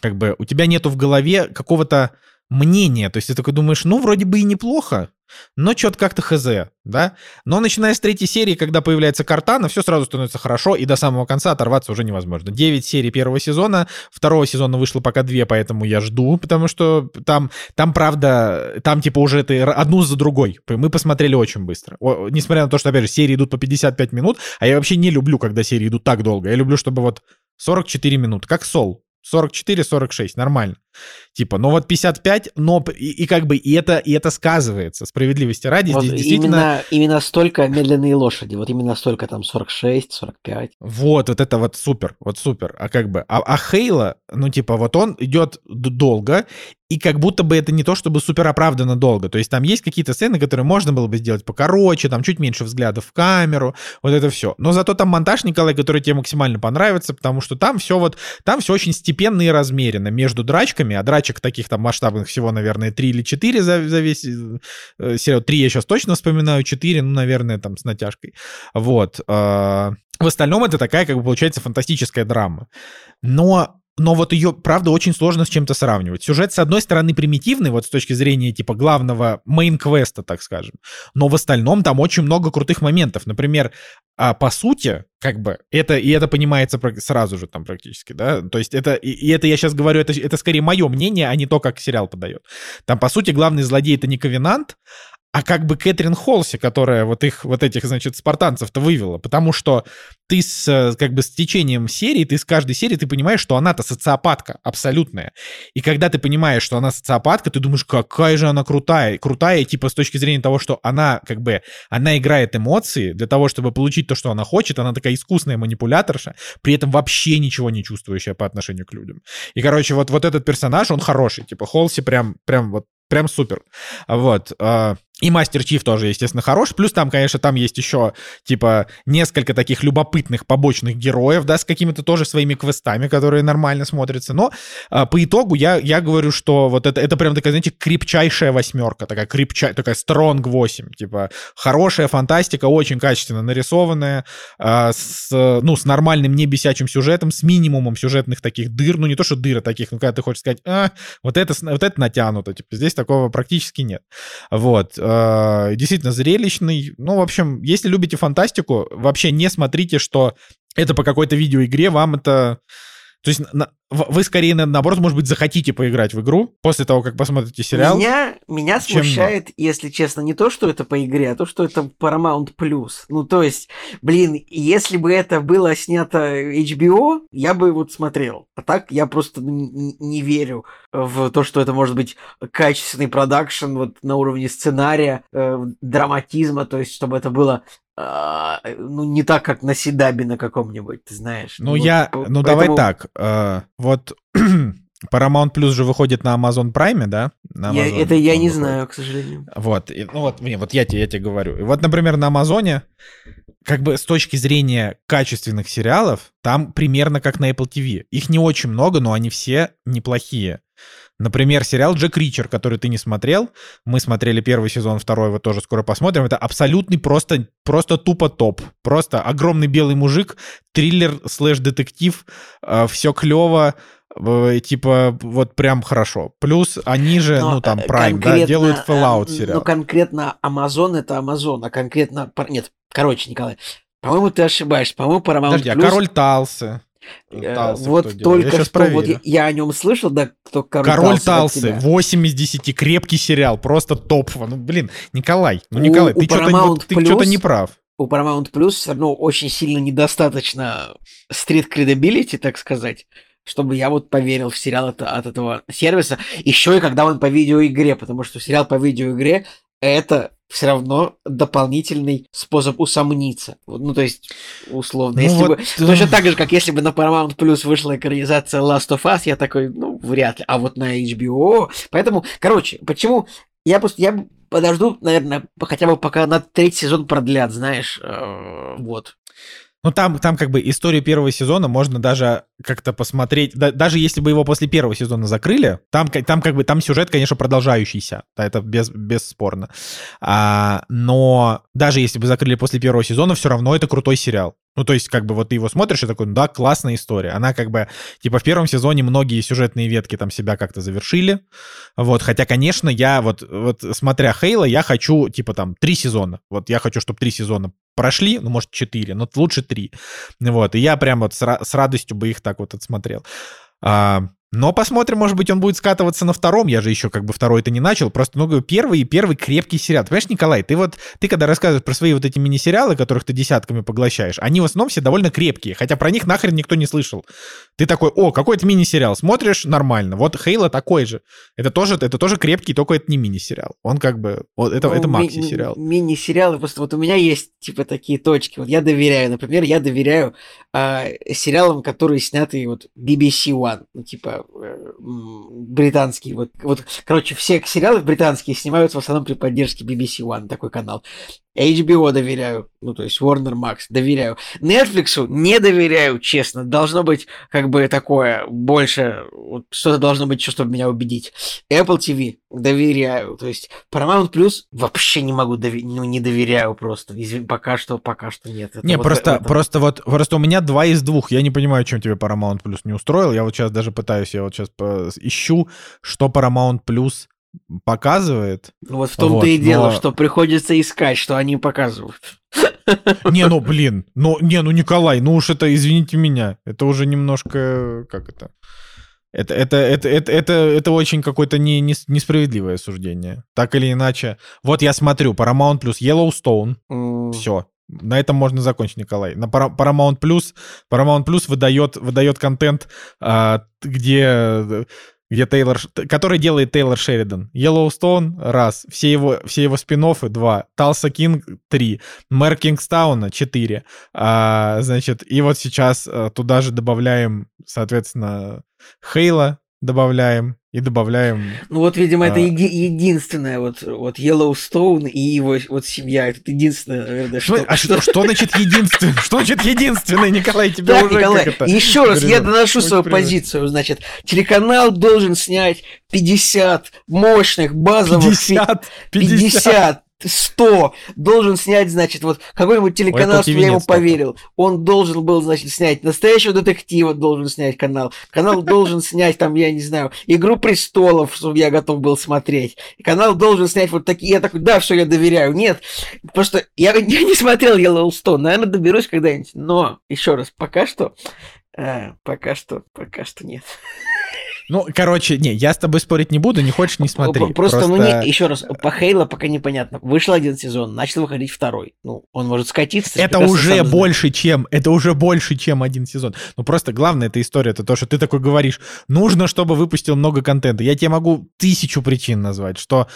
как бы, у тебя нету в голове какого-то мнения, то есть ты такой думаешь, ну, вроде бы и неплохо, но что-то как-то хз, да? Но начиная с третьей серии, когда появляется Картана, все сразу становится хорошо, и до самого конца оторваться уже невозможно. Девять серий первого сезона, второго сезона вышло пока две, поэтому я жду, потому что там, там правда, там типа уже это одну за другой. Мы посмотрели очень быстро. О, несмотря на то, что, опять же, серии идут по 55 минут, а я вообще не люблю, когда серии идут так долго. Я люблю, чтобы вот 44 минуты, как Сол. 44-46, нормально. Типа, ну вот 55, но и, и как бы и это, и это сказывается. Справедливости ради вот здесь действительно... Именно, именно столько медленные лошади, вот именно столько там 46, 45. Вот, вот это вот супер, вот супер. А как бы, а, а Хейла, ну типа вот он идет долго, и как будто бы это не то, чтобы супер оправданно долго. То есть там есть какие-то сцены, которые можно было бы сделать покороче, там чуть меньше взглядов в камеру, вот это все. Но зато там монтаж, Николай, который тебе максимально понравится, потому что там все вот, там все очень степенно и размеренно между драчками, а драчек таких там масштабных всего, наверное, 3 или 4 за, за весь э, сериал. 3 я сейчас точно вспоминаю, 4, ну, наверное, там с натяжкой. Вот. Э, в остальном это такая, как бы, получается, фантастическая драма. Но но вот ее, правда, очень сложно с чем-то сравнивать. Сюжет, с одной стороны, примитивный, вот с точки зрения, типа, главного main квеста, так скажем, но в остальном там очень много крутых моментов. Например, а по сути, как бы, это, и это понимается сразу же там практически, да, то есть это, и, и это я сейчас говорю, это, это скорее мое мнение, а не то, как сериал подает. Там, по сути, главный злодей — это не Ковенант, а как бы Кэтрин Холси, которая вот их, вот этих, значит, спартанцев-то вывела, потому что ты с, как бы с течением серии, ты с каждой серии, ты понимаешь, что она-то социопатка абсолютная. И когда ты понимаешь, что она социопатка, ты думаешь, какая же она крутая. Крутая, типа, с точки зрения того, что она, как бы, она играет эмоции для того, чтобы получить то, что она хочет. Она такая искусная манипуляторша, при этом вообще ничего не чувствующая по отношению к людям. И, короче, вот, вот этот персонаж, он хороший. Типа, Холси прям, прям вот Прям супер. Вот. А, и Мастер Чиф тоже, естественно, хорош. Плюс там, конечно, там есть еще, типа, несколько таких любопытных побочных героев, да, с какими-то тоже своими квестами, которые нормально смотрятся. Но а, по итогу я, я говорю, что вот это, это прям такая, знаете, крепчайшая восьмерка, такая крепча, такая стронг 8. Типа, хорошая фантастика, очень качественно нарисованная, а, с, ну, с нормальным небесячим сюжетом, с минимумом сюжетных таких дыр. Ну, не то, что дыр, а таких, ну, когда ты хочешь сказать, а, вот это, вот это натянуто. Типа, здесь такого практически нет. Вот э, действительно зрелищный. Ну, в общем, если любите фантастику, вообще не смотрите, что это по какой-то видеоигре, вам это... То есть на, вы скорее, наоборот, может быть, захотите поиграть в игру после того, как посмотрите сериал. Меня, меня смущает, если честно, не то, что это по игре, а то, что это Paramount+. Ну, то есть, блин, если бы это было снято HBO, я бы вот смотрел. А так я просто не, не верю в то, что это может быть качественный продакшн вот на уровне сценария, э, драматизма, то есть, чтобы это было а, ну, не так, как на Седабе на каком-нибудь, ты знаешь. Ну, вот, я, ну, поэтому... давай так, э, вот Paramount Plus же выходит на Amazon Prime, да? На Amazon, я, это я не выходит. знаю, к сожалению. Вот, и, ну вот, блин, вот я тебе, я тебе говорю. И вот, например, на Амазоне, как бы с точки зрения качественных сериалов, там примерно как на Apple TV. Их не очень много, но они все неплохие. Например, сериал «Джек Ричер», который ты не смотрел. Мы смотрели первый сезон, второй вот тоже скоро посмотрим. Это абсолютный просто, просто тупо топ. Просто огромный белый мужик, триллер слэш-детектив, э, все клево, э, типа вот прям хорошо. Плюс они же, Но ну там э, Prime, да, делают Fallout сериал. Ну конкретно Amazon это Amazon, а конкретно... Нет, короче, Николай, по-моему, ты ошибаешься. По-моему, Paramount Подожди, а Король Талсы? Талсы вот только что вот я, я о нем слышал, да, кто Король, Король Талсы, 8 из 10, крепкий сериал, просто топ. Ну, блин, Николай, ну, Николай, у, ты что-то что не прав. У Paramount Plus все равно очень сильно недостаточно стрит credibility, так сказать, чтобы я вот поверил в сериал от, от этого сервиса. Еще и когда он по видеоигре, потому что сериал по видеоигре это все равно дополнительный способ усомниться. Ну, то есть, условно. Ну, если вот, бы, да. Точно так же, как если бы на Paramount Plus вышла экранизация Last of Us, я такой, ну, вряд ли. А вот на HBO... Поэтому, короче, почему... Я просто... Я подожду, наверное, хотя бы пока на третий сезон продлят, знаешь. Э, вот. Ну, там, там как бы историю первого сезона можно даже как-то посмотреть, да, даже если бы его после первого сезона закрыли, там, там как бы, там сюжет, конечно, продолжающийся, да, это без, бесспорно. А, но даже если бы закрыли после первого сезона, все равно это крутой сериал. Ну, то есть, как бы, вот ты его смотришь и такой, ну да, классная история. Она как бы, типа, в первом сезоне многие сюжетные ветки там себя как-то завершили. Вот, хотя, конечно, я вот, вот смотря Хейла, я хочу, типа, там, три сезона. Вот я хочу, чтобы три сезона прошли, ну, может, четыре, но лучше три. Вот, и я прям вот с, радостью бы их так вот отсмотрел. А, но посмотрим, может быть, он будет скатываться на втором. Я же еще как бы второй-то не начал. Просто, ну, первый и первый крепкий сериал. Ты понимаешь, Николай, ты вот, ты когда рассказываешь про свои вот эти мини-сериалы, которых ты десятками поглощаешь, они в основном все довольно крепкие, хотя про них нахрен никто не слышал. Ты такой, о, какой-то мини-сериал, смотришь, нормально. Вот Хейла такой же. Это тоже, это тоже крепкий, только это не мини-сериал. Он как бы, вот это, ну, это макси-сериал. Ми- мини-сериалы, просто вот у меня есть, типа, такие точки. Вот я доверяю, например, я доверяю э, сериалам, которые сняты вот BBC One, ну, типа, британский. Вот, вот, короче, все сериалы британские снимаются в основном при поддержке BBC One, такой канал. HBO доверяю, ну, то есть Warner Max доверяю. Netflix не доверяю, честно. Должно быть, как бы, такое, больше, вот, что-то должно быть, чтобы меня убедить. Apple TV доверяю, то есть Paramount Plus вообще не могу, доверять, ну, не доверяю просто. Извин, пока что, пока что нет. Это не, вот просто, это... просто вот, просто у меня два из двух. Я не понимаю, чем тебе Paramount Plus не устроил. Я вот сейчас даже пытаюсь, я вот сейчас ищу, что Paramount Plus показывает. Ну вот в том-то вот, и дело, но... что приходится искать, что они показывают. Не, ну блин, ну не, ну Николай, ну уж это, извините меня, это уже немножко, как это, Это, это, это, это, это, это очень какое-то не, не, несправедливое суждение. Так или иначе. Вот я смотрю, Paramount плюс Yellowstone. М, Все. На этом можно закончить, Николай. На Paramount Plus, Paramount Plus выдает, выдает контент, а, где, где Тейлор, который делает Тейлор Шеридан. Yellowstone — раз, все его, все его спин два, Талса Кинг — три, Мэр Кингстауна — четыре. А, значит, и вот сейчас а, туда же добавляем, соответственно, Хейла добавляем и добавляем Ну вот, видимо, это А. еди- единственное, вот, вот Yellowstone и его вот семья, это единственное, наверное, Что, а что, что значит единственный? Что значит единственный, Николай? Тебе Так, уже Николай, это еще раз я доношу свою позицию. Значит, телеканал должен снять 50 мощных базовых... фи- 50, 50. 50, 100 должен снять, значит, вот какой-нибудь телеканал, чтобы TV я ему поверил. Он должен был, значит, снять настоящего детектива, должен снять канал. Канал должен снять, там, я не знаю, Игру престолов, чтобы я готов был смотреть. Канал должен снять вот такие. Я такой, да, все, я доверяю. Нет, просто я, я не смотрел Yellowstone, наверное, доберусь когда-нибудь. Но, еще раз, пока что, э, пока что, пока что нет. Ну, короче, не, я с тобой спорить не буду, не хочешь, не смотри. П- Просто, ну, не, еще раз, по Хейла пока непонятно. Вышел один сезон, начал выходить второй. Ну, он может скатиться. Это уже больше, чем, это уже больше, чем один сезон. Ну, просто главная эта история, это то, что ты такой говоришь, нужно, чтобы выпустил много контента. Я тебе могу тысячу причин назвать, что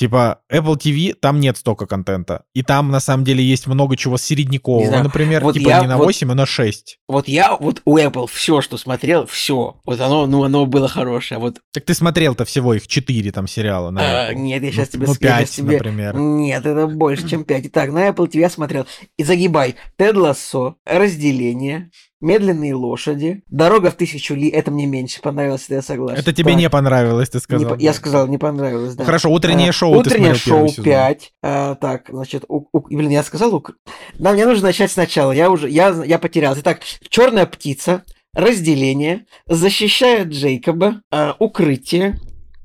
Типа Apple TV, там нет столько контента. И там, на самом деле, есть много чего середнякового. знаю. Например, Вот типа я не на вот- 8, а на 6. Вот я вот у Apple все, что смотрел, все. Вот оно, ну, оно было хорошее. А Вот Так ты смотрел-то всего их 4 там сериала на а, Apple. нет, я сейчас ну, тебе ну, с- я щас 5, тебе- например. Нет, это больше, чем 5. Итак, на Apple TV я смотрел. И загибай. Тед Лассо, разделение, медленные лошади, дорога в тысячу ли. Это мне меньше понравилось, я согласен. Это тебе Так, не понравилось, ты не сказал. по- Я сказал, не понравилось, да. Хорошо, утреннее А, шоу Утреннее шоу сезон. 5. А, так, значит, у- у- блин, я сказал, ук- да, мне нужно начать сначала. Я уже, я, я потерялся. Итак, черная птица, разделение, защищает Джейкоба, а, укрытие,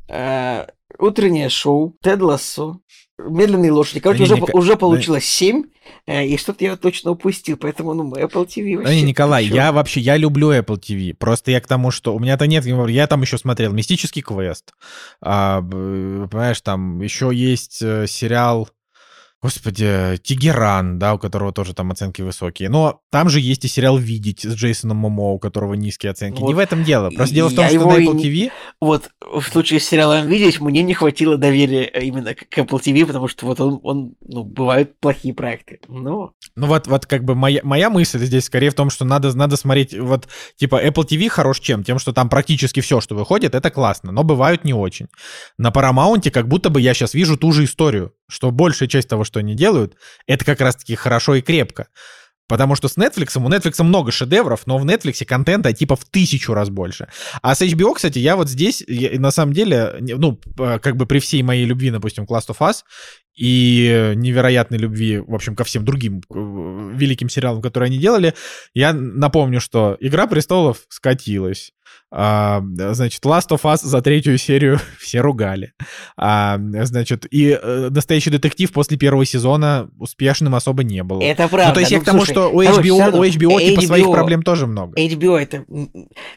а, утреннее шоу, Тед Лассо, медленные лошади. Короче, Да не, уже, уже получилось 7, и что-то я точно упустил, поэтому, ну, Apple TV Да вообще... не, Николай, я вообще, я люблю Apple TV. Просто я к тому, что у меня-то нет, я там еще смотрел «Мистический квест». А, понимаешь, там еще есть э, сериал, господи, «Тегеран», да, у которого тоже там оценки высокие. Но там же есть и сериал «Видеть» с Джейсоном Момоа, у которого низкие оценки. Не Вот в этом дело. Просто дело в том, я что на Apple не- TV... Вот в случае с сериалом «Видеть» мне не хватило доверия именно к к Apple TV, потому что вот он, он ну, бывают плохие проекты. Но Ну вот, вот как бы моя, моя мысль здесь скорее в том, что надо, надо смотреть, вот, типа, Apple TV хорош чем? Тем, что там практически все, что выходит, это классно, но бывают не очень. На Paramount как будто бы я сейчас вижу ту же историю, что большая часть того, что они делают, это как раз-таки хорошо и крепко. Потому что с Netflix, у Netflix много шедевров, но в Netflix контента типа в тысячу раз больше. А с HBO, кстати, я вот здесь, я- на самом деле, ну, п- как бы при всей моей любви, допустим, к Last of Us, и невероятной любви, в общем, ко всем другим э, великим сериалам, которые они делали, я напомню, что «Игра престолов» скатилась. А, значит, Last of Us за третью серию все ругали. А, значит, и э, «Настоящий детектив» после первого сезона успешным особо не был. это правда. ну, то есть я Ну, к тому, слушай, что у HBO, равно у HBO типа своих HBO проблем тоже много. HBO это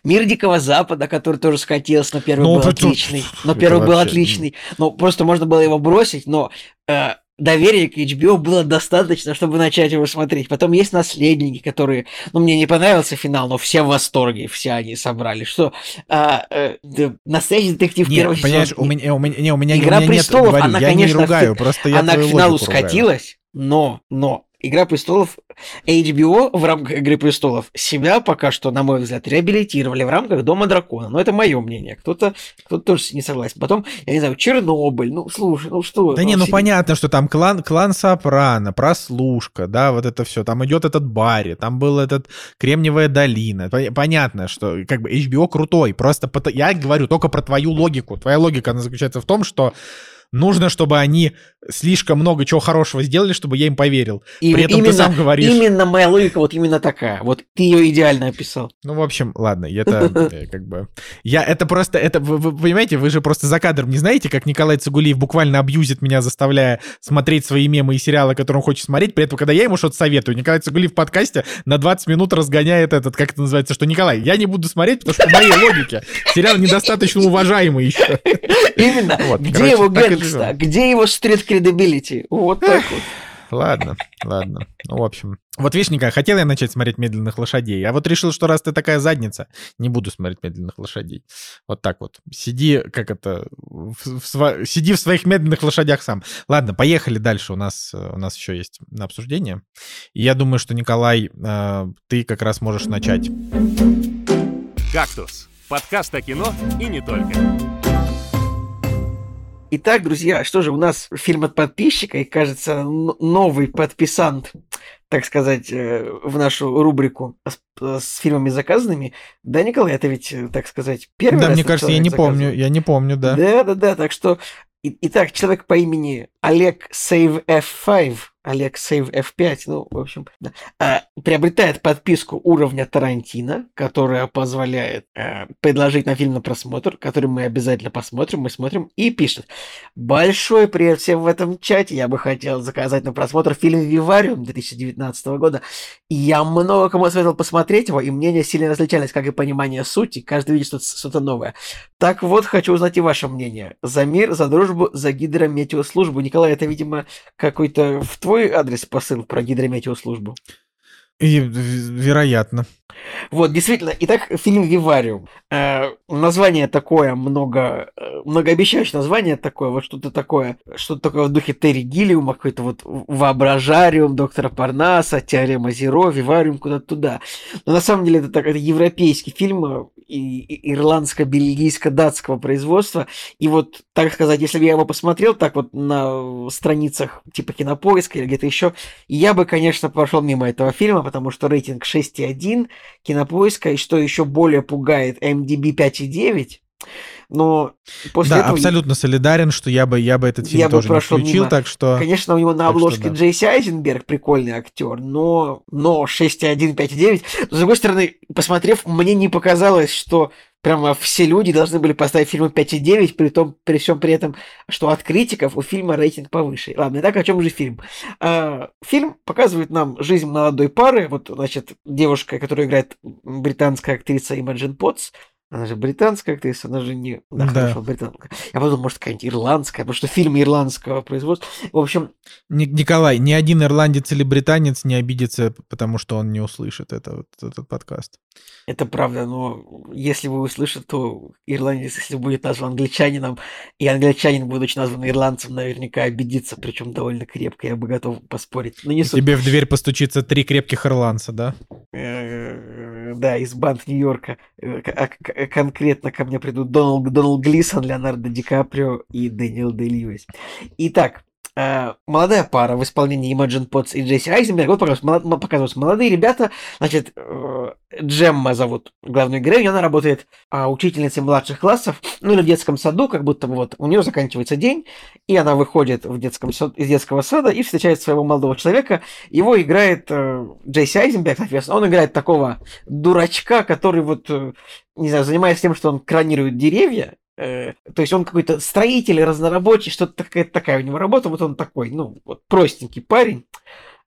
мир Дикого Запада, который тоже скатился, но первый Ну, был это- отличный. Но первый был вообще, отличный. Но просто можно было его бросить, но э, доверия к HBO было достаточно, чтобы начать его смотреть. Потом есть наследники, которые, ну, мне не понравился финал, но все в восторге, все они собрали. Что а, э, да, настоящий детектив Нет, первого понимаешь, сезона. у меня, у меня, не, у меня, Игра у меня престолов, нет, говорю, она, я конечно, не ругаю, просто я она к финалу логику ругаю. скатилась, но, но Игра престолов, HBO в рамках Игры престолов себя пока что, на мой взгляд, реабилитировали в рамках Дома дракона. Но это мое мнение. Кто-то кто тоже не согласен. Потом, я не знаю, Чернобыль. Ну, слушай, ну что? Да не, ну все- понятно, что там клан, клан Сопрано, прослушка, да, вот это все. Там идет этот Барри, там был этот Кремниевая долина. Пон- Понятно, что как бы HBO крутой. Просто я говорю только про твою логику. Твоя логика, она заключается в том, что нужно, чтобы они слишком много чего хорошего сделали, чтобы я им поверил. И При этом именно, ты сам говоришь... Именно моя логика вот именно такая. Вот ты ее идеально описал. Ну, в общем, ладно, это э, как бы... Я, это просто, это, вы, вы понимаете, вы же просто за кадром не знаете, как Николай Цигулиев буквально абьюзит меня, заставляя смотреть свои мемы и сериалы, которые он хочет смотреть, при этом, когда я ему что-то советую, Николай Цигулиев в подкасте на 20 минут разгоняет этот, как это называется, что, Николай, я не буду смотреть, потому что по моей логике сериал недостаточно уважаемый еще. Именно. Вот, Где короче, его так живем. Где его стрит кредибилити? Вот так вот. Ладно, ладно. Ну, в общем. Вот видишь, хотел я начать смотреть «Медленных лошадей», а вот решил, что раз ты такая задница, не буду смотреть «Медленных лошадей». Вот так вот. Сиди, как это, в, в сва- сиди в своих медленных лошадях сам. Ладно, поехали дальше. У нас, э, у нас еще есть на обсуждение. И я думаю, что, Николай, э, ты как раз можешь начать. «Кактус» — подкаст о кино и не только. Итак, друзья, что же, у нас фильм от подписчика, и, кажется, новый подписант, так сказать, э, в нашу рубрику с, с фильмами заказанными. Да, Николай, это ведь, э, так сказать, первый да, раз мне кажется, я не помню, заказывает. я не помню, да. Да, да, да. Так что, и- итак, человек по имени Олег Save F5, Олег Save F5, ну, в общем, да, а, приобретает подписку уровня Тарантино, которая позволяет а, предложить на фильм на просмотр, который мы обязательно посмотрим, мы смотрим, и пишет. Большой привет всем в этом чате. Я бы хотел заказать на просмотр фильм «Вивариум» 2019 года. Я много кому советовал посмотреть его, и мнения сильно различались, как и понимание сути. Каждый видит что-то, что-то новое. Так вот, хочу узнать и ваше мнение. За мир, за дружбу, за гидрометеослужбу. Николай, это, видимо, какой-то в твой адрес посыл про гидрометеослужбу. И, вероятно. Вот, действительно. Итак, фильм «Вивариум». Э, название такое, много, э, многообещающее название такое, вот что-то такое, что-то такое в духе Терри Гиллиума, какой-то вот воображариум доктора Парнаса, теорема Зеро, «Вивариум» куда-то туда. Но на самом деле это, так, это европейский фильм э, и- ирландско-бельгийско-датского производства. И вот, так сказать, если бы я его посмотрел так вот на страницах типа Кинопоиска или где-то еще, я бы, конечно, прошел мимо этого фильма, потому что рейтинг 6,1 Кинопоиска, и что еще более пугает, MDB 5,9. Но после да, этого, абсолютно солидарен, что я бы, я бы этот фильм Я тоже не включил, мимо. так что... конечно, у него на Так что обложке да. Джейси Айзенберг прикольный актер, но, но 6,1, 5,9. С другой стороны, посмотрев, мне не показалось, что прямо все люди должны были поставить фильму 5,9, при том, при всем при этом, что от критиков у фильма рейтинг повыше. Ладно, итак, о чем же фильм? А, фильм показывает нам жизнь молодой пары. Вот, значит, девушка, которая играет британская актриса Имаджин Потс, она же британская актриса, она же не... Да, Да. хорошо, британка. Я подумал, может, какая-нибудь ирландская, потому что фильм ирландского производства. В общем, Ни- Николай, ни один ирландец или британец не обидится, потому что он не услышит это, вот этот подкаст. это правда, но если вы услышите, то ирландец, если будет назван англичанином, и англичанин, будучи назван ирландцем, наверняка обидится, причем довольно крепко, я бы готов поспорить. Но не суть. Тебе в дверь постучится три крепких ирландца, да? Э, Да, из банд Нью-Йорка. Э, конкретно ко мне придут Доналд, Доналд Глисон, Леонардо Ди Каприо и Дэниел Дэй Льюис. Итак, э, молодая пара в исполнении Имаджин Потс и Джесси Айзенберг. Вот показываются, молодые ребята. Значит, э, Джемма зовут главную героиню. Она работает а, учительницей младших классов, ну или в детском саду, как будто вот у нее заканчивается день, и она выходит в детском сад- из детского сада и встречает своего молодого человека, его играет э, Джейси Айзенберг, соответственно. Он играет такого дурачка, который вот, э, не знаю, занимается тем, что он кранирует деревья. Э, то есть он какой-то строитель, разнорабочий, что-то такая, такая у него работа. Вот он такой, ну, вот простенький парень.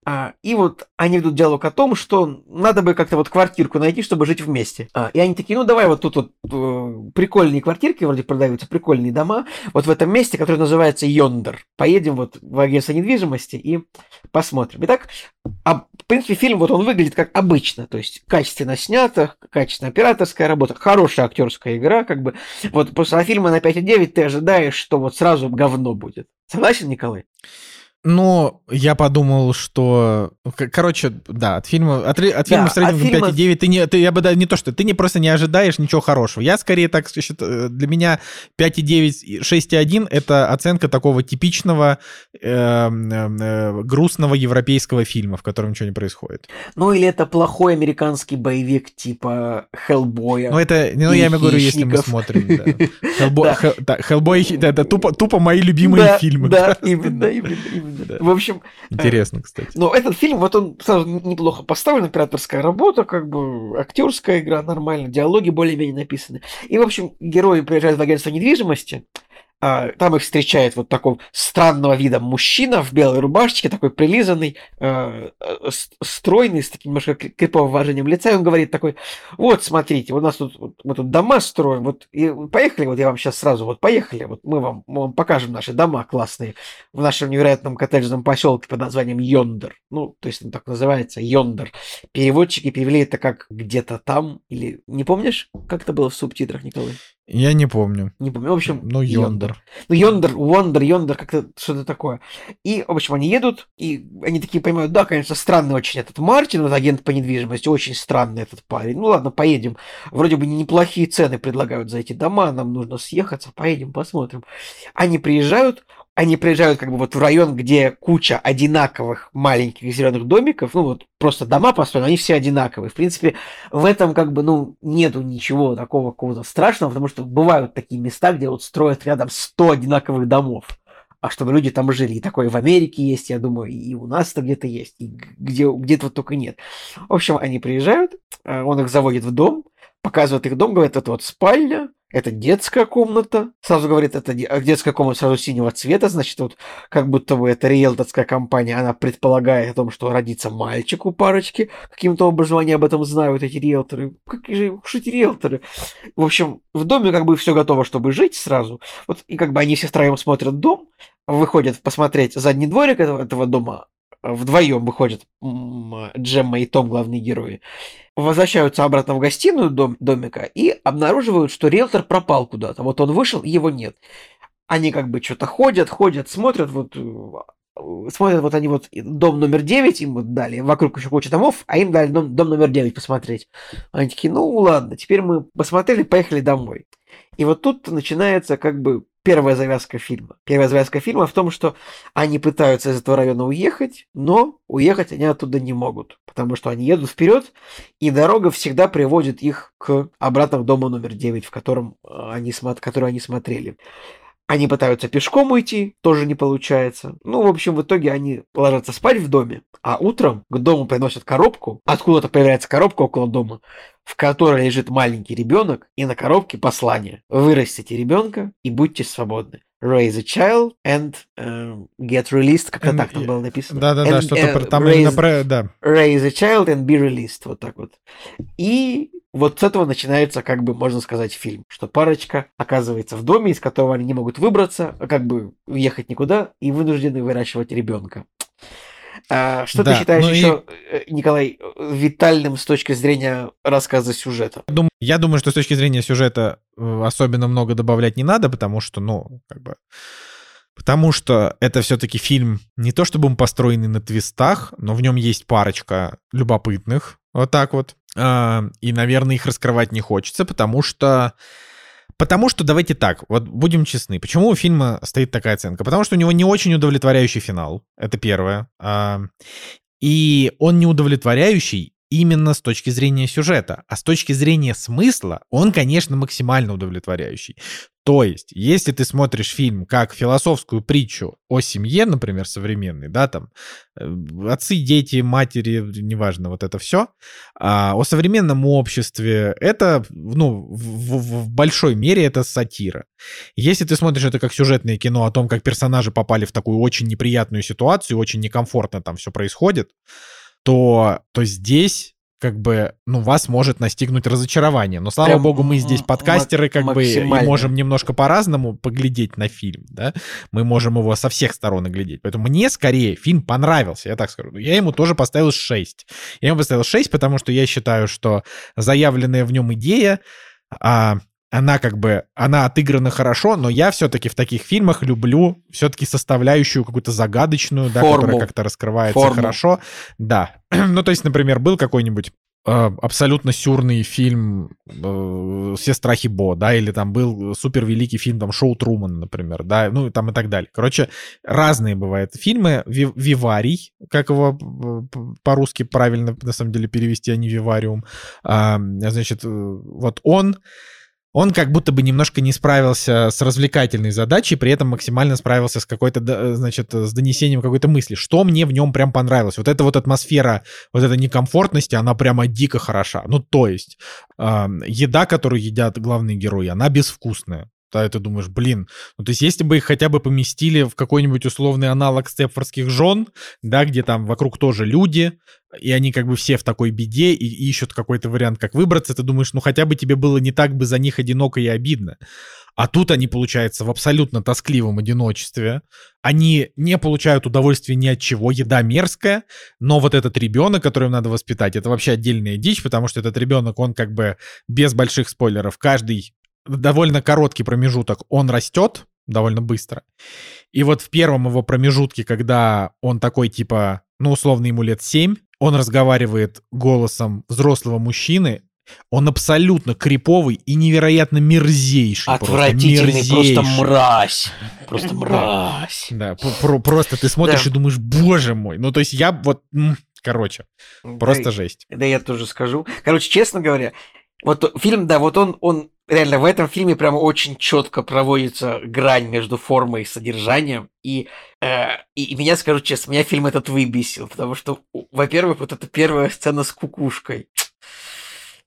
А, и вот они ведут диалог о том, что надо бы как-то вот квартирку найти, чтобы жить вместе. А, и они такие, ну давай вот тут вот э, прикольные квартирки вроде продаются, прикольные дома, вот в этом месте, которое называется Йондер. Поедем вот в агентство недвижимости и посмотрим. Итак, а, в принципе, фильм вот он выглядит как обычно, то есть качественно снято, качественная операторская работа, хорошая актерская игра, как бы. Вот после фильма на 5,9 ты ожидаешь, что вот сразу говно будет. Согласен, Николай? Ну, я подумал, что... к- Короче, да, от фильма, от, от фильма Да, с рейтингом от фильма- 5,9 ты не, ты, я бы да, не то, что ты не просто не ожидаешь ничего хорошего. Я скорее так считаю, для меня 5,9, и 6,1 это оценка такого типичного эм, э, грустного европейского фильма, в котором ничего не происходит. Ну или это плохой американский боевик типа Хеллбоя. Ну, это, ну, я имею в виду, если мы смотрим. Хеллбой, это тупо, мои любимые фильмы. Да, именно, именно, именно. Да. В общем, Интересно, кстати. но этот фильм, вот он сразу неплохо поставлен, операторская работа, как бы актерская игра нормально, диалоги более-менее написаны. И, в общем, герои приезжают в агентство недвижимости, там их встречает вот такого странного вида мужчина в белой рубашечке, такой прилизанный, э, э, стройный, с таким немножко кри- криповым выражением лица, и он говорит такой, вот, смотрите, у нас тут, вот мы тут дома строим, вот, и поехали, вот я вам сейчас сразу, вот, поехали, вот, мы вам, мы вам покажем наши дома классные в нашем невероятном коттеджном поселке под названием Йондер. Ну, то есть он так называется, Йондер. Переводчики перевели это как где-то там, или, не помнишь, как это было в субтитрах, Николай? Я не помню. Не помню. В общем, Ну, Йондер. ну, Йондер, Вондер, Йондер, как-то что-то такое. И, в общем, они едут, и они такие понимают, да, конечно, странный очень этот Мартин, вот агент по недвижимости, очень странный этот парень. Ну, ладно, поедем. Вроде бы неплохие цены предлагают за эти дома, нам нужно съехаться, поедем, посмотрим. Они приезжают, они приезжают как бы вот в район, где куча одинаковых маленьких зеленых домиков, ну вот просто дома построены, они все одинаковые. В принципе, в этом как бы, ну, нету ничего такого какого-то страшного, потому что бывают такие места, где вот строят рядом 100 одинаковых домов. А чтобы люди там жили. И такое в Америке есть, я думаю, и у нас это где-то есть, и где, где-то вот только нет. В общем, они приезжают, э, он их заводит в дом, показывает их дом, говорит, это вот спальня, это детская комната. Сразу говорит, это де- детская комната сразу синего цвета, значит, вот как будто бы это риэлторская компания, она предполагает о том, что родится мальчик у парочки. Каким-то образом они об этом знают, эти риэлторы. Какие же уж эти риэлторы. В общем, в доме как бы все готово, чтобы жить сразу. Вот, и как бы они все втроем смотрят дом, выходят посмотреть задний дворик этого, этого дома, вдвоем выходят Джемма и Том, главные герои, возвращаются обратно в гостиную дом, домика и обнаруживают, что риэлтор пропал куда-то. Вот он вышел, его нет. Они как бы что-то ходят, ходят, смотрят, вот э, смотрят, вот они вот дом номер 9 им вот дали, вокруг еще куча домов, а им дали дом, дом номер 9 посмотреть. Они такие, ну ладно, теперь мы посмотрели, поехали домой. И вот тут начинается как бы первая завязка фильма. Первая завязка фильма в том, что они пытаются из этого района уехать, но уехать они оттуда не могут, потому что они едут вперед, и дорога всегда приводит их к обратно к дому номер 9, в котором э, они, который они смотрели. Они пытаются пешком уйти, тоже не получается. Ну, в общем, в итоге они ложатся спать в доме, а утром к дому приносят коробку, откуда-то появляется коробка около дома, в которой лежит маленький ребенок, и на коробке послание. Вырастите ребенка и будьте свободны. Raise a child and э, get released, как-то так там было написано. Да-да-да, что-то про- там raise- именно про... Да. Raise a child and be released. Вот так вот. И вот с этого начинается, как бы, можно сказать, фильм. Что парочка оказывается в доме, из которого они не могут выбраться, как бы уехать никуда, и вынуждены выращивать ребенка. А, что Да, ты считаешь ну и- еще, э, Николай, витальным с точки зрения рассказа сюжета? Я думаю, что с точки зрения сюжета э, особенно много добавлять не надо, потому что, ну, как бы... Потому что это все-таки фильм не то чтобы он построенный на твистах, но в нем есть парочка любопытных, вот так вот. А, И, наверное, их раскрывать не хочется, потому что... Потому что, давайте так, вот будем честны, почему у фильма стоит такая оценка? Потому что у него не очень удовлетворяющий финал, это первое. А, И он не удовлетворяющий именно с точки зрения сюжета, а с точки зрения смысла он, конечно, максимально удовлетворяющий. То есть, если ты смотришь фильм как философскую притчу о семье, например, современной, да, там, э, отцы, дети, матери, неважно, вот это все, а о современном обществе, это, ну, в, в- в большой мере это сатира. Если ты смотришь это как сюжетное кино о том, как персонажи попали в такую очень неприятную ситуацию, очень некомфортно там все происходит, то, то здесь как бы, ну, вас может настигнуть разочарование. Но, слава Прям богу, мы здесь подкастеры, как бы, и можем немножко по-разному поглядеть на фильм, да? Мы можем его со всех сторон оглядеть. Поэтому мне, скорее, фильм понравился, я так скажу. Я ему тоже поставил 6. Я ему поставил 6, потому что я считаю, что заявленная в нем идея, а, она как бы, она отыграна хорошо, но я все-таки в таких фильмах люблю все-таки составляющую какую-то загадочную, да, Форму. которая как-то раскрывается Форму. хорошо. Да. ну, то есть, например, был какой-нибудь э, абсолютно сюрный фильм э, «Все страхи Бо», да, или там был супер великий фильм, там, «Шоу Труман», например, да, ну, и там и так далее. Короче, разные бывают фильмы. Ви- «Виварий», как его по-русски правильно, на самом деле, перевести, а не «Вивариум». Значит, э, вот он он как будто бы немножко не справился с развлекательной задачей, при этом максимально справился с какой-то, значит, с донесением какой-то мысли. Что мне в нем прям понравилось? Вот эта вот атмосфера, вот эта некомфортности, она прямо дико хороша. Ну, то есть, э, еда, которую едят главные герои, она безвкусная. И ты думаешь, блин, ну то есть если бы их хотя бы поместили в какой-нибудь условный аналог степфордских жен, да, где там вокруг тоже люди, и они как бы все в такой беде и, и ищут какой-то вариант, как выбраться, ты думаешь, ну хотя бы тебе было не так бы за них одиноко и обидно. А тут они, получается, в абсолютно тоскливом одиночестве. Они не получают удовольствия ни от чего, еда мерзкая, но вот этот ребенок, которого надо воспитать, это вообще отдельная дичь, потому что этот ребенок, он как бы без больших спойлеров, каждый довольно короткий промежуток, он растет довольно быстро. И вот в первом его промежутке, когда он такой типа, ну условно ему лет 7, он разговаривает голосом взрослого мужчины, он абсолютно криповый и невероятно мерзейший. Отвратительный, просто, мерзейший. мразь. Просто мразь. Да, про- просто ты смотришь Да. и думаешь, боже мой. Ну, то есть я вот, короче, просто Да, жесть. Да, я тоже скажу. Короче, честно говоря, вот фильм, да, вот он, он реально в этом фильме прямо очень четко проводится грань между формой и содержанием. И, э, и, и меня, скажу честно, меня фильм этот выбесил, потому что, во-первых, вот эта первая сцена с кукушкой.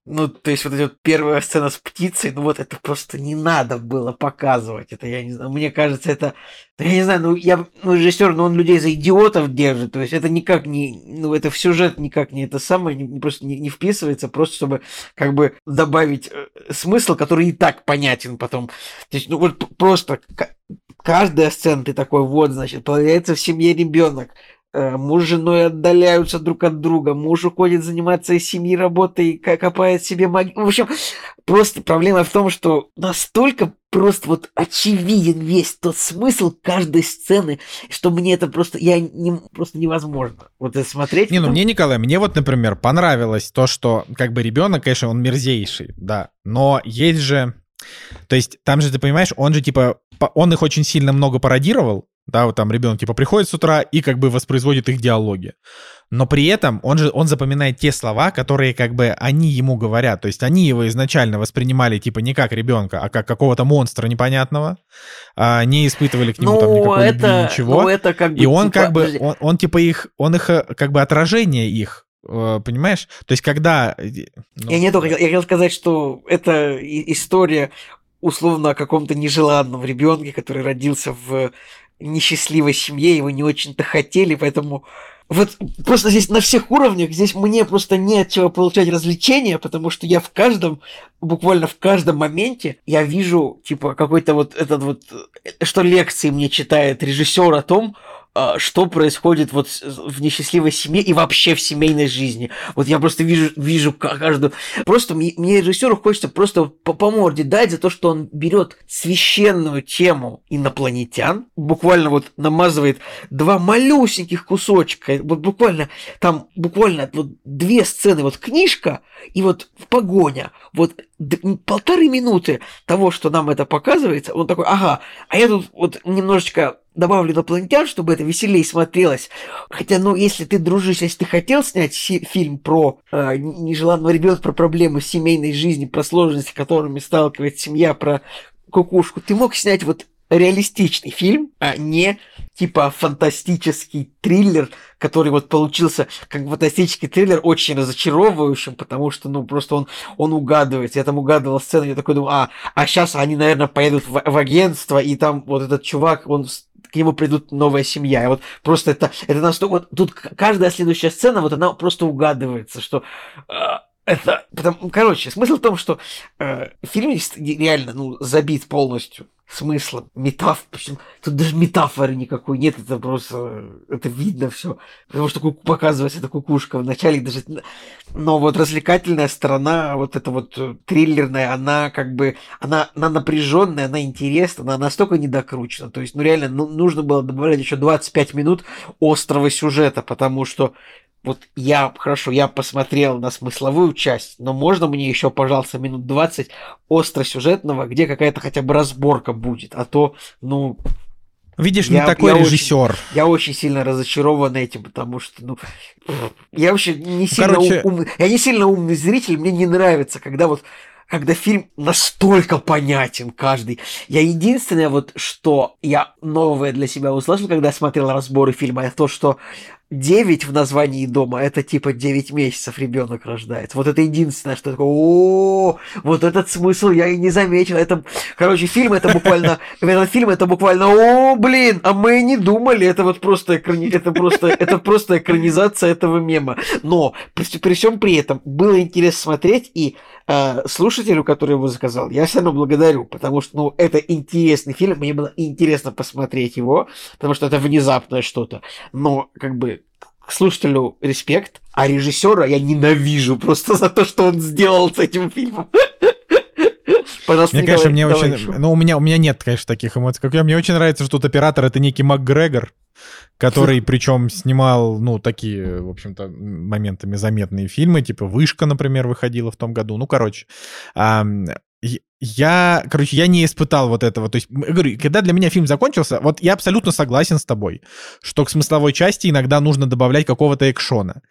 Ну, то есть вот эта вот первая сцена с птицей, ну вот это просто не надо было показывать. Это, я не знаю, мне кажется, это... Я не знаю, ну, я, ну, режиссер, ну, он людей за идиотов держит, то есть это никак не... Ну, это в сюжет никак не это самое, не, просто не, не вписывается, просто чтобы как бы добавить э, смысл, который и так понятен потом. То есть, ну, вот просто ка- каждая сцена ты такой, вот, значит, появляется в семье ребенок, Муж с женой отдаляются друг от друга, муж уходит заниматься из семьи работой, копает себе могилу. В общем, просто проблема в том, что настолько просто вот очевиден весь тот смысл каждой сцены, что мне это просто, я не, просто невозможно вот это смотреть. Не, ну потому- мне, Николай, мне вот, например, понравилось то, что как бы ребенок, конечно, он мерзейший, да, но есть же, то есть там же, ты понимаешь, он же типа, он их очень сильно много пародировал, да, вот там ребенок типа приходит с утра и как бы воспроизводит их диалоги. Но при этом он же, он запоминает те слова, которые как бы они ему говорят. То есть они его изначально воспринимали типа не как ребенка, а как какого-то монстра непонятного, а, не испытывали к нему там ну, никакой любви, это, ничего. ну, это как бы... И он типа, как бы, он, он типа их, он их э, как бы отражение их, э, понимаешь? То есть когда... э, ну, Я не только я хотел сказать, что это история условно о каком-то нежеланном ребенке, который родился в несчастливой семье, его не очень-то хотели, поэтому вот просто здесь на всех уровнях, здесь мне просто не от чего получать развлечения, потому что я в каждом, буквально в каждом моменте, я вижу, типа, какой-то вот этот вот, э, что лекции мне читает режиссер о том, что происходит вот в несчастливой семье и вообще в семейной жизни. Вот я просто вижу, вижу ка- каждую... Просто мне, режиссеру хочется просто по, по морде дать за то, что он берет священную тему инопланетян, буквально вот намазывает два малюсеньких кусочка, вот буквально там буквально вот две сцены, вот книжка и вот погоня, вот полторы минуты того, что нам это показывается, он такой, ага, а я тут вот немножечко добавлю инопланетян, чтобы это веселее смотрелось. Хотя, ну, если ты дружишь, если ты хотел снять фильм про э, нежеланного ребенка, про проблемы семейной жизни, про сложности, с которыми сталкивается семья, про кукушку, ты мог снять вот реалистичный фильм, а не типа фантастический триллер, который вот получился как фантастический триллер очень разочаровывающим, потому что, ну, просто он, он угадывается. Я там угадывал сцену, я такой думаю, а, а сейчас они, наверное, поедут в, в агентство, и там вот этот чувак, он к нему придут новая семья. И вот просто это, это настолько... Вот тут каждая следующая сцена, вот она просто угадывается, что... это, потому, короче, смысл в том, что э, фильм реально, ну, забит полностью смыслом, метаф, причем тут даже метафоры никакой нет, это просто, это видно все, потому что показывается эта кукушка в начале даже, но вот развлекательная сторона, вот эта вот э, триллерная, она как бы, она, она напряженная, она интересная, она настолько недокручена, то есть, ну реально, ну, нужно было добавлять еще 25 минут острого сюжета, потому что вот я, хорошо, я посмотрел на смысловую часть, но можно мне еще, пожалуйста, минут 20 остро-сюжетного, где какая-то хотя бы разборка будет, а то, ну... Видишь, я, не такой я режиссер. Очень, я очень сильно разочарован этим, потому что, ну, я вообще не сильно Короче... умный, я не сильно умный зритель, мне не нравится, когда вот когда фильм настолько понятен каждый. Я единственное вот, что я новое для себя услышал, когда смотрел разборы фильма, это то, что 9 в названии дома, это типа 9 месяцев ребенок рождается. Вот это единственное, что такое, о, вот этот смысл я и не заметил. Это, короче, фильм это буквально, этот фильм это буквально, о, блин, а мы не думали, это вот просто, экрани, это просто, это просто экранизация этого мема. Но при, при всем при этом было интересно смотреть, и э, слушателю, который его заказал, я все равно благодарю, потому что, ну, это интересный фильм, мне было интересно посмотреть его, потому что это внезапное что-то. Но, как бы, к слушателю респект, а режиссера я ненавижу просто за то, что он сделал с этим фильмом. Пожалуйста, мне, конечно, мне очень... Ну, у меня, у меня нет, конечно, таких эмоций, как я. Мне очень нравится, что тут оператор — это некий МакГрегор, который причем снимал, ну, такие, в общем-то, моментами заметные фильмы, типа «Вышка», например, выходила в том году. Ну, короче, я, короче, я не испытал вот этого. То есть, говорю, когда для меня фильм закончился, вот я абсолютно согласен с тобой, что к смысловой части иногда нужно добавлять какого-то экшона.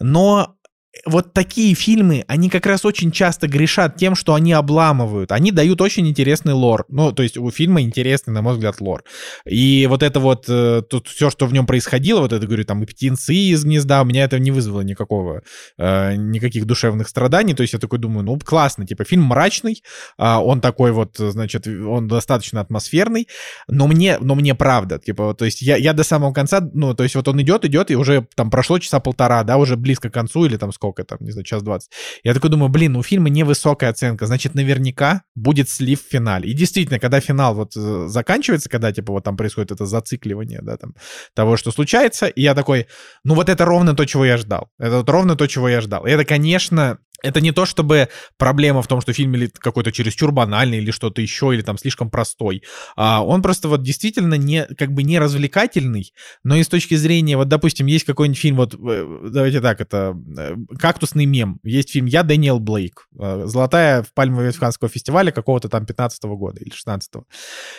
Но вот такие фильмы, они как раз очень часто грешат тем, что они обламывают. Они дают очень интересный лор. Ну, то есть у фильма интересный, на мой взгляд, лор. И вот это вот, э, тут все, что в нем происходило, вот это, говорю, там, и птенцы из гнезда, у меня это не вызвало никакого, э, никаких душевных страданий. То есть я такой думаю, ну, классно, типа, фильм мрачный, э, он такой вот, значит, он достаточно атмосферный, но мне, но мне правда, типа, то есть я, я до самого конца, ну, то есть вот он идет, идет, и уже там прошло часа полтора, да, уже близко к концу, или там сколько там, не знаю, час двадцать. Я такой думаю, блин, у фильма невысокая оценка, значит, наверняка будет слив в финале. И действительно, когда финал вот э, заканчивается, когда, типа, вот там происходит это зацикливание, да, там, того, что случается, и я такой, ну вот это ровно то, чего я ждал. Это вот ровно то, чего я ждал. И это, конечно, это не то, чтобы проблема в том, что фильм или какой-то чересчур банальный или что-то еще, или там слишком простой. А он просто вот действительно не, как бы не развлекательный, но и с точки зрения, вот, допустим, есть какой-нибудь фильм, вот, э, давайте так, это э, «Кактусный мем». Есть фильм «Я Дэниел Блейк». Э, «Золотая» в Пальмового Канского фестиваля какого-то там 15 -го года или 16 -го.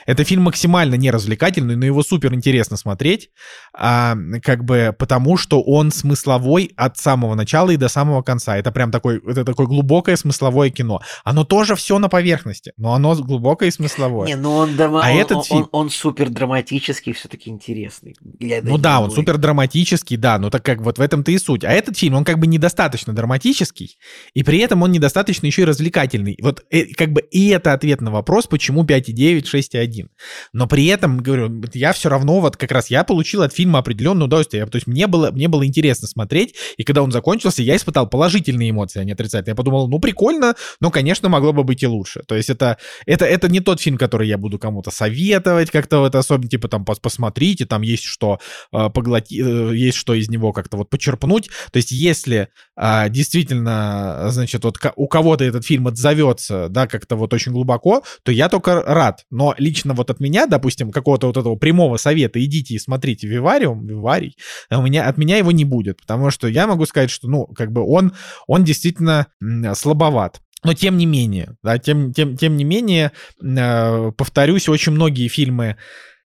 Это фильм максимально неразвлекательный, но его супер интересно смотреть, а, как бы потому, что он смысловой от самого начала и до самого конца. Это прям такой это такое глубокое смысловое кино. Оно тоже все на поверхности, но оно глубокое и смысловое. Не, ну он, дома... а он, этот он, фильм... он, он супер драматический, все-таки интересный. Ну да, он супер драматический, да, но так как вот в этом-то и суть. А этот фильм, он как бы недостаточно драматический, и при этом он недостаточно еще и развлекательный. Вот э, как бы и это ответ на вопрос, почему 5,9, 6,1. Но при этом, говорю, я все равно вот как раз я получил от фильма определенное удовольствие. То есть мне было, мне было интересно смотреть, и когда он закончился, я испытал положительные эмоции, а не отрицательно. Я подумал, ну прикольно, но, конечно, могло бы быть и лучше. То есть это, это, это не тот фильм, который я буду кому-то советовать как-то вот особенно, типа там посмотрите, там есть что э, поглотить, э, есть что из него как-то вот почерпнуть. То есть если э, действительно, значит, вот у кого-то этот фильм отзовется, да, как-то вот очень глубоко, то я только рад. Но лично вот от меня, допустим, какого-то вот этого прямого совета, идите и смотрите Вивариум, Виварий, у меня, от меня его не будет, потому что я могу сказать, что, ну, как бы он, он действительно действительно слабоват. Но тем не менее, да, тем, тем, тем не менее, э, повторюсь, очень многие фильмы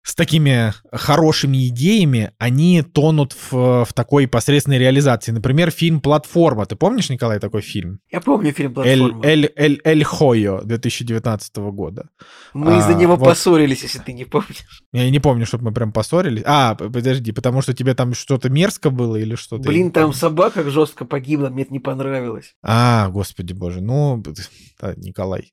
с такими хорошими идеями, они тонут в, в такой посредственной реализации. Например, фильм «Платформа». Ты помнишь, Николай, такой фильм? Я помню фильм «Платформа». «Эль, Эль, Эль, Эль Хойо» 2019 года. Мы а, из-за него вот. поссорились, если ты не помнишь. Я не помню, чтобы мы прям поссорились. А, подожди, потому что тебе там что-то мерзко было или что-то? Блин, там собака жестко погибла, мне это не понравилось. А, господи боже, ну, Николай.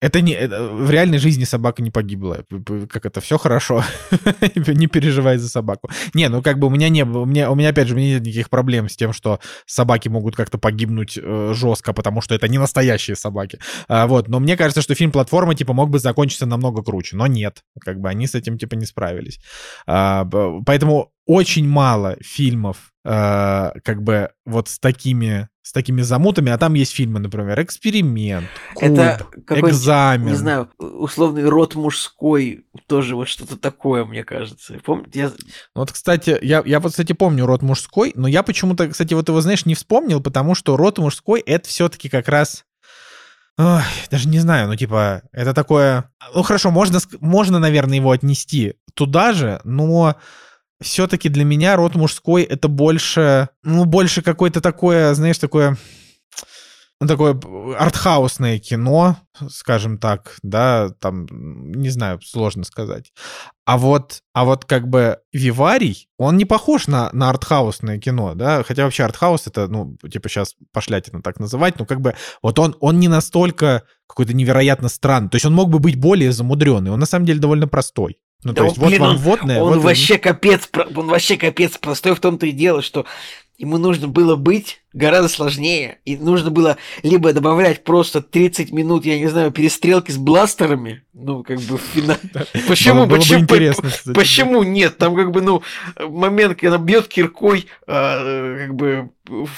Это не это, в реальной жизни собака не погибла. Как это все хорошо. не переживай за собаку. Не, ну как бы у меня не было, у меня, у меня опять же нет никаких проблем с тем, что собаки могут как-то погибнуть э, жестко, потому что это не настоящие собаки. А, вот, но мне кажется, что фильм платформа типа мог бы закончиться намного круче, но нет, как бы они с этим типа не справились. А, поэтому очень мало фильмов, э, как бы вот с такими с такими замутами, а там есть фильмы, например, «Эксперимент», Куб, Это «Экзамен». Не знаю, условный род мужской, тоже вот что-то такое, мне кажется. Помните? Я... Вот, кстати, я, я вот, кстати, помню род мужской, но я почему-то, кстати, вот его, знаешь, не вспомнил, потому что род мужской — это все таки как раз... Ой, даже не знаю, ну, типа, это такое... Ну, хорошо, можно, можно, наверное, его отнести туда же, но все-таки для меня род мужской это больше, ну, больше какое-то такое, знаешь, такое ну, такое артхаусное кино, скажем так, да, там, не знаю, сложно сказать. А вот, а вот как бы Виварий, он не похож на, на артхаусное кино, да, хотя вообще артхаус это, ну, типа сейчас пошлятина так называть, но как бы вот он, он не настолько какой-то невероятно странный, то есть он мог бы быть более замудренный, он на самом деле довольно простой. Ну, да то есть, вот блин, вам водное. Он, вот вообще он... капец, он вообще капец простой в том-то и дело, что ему нужно было быть гораздо сложнее. И нужно было либо добавлять просто 30 минут, я не знаю, перестрелки с бластерами. Ну, как бы в финале. Почему? Почему? Почему нет? Там как бы, ну, момент, когда бьет киркой, а, как бы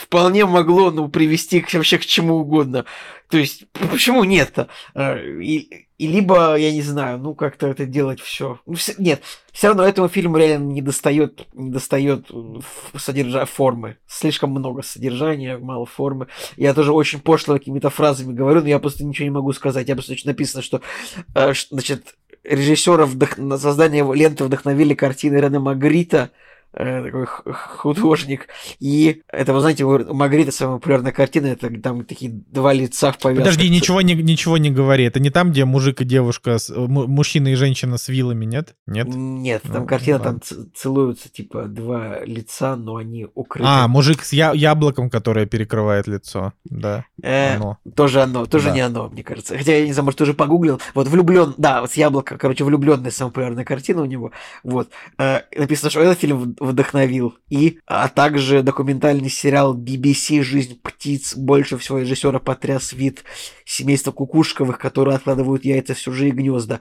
вполне могло, ну, привести вообще к чему угодно. То есть, почему нет-то? А, и, и либо, я не знаю, ну, как-то это делать все. Ну, нет, все равно этому фильму реально не достает, не достает содержа формы. Слишком много содержания, мало формы. Я тоже очень пошло какими-то фразами говорю, но я просто ничего не могу сказать. Я просто написано, что, э, значит, режиссера вдох... на создание ленты вдохновили картины Рене Магрита, такой художник. И это, вы знаете, у Магрита самая популярная картина, это там такие два лица в повязках. Подожди, ничего не, ничего не говори. Это не там, где мужик и девушка, мужчина и женщина с вилами, нет? Нет, нет там ну, картина, ладно. там целуются, типа, два лица, но они укрыты. А, мужик с я яблоком, которое перекрывает лицо, да. Э, оно. Тоже оно, тоже да. не оно, мне кажется. Хотя я не знаю, может, тоже погуглил. Вот влюблен, да, вот с яблоко, короче, влюбленная самая популярная картина у него. Вот. Э, написано, что этот фильм вдохновил. И, а также документальный сериал BBC «Жизнь птиц». Больше всего режиссера потряс вид семейства кукушковых, которые откладывают яйца в чужие гнезда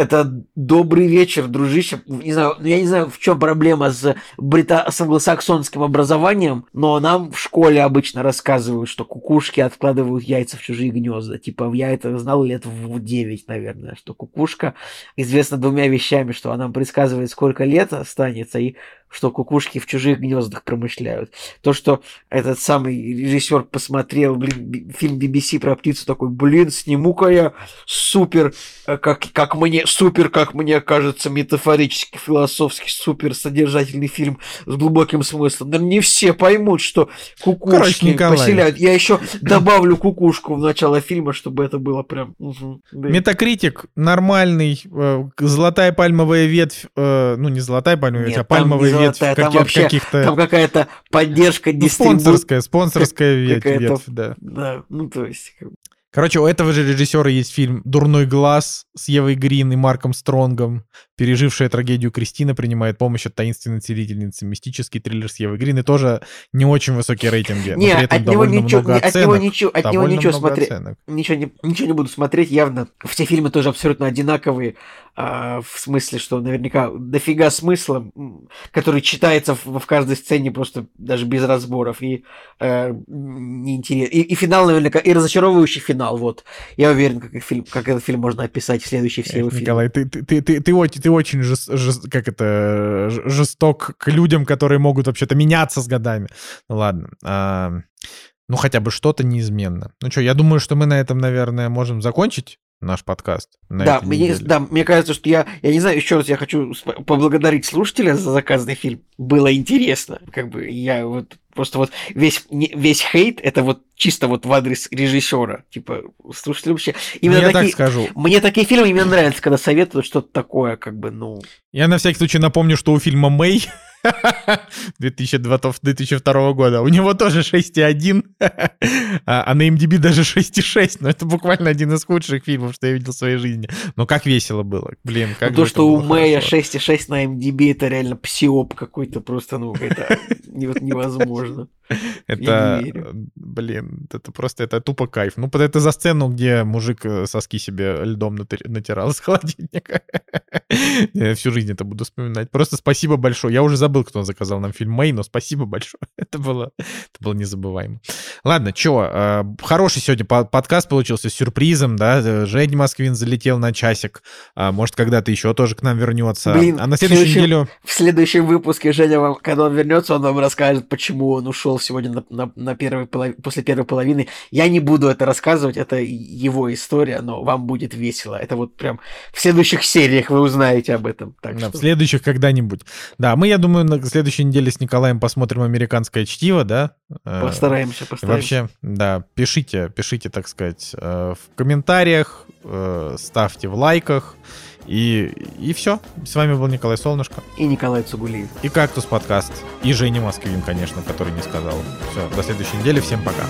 это добрый вечер, дружище. Не знаю, я не знаю, в чем проблема с, брита... с англосаксонским образованием, но нам в школе обычно рассказывают, что кукушки откладывают яйца в чужие гнезда. Типа, я это знал лет в 9, наверное, что кукушка известна двумя вещами, что она предсказывает, сколько лет останется, и что кукушки в чужих гнездах промышляют. То, что этот самый режиссер посмотрел, блин, фильм BBC про птицу, такой, блин, сниму-ка я супер, э, как, как мне, супер, как мне кажется, метафорический, философский, супер содержательный фильм с глубоким смыслом. Наверное, не все поймут, что кукушки Короче, поселяют. Я еще добавлю кукушку в начало фильма, чтобы это было прям... Угу, да. Метакритик нормальный, э, золотая пальмовая ветвь, э, ну не золотая пальмовая ветвь, а пальмовая золотая, там вообще каких-то... там какая-то поддержка ну, Спонсорская, спонсорская ветвь, ветвь, да. Да, ну то есть... Короче, у этого же режиссера есть фильм «Дурной глаз» с Евой Грин и Марком Стронгом. Пережившая трагедию Кристина принимает помощь от таинственной целительницы. Мистический триллер с Евой Грин. И тоже не очень высокие рейтинги. Не, от него ничего, много оценок, от него ничего, от него ничего смотреть. Ничего не, ничего не буду смотреть. Явно все фильмы тоже абсолютно одинаковые. А, в смысле, что наверняка дофига смысла, который читается в, в каждой сцене просто даже без разборов. И э, неинтересно. И, и финал наверняка, и разочаровывающий финал. Вот. Я уверен, как, фильм, как этот фильм можно описать в следующей все его Николай, ты, ты, ты, ты, ты, очень, ты очень жест, жест, как это, жесток к людям, которые могут вообще-то меняться с годами. Ну ладно. А, ну, хотя бы что-то неизменно. Ну что, я думаю, что мы на этом, наверное, можем закончить наш подкаст. На да, мне, да, мне кажется, что я, я не знаю, еще раз я хочу поблагодарить слушателя за заказанный фильм. Было интересно. Как бы я вот просто вот весь, весь хейт это вот чисто вот в адрес режиссера. Типа, слушатели вообще. Именно я такие, так скажу. Мне такие фильмы именно нравятся, когда советуют что-то такое, как бы, ну. Я на всякий случай напомню, что у фильма Мэй 2002 года. У него тоже 6,1, а, а на MDB даже 6,6. Но это буквально один из худших фильмов, что я видел в своей жизни. Но как весело было. Блин, как ну, То, что у Мэя 6,6 на MDB, это реально псиоп какой-то просто, ну, это невозможно. Это, блин, это просто, это тупо кайф. Ну, это за сцену, где мужик э, соски себе льдом натирал из холодильника. Я всю жизнь это буду вспоминать. Просто спасибо большое. Я уже забыл, кто заказал нам фильм Мэй, но спасибо большое. Это было, это было незабываемо. Ладно, чё, э, хороший сегодня подкаст получился с сюрпризом, да. Жень Москвин залетел на часик. А, может, когда-то еще тоже к нам вернется. Блин, а на следующую неделю... В следующем выпуске Женя вам, когда он вернется, он вам расскажет, почему он ушел сегодня на, на, на первой полов... после первой половины. Я не буду это рассказывать, это его история, но вам будет весело. Это вот прям в следующих сериях вы узнаете об этом. Так да, что... В следующих когда-нибудь. Да, мы, я думаю, на следующей неделе с Николаем посмотрим «Американское чтиво», да? Э, постараемся, постараемся. Вообще, да, пишите, пишите, так сказать, э, в комментариях, э, ставьте в лайках. И, и все. С вами был Николай Солнышко. И Николай Цугулиев. И Кактус подкаст. И Женя Москвин, конечно, который не сказал. Все, до следующей недели. Всем пока.